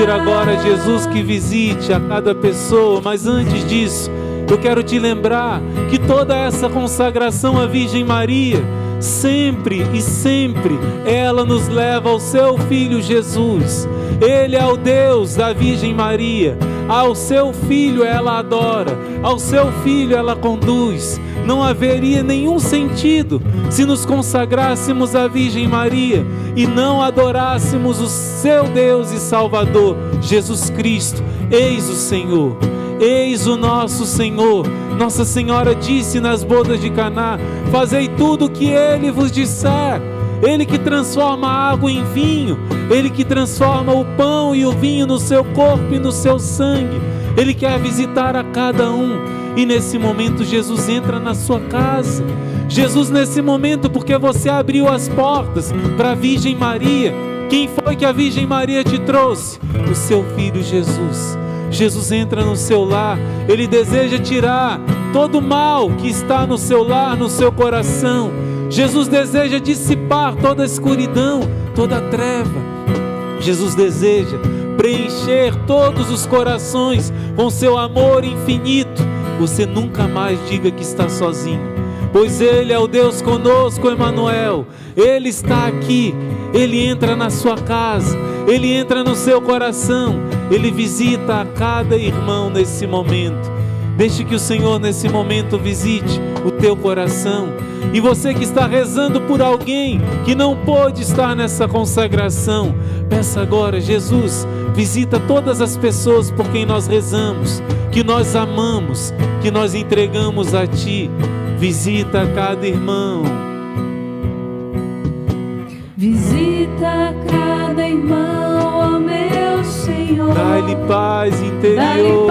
pedir agora Jesus que visite a cada pessoa, mas antes disso, eu quero te lembrar que toda essa consagração à Virgem Maria, sempre e sempre, ela nos leva ao seu Filho Jesus. Ele é o Deus da Virgem Maria. Ao seu filho ela adora, ao seu filho ela conduz. Não haveria nenhum sentido se nos consagrássemos à Virgem Maria e não adorássemos o seu Deus e Salvador, Jesus Cristo. Eis o Senhor. Eis o nosso Senhor. Nossa Senhora disse nas bodas de Caná: Fazei tudo o que ele vos disser. Ele que transforma a água em vinho, ele que transforma o pão e o vinho no seu corpo e no seu sangue. Ele quer visitar a cada um. E nesse momento Jesus entra na sua casa. Jesus nesse momento porque você abriu as portas para a Virgem Maria. Quem foi que a Virgem Maria te trouxe? O seu filho Jesus. Jesus entra no seu lar, ele deseja tirar todo o mal que está no seu lar, no seu coração. Jesus deseja dissipar toda a escuridão, toda a treva. Jesus deseja preencher todos os corações com seu amor infinito. Você nunca mais diga que está sozinho, pois Ele é o Deus conosco, Emanuel. Ele está aqui, Ele entra na sua casa, Ele entra no seu coração, Ele visita a cada irmão nesse momento. Deixe que o Senhor nesse momento visite o teu coração. E você que está rezando por alguém que não pôde estar nessa consagração, peça agora, Jesus, visita todas as pessoas por quem nós rezamos, que nós amamos, que nós entregamos a Ti. Visita cada irmão. Visita cada irmão, ó meu Senhor. Dá-lhe paz interior e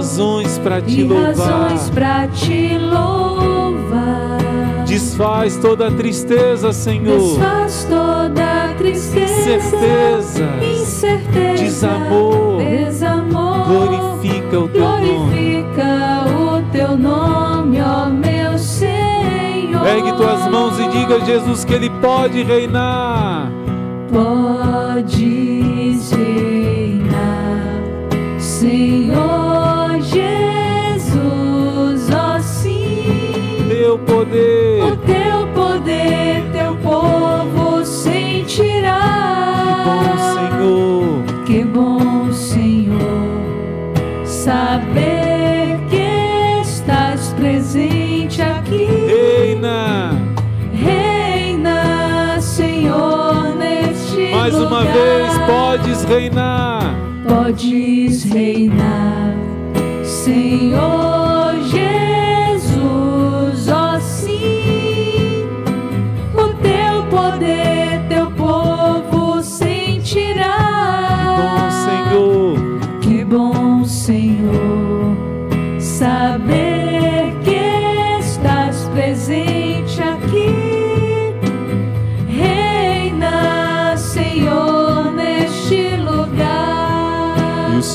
razões para te te louvar. Desfaz toda a tristeza, Senhor. Desfaz toda a tristeza, Incerteza, incerteza, desamor. desamor. Glorifica o teu nome. Glorifica o teu nome, ó meu Senhor. Pegue tuas mãos e diga a Jesus que Ele pode reinar. Podes reinar, Senhor saber que estás presente aqui. Reina. Reina, Senhor, neste Mais uma lugar. vez, podes reinar. Podes reinar, Senhor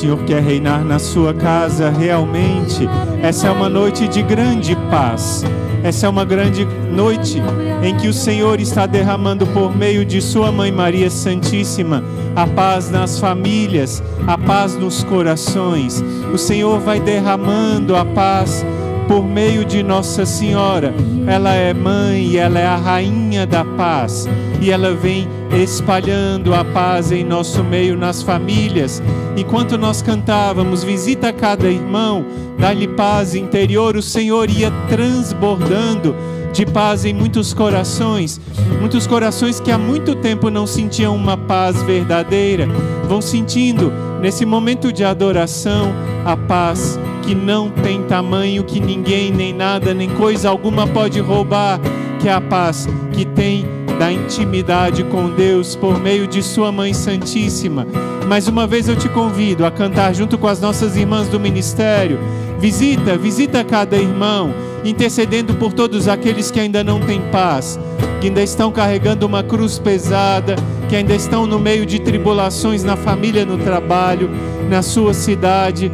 Senhor quer reinar na sua casa realmente. Essa é uma noite de grande paz. Essa é uma grande noite em que o Senhor está derramando por meio de Sua Mãe Maria Santíssima a paz nas famílias, a paz nos corações. O Senhor vai derramando a paz por meio de Nossa Senhora. Ela é mãe ela é a rainha da paz. E ela vem espalhando a paz em nosso meio, nas famílias. Enquanto nós cantávamos, visita cada irmão, dá-lhe paz interior, o Senhor ia transbordando de paz em muitos corações, muitos corações que há muito tempo não sentiam uma paz verdadeira, vão sentindo nesse momento de adoração a paz que não tem tamanho, que ninguém, nem nada, nem coisa alguma pode roubar, que é a paz que tem da intimidade com Deus por meio de Sua Mãe Santíssima. Mais uma vez eu te convido a cantar junto com as nossas irmãs do ministério. Visita, visita cada irmão, intercedendo por todos aqueles que ainda não têm paz, que ainda estão carregando uma cruz pesada, que ainda estão no meio de tribulações na família, no trabalho, na sua cidade.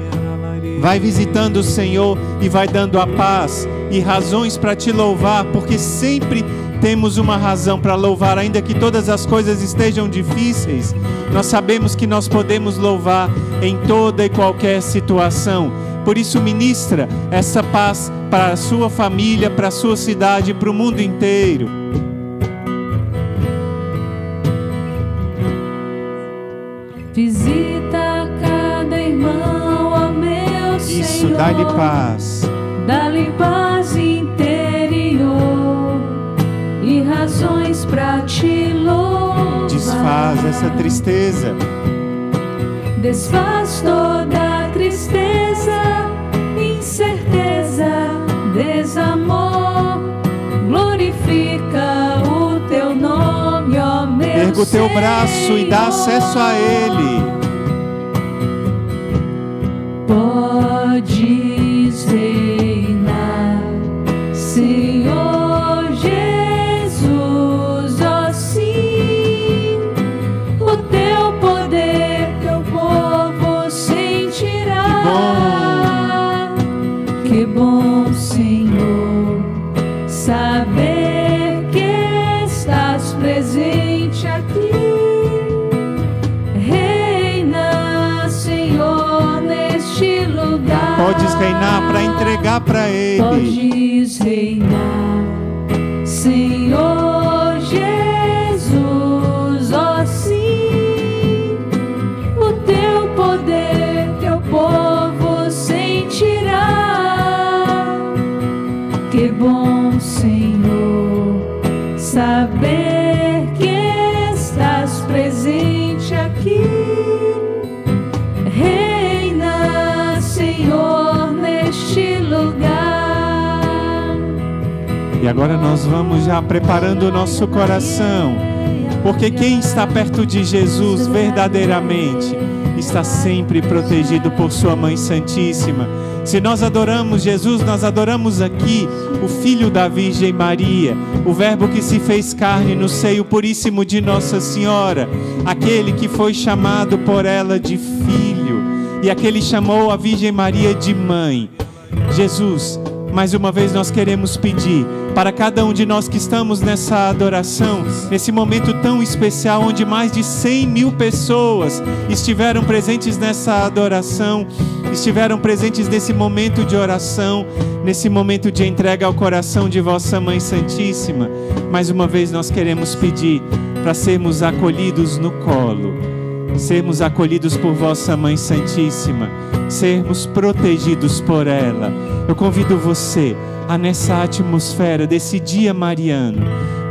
Vai visitando o Senhor e vai dando a paz e razões para te louvar, porque sempre temos uma razão para louvar, ainda que todas as coisas estejam difíceis. Nós sabemos que nós podemos louvar em toda e qualquer situação. Por isso, ministra essa paz para a sua família, para a sua cidade, para o mundo inteiro. Dá-lhe paz. Dá-lhe paz interior e razões pra te louvar. Desfaz essa tristeza. Desfaz toda tristeza, incerteza, desamor. Glorifica o teu nome, ó meu Erga o teu braço e dá acesso a Ele. Podes reinar, reinar para entregar para Ele. Podes reinar, Senhor Jesus, ó sim, o teu poder, teu povo sentirá. Que bom, Senhor, saber E agora nós vamos já preparando o nosso coração, porque quem está perto de Jesus verdadeiramente está sempre protegido por Sua Mãe Santíssima. Se nós adoramos Jesus, nós adoramos aqui o Filho da Virgem Maria, o Verbo que se fez carne no seio puríssimo de Nossa Senhora, aquele que foi chamado por ela de Filho e aquele chamou a Virgem Maria de Mãe. Jesus, mais uma vez nós queremos pedir para cada um de nós que estamos nessa adoração, nesse momento tão especial, onde mais de 100 mil pessoas estiveram presentes nessa adoração, estiveram presentes nesse momento de oração, nesse momento de entrega ao coração de Vossa Mãe Santíssima. Mais uma vez nós queremos pedir para sermos acolhidos no colo sermos acolhidos por vossa Mãe Santíssima, sermos protegidos por ela. Eu convido você a nessa atmosfera desse dia mariano,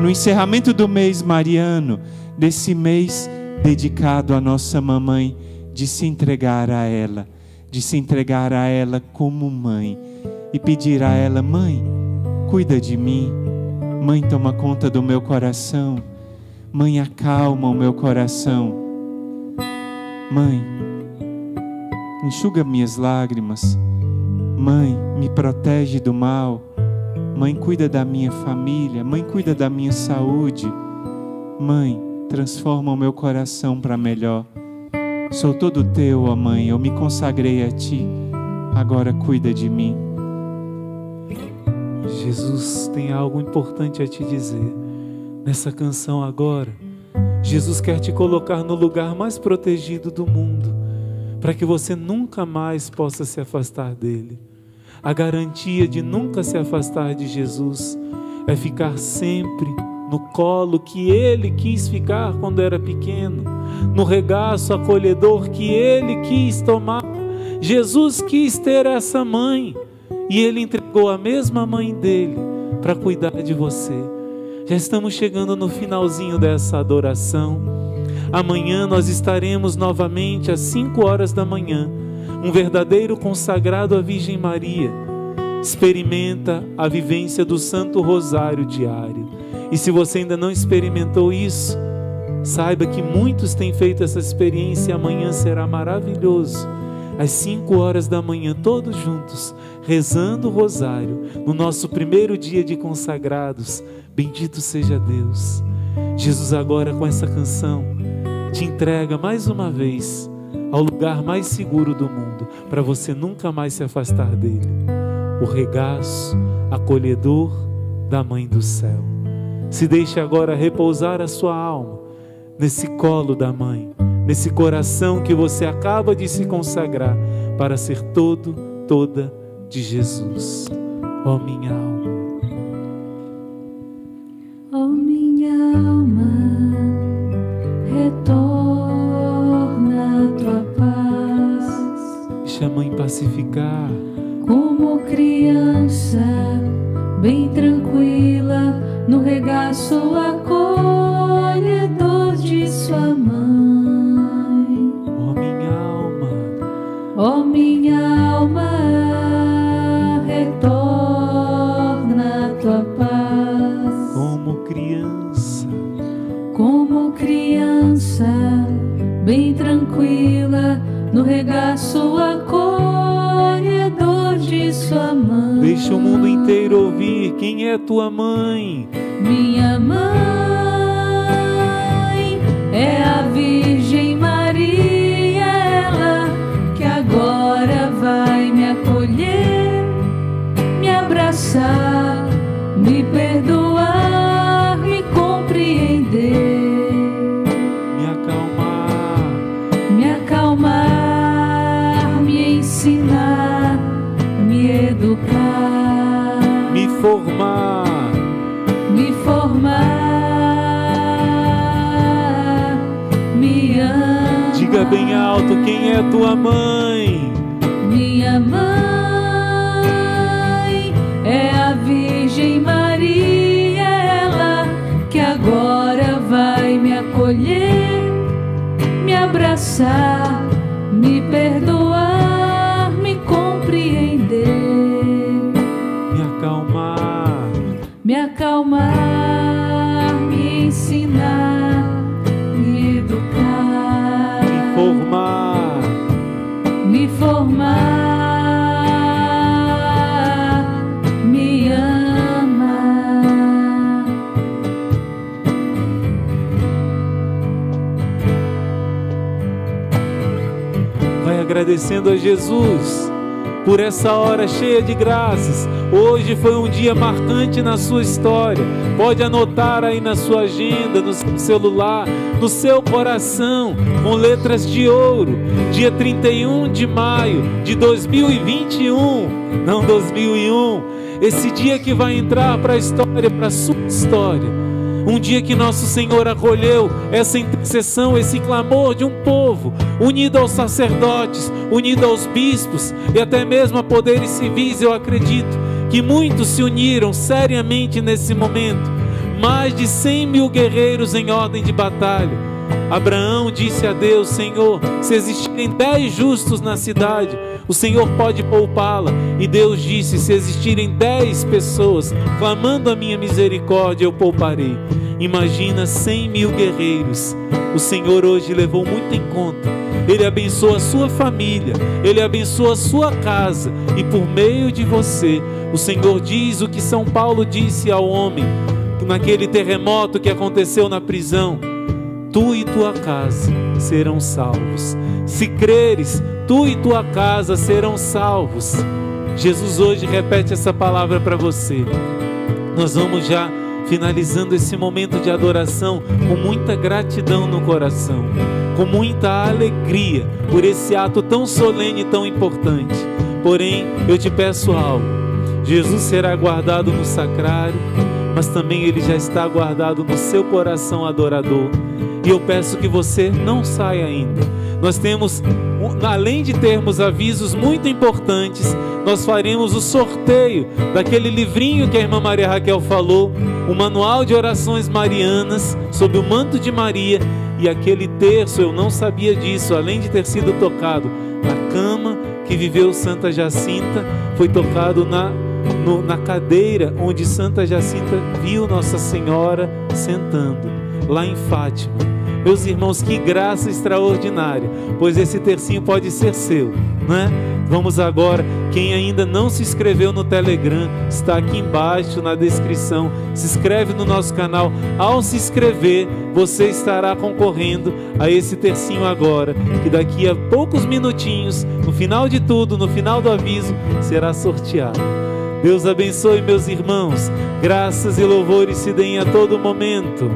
no encerramento do mês mariano, desse mês dedicado à nossa mamãe, de se entregar a ela, de se entregar a ela como mãe e pedir a ela: Mãe, cuida de mim. Mãe, toma conta do meu coração. Mãe, acalma o meu coração. Mãe, enxuga minhas lágrimas. Mãe, me protege do mal. Mãe, cuida da minha família. Mãe, cuida da minha saúde. Mãe, transforma o meu coração para melhor. Sou todo teu, ó Mãe. Eu me consagrei a ti. Agora cuida de mim. Jesus tem algo importante a te dizer nessa canção agora. Jesus quer te colocar no lugar mais protegido do mundo, para que você nunca mais possa se afastar dele. A garantia de nunca se afastar de Jesus é ficar sempre no colo que ele quis ficar quando era pequeno, no regaço acolhedor que ele quis tomar. Jesus quis ter essa mãe e ele entregou a mesma mãe dele para cuidar de você. Já estamos chegando no finalzinho dessa adoração. Amanhã nós estaremos novamente às 5 horas da manhã, um verdadeiro consagrado à Virgem Maria. Experimenta a vivência do Santo Rosário diário. E se você ainda não experimentou isso, saiba que muitos têm feito essa experiência e amanhã será maravilhoso. Às 5 horas da manhã, todos juntos, rezando o rosário, no nosso primeiro dia de consagrados. Bendito seja Deus. Jesus, agora com essa canção, te entrega mais uma vez ao lugar mais seguro do mundo, para você nunca mais se afastar dele. O regaço acolhedor da Mãe do Céu. Se deixe agora repousar a sua alma nesse colo da Mãe, nesse coração que você acaba de se consagrar para ser todo, toda de Jesus. Ó oh, minha alma. Pacificar. Como criança, bem tranquila, no regaço acolhedor de sua mãe. Ó oh, minha alma, ó oh, minha alma, Deixa o mundo inteiro ouvir quem é tua mãe. Minha mãe é a Virgem formar me formar, me ama. Diga bem alto quem é tua mãe. Minha mãe é a Virgem Maria, ela que agora vai me acolher, me abraçar, me perdoar, agradecendo a Jesus por essa hora cheia de graças. Hoje foi um dia marcante na sua história. Pode anotar aí na sua agenda, no seu celular, no seu coração, com letras de ouro. Dia 31 de maio de 2021, não 2001. Esse dia que vai entrar para a história, para a sua história. Um dia que nosso Senhor acolheu essa intercessão, esse clamor de um povo, unido aos sacerdotes, unido aos bispos e até mesmo a poderes civis, eu acredito que muitos se uniram seriamente nesse momento. Mais de 100 mil guerreiros em ordem de batalha. Abraão disse a Deus: Senhor, se existirem dez justos na cidade, o Senhor pode poupá-la. E Deus disse: Se existirem dez pessoas clamando a minha misericórdia, eu pouparei. Imagina cem mil guerreiros. O Senhor hoje levou muito em conta. Ele abençoa a sua família, Ele abençoa a sua casa, e por meio de você, o Senhor diz o que São Paulo disse ao homem naquele terremoto que aconteceu na prisão: Tu e tua casa serão salvos. Se creres, tu e tua casa serão salvos. Jesus hoje repete essa palavra para você. Nós vamos já finalizando esse momento de adoração com muita gratidão no coração, com muita alegria por esse ato tão solene e tão importante. Porém, eu te peço algo: Jesus será guardado no sacrário, mas também ele já está guardado no seu coração adorador. E eu peço que você não saia ainda. Nós temos, além de termos avisos muito importantes, nós faremos o sorteio daquele livrinho que a irmã Maria Raquel falou, o Manual de Orações Marianas, sob o manto de Maria, e aquele terço, eu não sabia disso, além de ter sido tocado na cama que viveu Santa Jacinta, foi tocado na no, na cadeira onde Santa Jacinta viu Nossa Senhora sentando, lá em Fátima. Meus irmãos, que graça extraordinária, pois esse tercinho pode ser seu, né? Vamos agora, quem ainda não se inscreveu no Telegram, está aqui embaixo na descrição. Se inscreve no nosso canal. Ao se inscrever, você estará concorrendo a esse tercinho agora, que daqui a poucos minutinhos, no final de tudo, no final do aviso, será sorteado. Deus abençoe meus irmãos. Graças e louvores se deem a todo momento.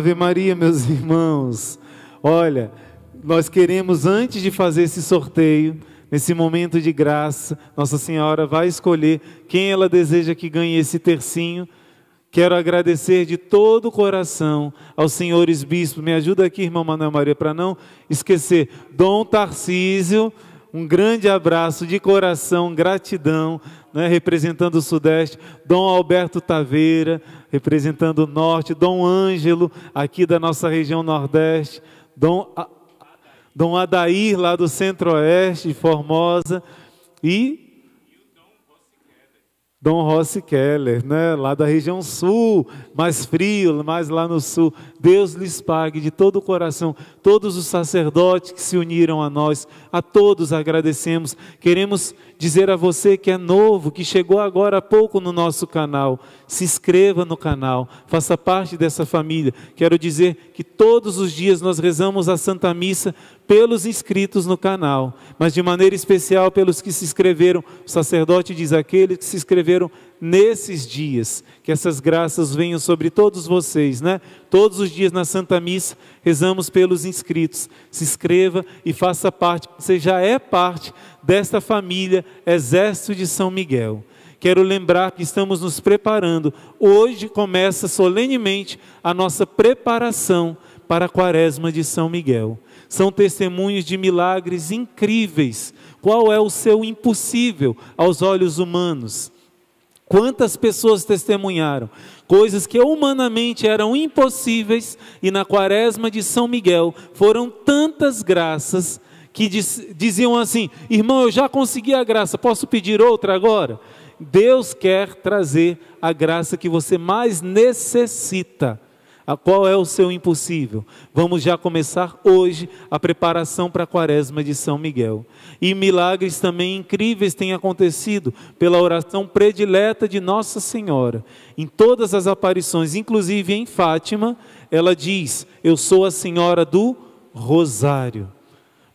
Ave Maria, meus irmãos. Olha, nós queremos, antes de fazer esse sorteio, nesse momento de graça, Nossa Senhora vai escolher quem ela deseja que ganhe esse tercinho. Quero agradecer de todo o coração aos senhores bispos. Me ajuda aqui, irmão Manuel Maria, para não esquecer. Dom Tarcísio, um grande abraço de coração, gratidão, né, representando o Sudeste. Dom Alberto Taveira, representando o Norte. Dom Ângelo, aqui da nossa região Nordeste. Dom Dom Adair, lá do Centro-Oeste, de Formosa, e Dom Rossi Keller, né? lá da região sul, mais frio, mais lá no sul. Deus lhes pague de todo o coração, todos os sacerdotes que se uniram a nós, a todos agradecemos. Queremos dizer a você que é novo, que chegou agora há pouco no nosso canal, se inscreva no canal, faça parte dessa família. Quero dizer que todos os dias nós rezamos a Santa Missa pelos inscritos no canal, mas de maneira especial pelos que se inscreveram. O sacerdote diz aqueles que se inscreveram nesses dias, que essas graças venham sobre todos vocês, né? Todos os dias na Santa Missa rezamos pelos inscritos. Se inscreva e faça parte, você já é parte desta família Exército de São Miguel. Quero lembrar que estamos nos preparando. Hoje começa solenemente a nossa preparação para a Quaresma de São Miguel. São testemunhos de milagres incríveis. Qual é o seu impossível aos olhos humanos? Quantas pessoas testemunharam coisas que humanamente eram impossíveis e na Quaresma de São Miguel foram tantas graças que diz, diziam assim: irmão, eu já consegui a graça, posso pedir outra agora? Deus quer trazer a graça que você mais necessita. Qual é o seu impossível? Vamos já começar hoje a preparação para a quaresma de São Miguel. E milagres também incríveis têm acontecido pela oração predileta de Nossa Senhora. Em todas as aparições, inclusive em Fátima, ela diz: Eu sou a Senhora do Rosário.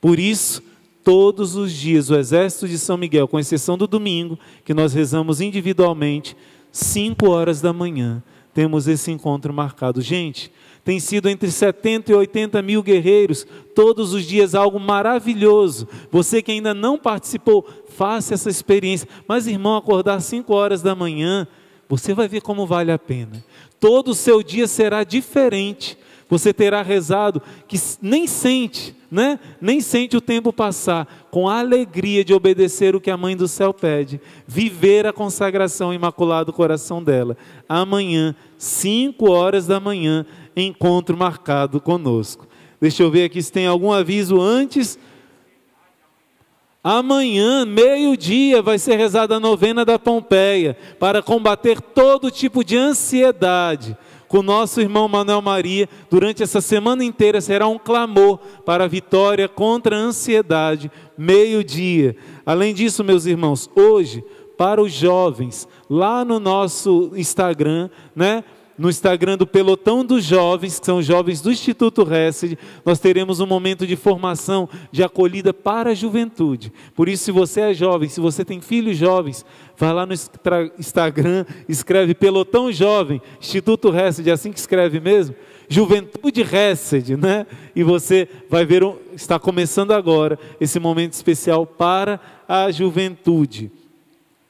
Por isso, todos os dias, o exército de São Miguel, com exceção do domingo, que nós rezamos individualmente, 5 horas da manhã temos esse encontro marcado. Gente, tem sido entre 70 e 80 mil guerreiros, todos os dias algo maravilhoso. Você que ainda não participou, faça essa experiência. Mas, irmão, acordar 5 horas da manhã, você vai ver como vale a pena. Todo o seu dia será diferente. Você terá rezado que nem sente, né? Nem sente o tempo passar, com a alegria de obedecer o que a mãe do céu pede, viver a consagração imaculado coração dela. Amanhã, 5 horas da manhã, encontro marcado conosco. Deixa eu ver aqui se tem algum aviso antes. Amanhã, meio-dia, vai ser rezada a novena da Pompeia para combater todo tipo de ansiedade. Com nosso irmão Manuel Maria, durante essa semana inteira será um clamor para a vitória contra a ansiedade, meio-dia. Além disso, meus irmãos, hoje, para os jovens, lá no nosso Instagram, né? No Instagram do Pelotão dos Jovens, que são jovens do Instituto Resed, nós teremos um momento de formação, de acolhida para a juventude. Por isso, se você é jovem, se você tem filhos jovens, vai lá no Instagram, escreve Pelotão Jovem, Instituto Resed, é assim que escreve mesmo? Juventude Resed, né? E você vai ver, está começando agora esse momento especial para a juventude.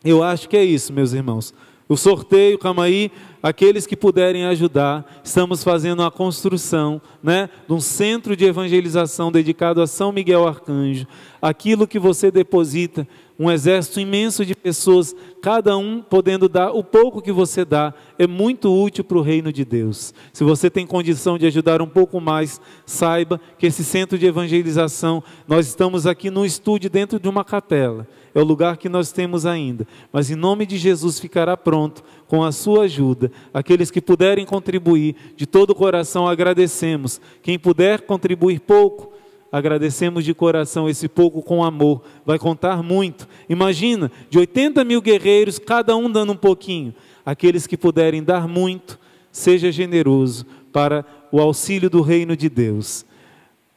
Eu acho que é isso, meus irmãos. O sorteio, calma aí, aqueles que puderem ajudar, estamos fazendo a construção né, de um centro de evangelização dedicado a São Miguel Arcanjo. Aquilo que você deposita, um exército imenso de pessoas, cada um podendo dar o pouco que você dá, é muito útil para o reino de Deus. Se você tem condição de ajudar um pouco mais, saiba que esse centro de evangelização, nós estamos aqui no estúdio dentro de uma capela é o lugar que nós temos ainda. Mas em nome de Jesus ficará pronto com a sua ajuda. Aqueles que puderem contribuir, de todo o coração agradecemos. Quem puder contribuir pouco, agradecemos de coração esse pouco com amor. Vai contar muito. Imagina, de 80 mil guerreiros, cada um dando um pouquinho. Aqueles que puderem dar muito, seja generoso para o auxílio do reino de Deus.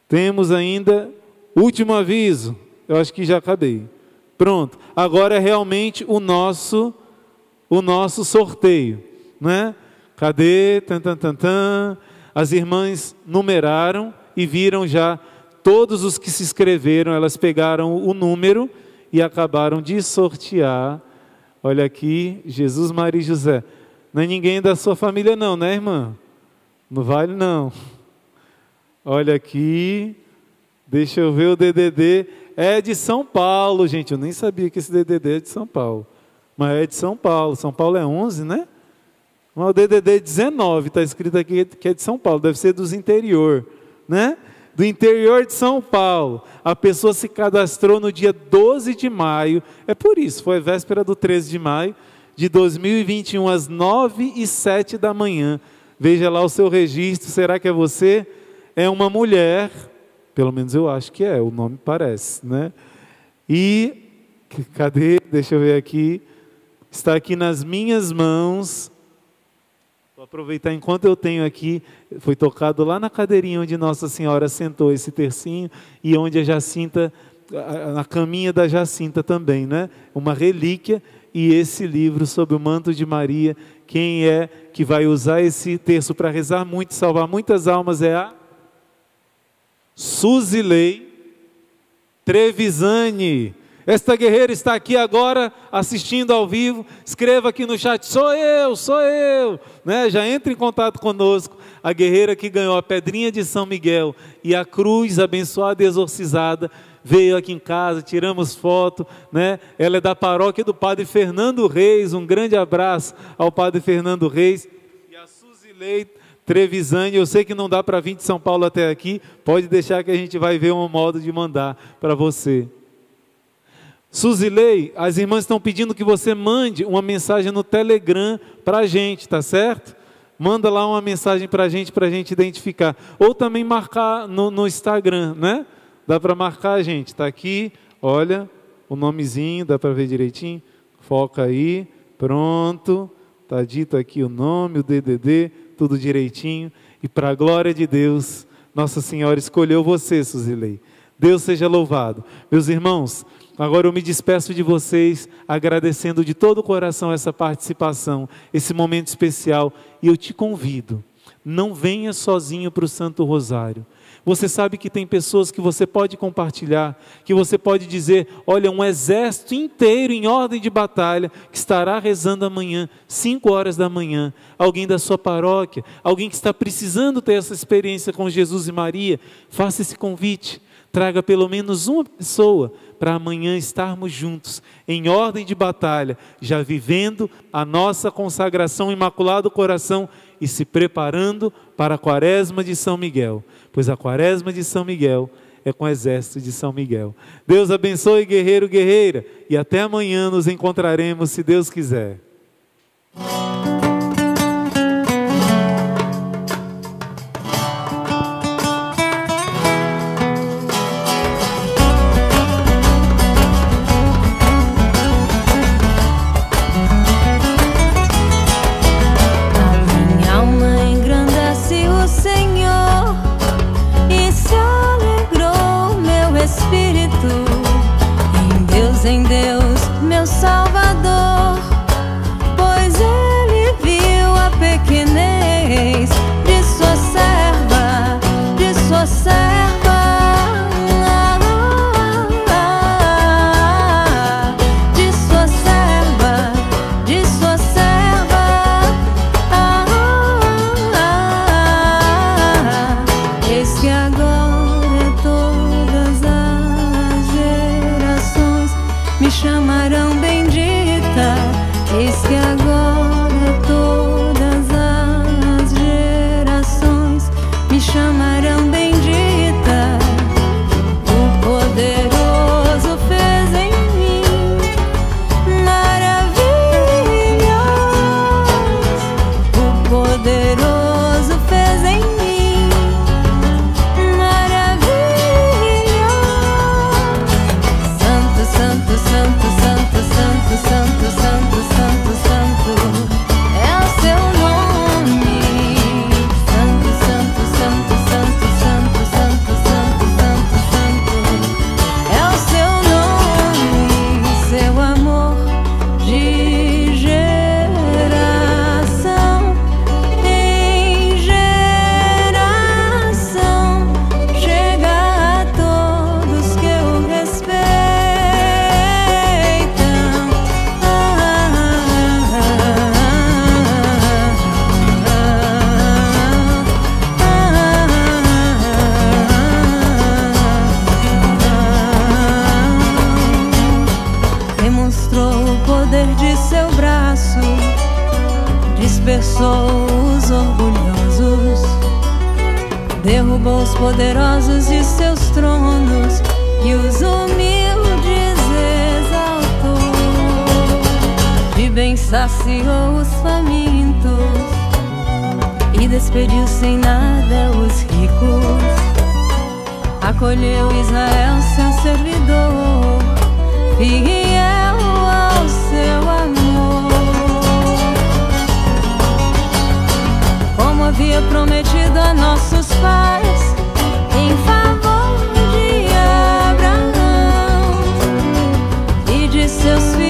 Temos ainda último aviso. Eu acho que já acabei. Pronto. Agora é realmente o nosso o nosso sorteio, né? Cadê? Tan, tan, tan, tan. As irmãs numeraram e viram já todos os que se inscreveram, elas pegaram o número e acabaram de sortear. Olha aqui, Jesus, Maria e José. Não é ninguém da sua família não, né, irmã? Não vale não. Olha aqui. Deixa eu ver o DDD é de São Paulo, gente. Eu nem sabia que esse DDD é de São Paulo. Mas é de São Paulo. São Paulo é 11, né? Mas o DDD 19 está escrito aqui que é de São Paulo. Deve ser dos interior, né? Do interior de São Paulo. A pessoa se cadastrou no dia 12 de maio. É por isso, foi véspera do 13 de maio de 2021, às 9 e 7 da manhã. Veja lá o seu registro. Será que é você? É uma mulher pelo menos eu acho que é, o nome parece, né? E cadê? Deixa eu ver aqui. Está aqui nas minhas mãos. Vou aproveitar enquanto eu tenho aqui, foi tocado lá na cadeirinha onde Nossa Senhora sentou esse tercinho e onde a Jacinta, na caminha da Jacinta também, né? Uma relíquia e esse livro sobre o manto de Maria. Quem é que vai usar esse terço para rezar muito, salvar muitas almas é a Suzilei Trevisani. Esta guerreira está aqui agora assistindo ao vivo. Escreva aqui no chat: sou eu, sou eu. Né? Já entre em contato conosco. A guerreira que ganhou a pedrinha de São Miguel e a cruz abençoada e exorcizada veio aqui em casa, tiramos foto, né? Ela é da paróquia do Padre Fernando Reis. Um grande abraço ao Padre Fernando Reis. E a Trevisani, eu sei que não dá para vir de São Paulo até aqui, pode deixar que a gente vai ver um modo de mandar para você. Suzilei, as irmãs estão pedindo que você mande uma mensagem no Telegram para a gente, tá certo? Manda lá uma mensagem para a gente, para a gente identificar. Ou também marcar no, no Instagram, né? Dá para marcar a gente. Está aqui, olha, o nomezinho, dá para ver direitinho? Foca aí, pronto. Está dito aqui o nome, o DDD tudo direitinho. E para a glória de Deus, Nossa Senhora escolheu você, Suzilei. Deus seja louvado. Meus irmãos, agora eu me despeço de vocês, agradecendo de todo o coração essa participação, esse momento especial. E eu te convido, não venha sozinho para o Santo Rosário. Você sabe que tem pessoas que você pode compartilhar, que você pode dizer: olha, um exército inteiro em ordem de batalha que estará rezando amanhã, 5 horas da manhã. Alguém da sua paróquia, alguém que está precisando ter essa experiência com Jesus e Maria, faça esse convite. Traga pelo menos uma pessoa para amanhã estarmos juntos, em ordem de batalha, já vivendo a nossa consagração Imaculado Coração e se preparando para a Quaresma de São Miguel, pois a Quaresma de São Miguel é com o exército de São Miguel. Deus abençoe, guerreiro, guerreira, e até amanhã nos encontraremos, se Deus quiser. despediu sem nada os ricos, acolheu Israel, seu servidor, fiel ao seu amor. Como havia prometido a nossos pais, em favor de Abraão e de seus filhos.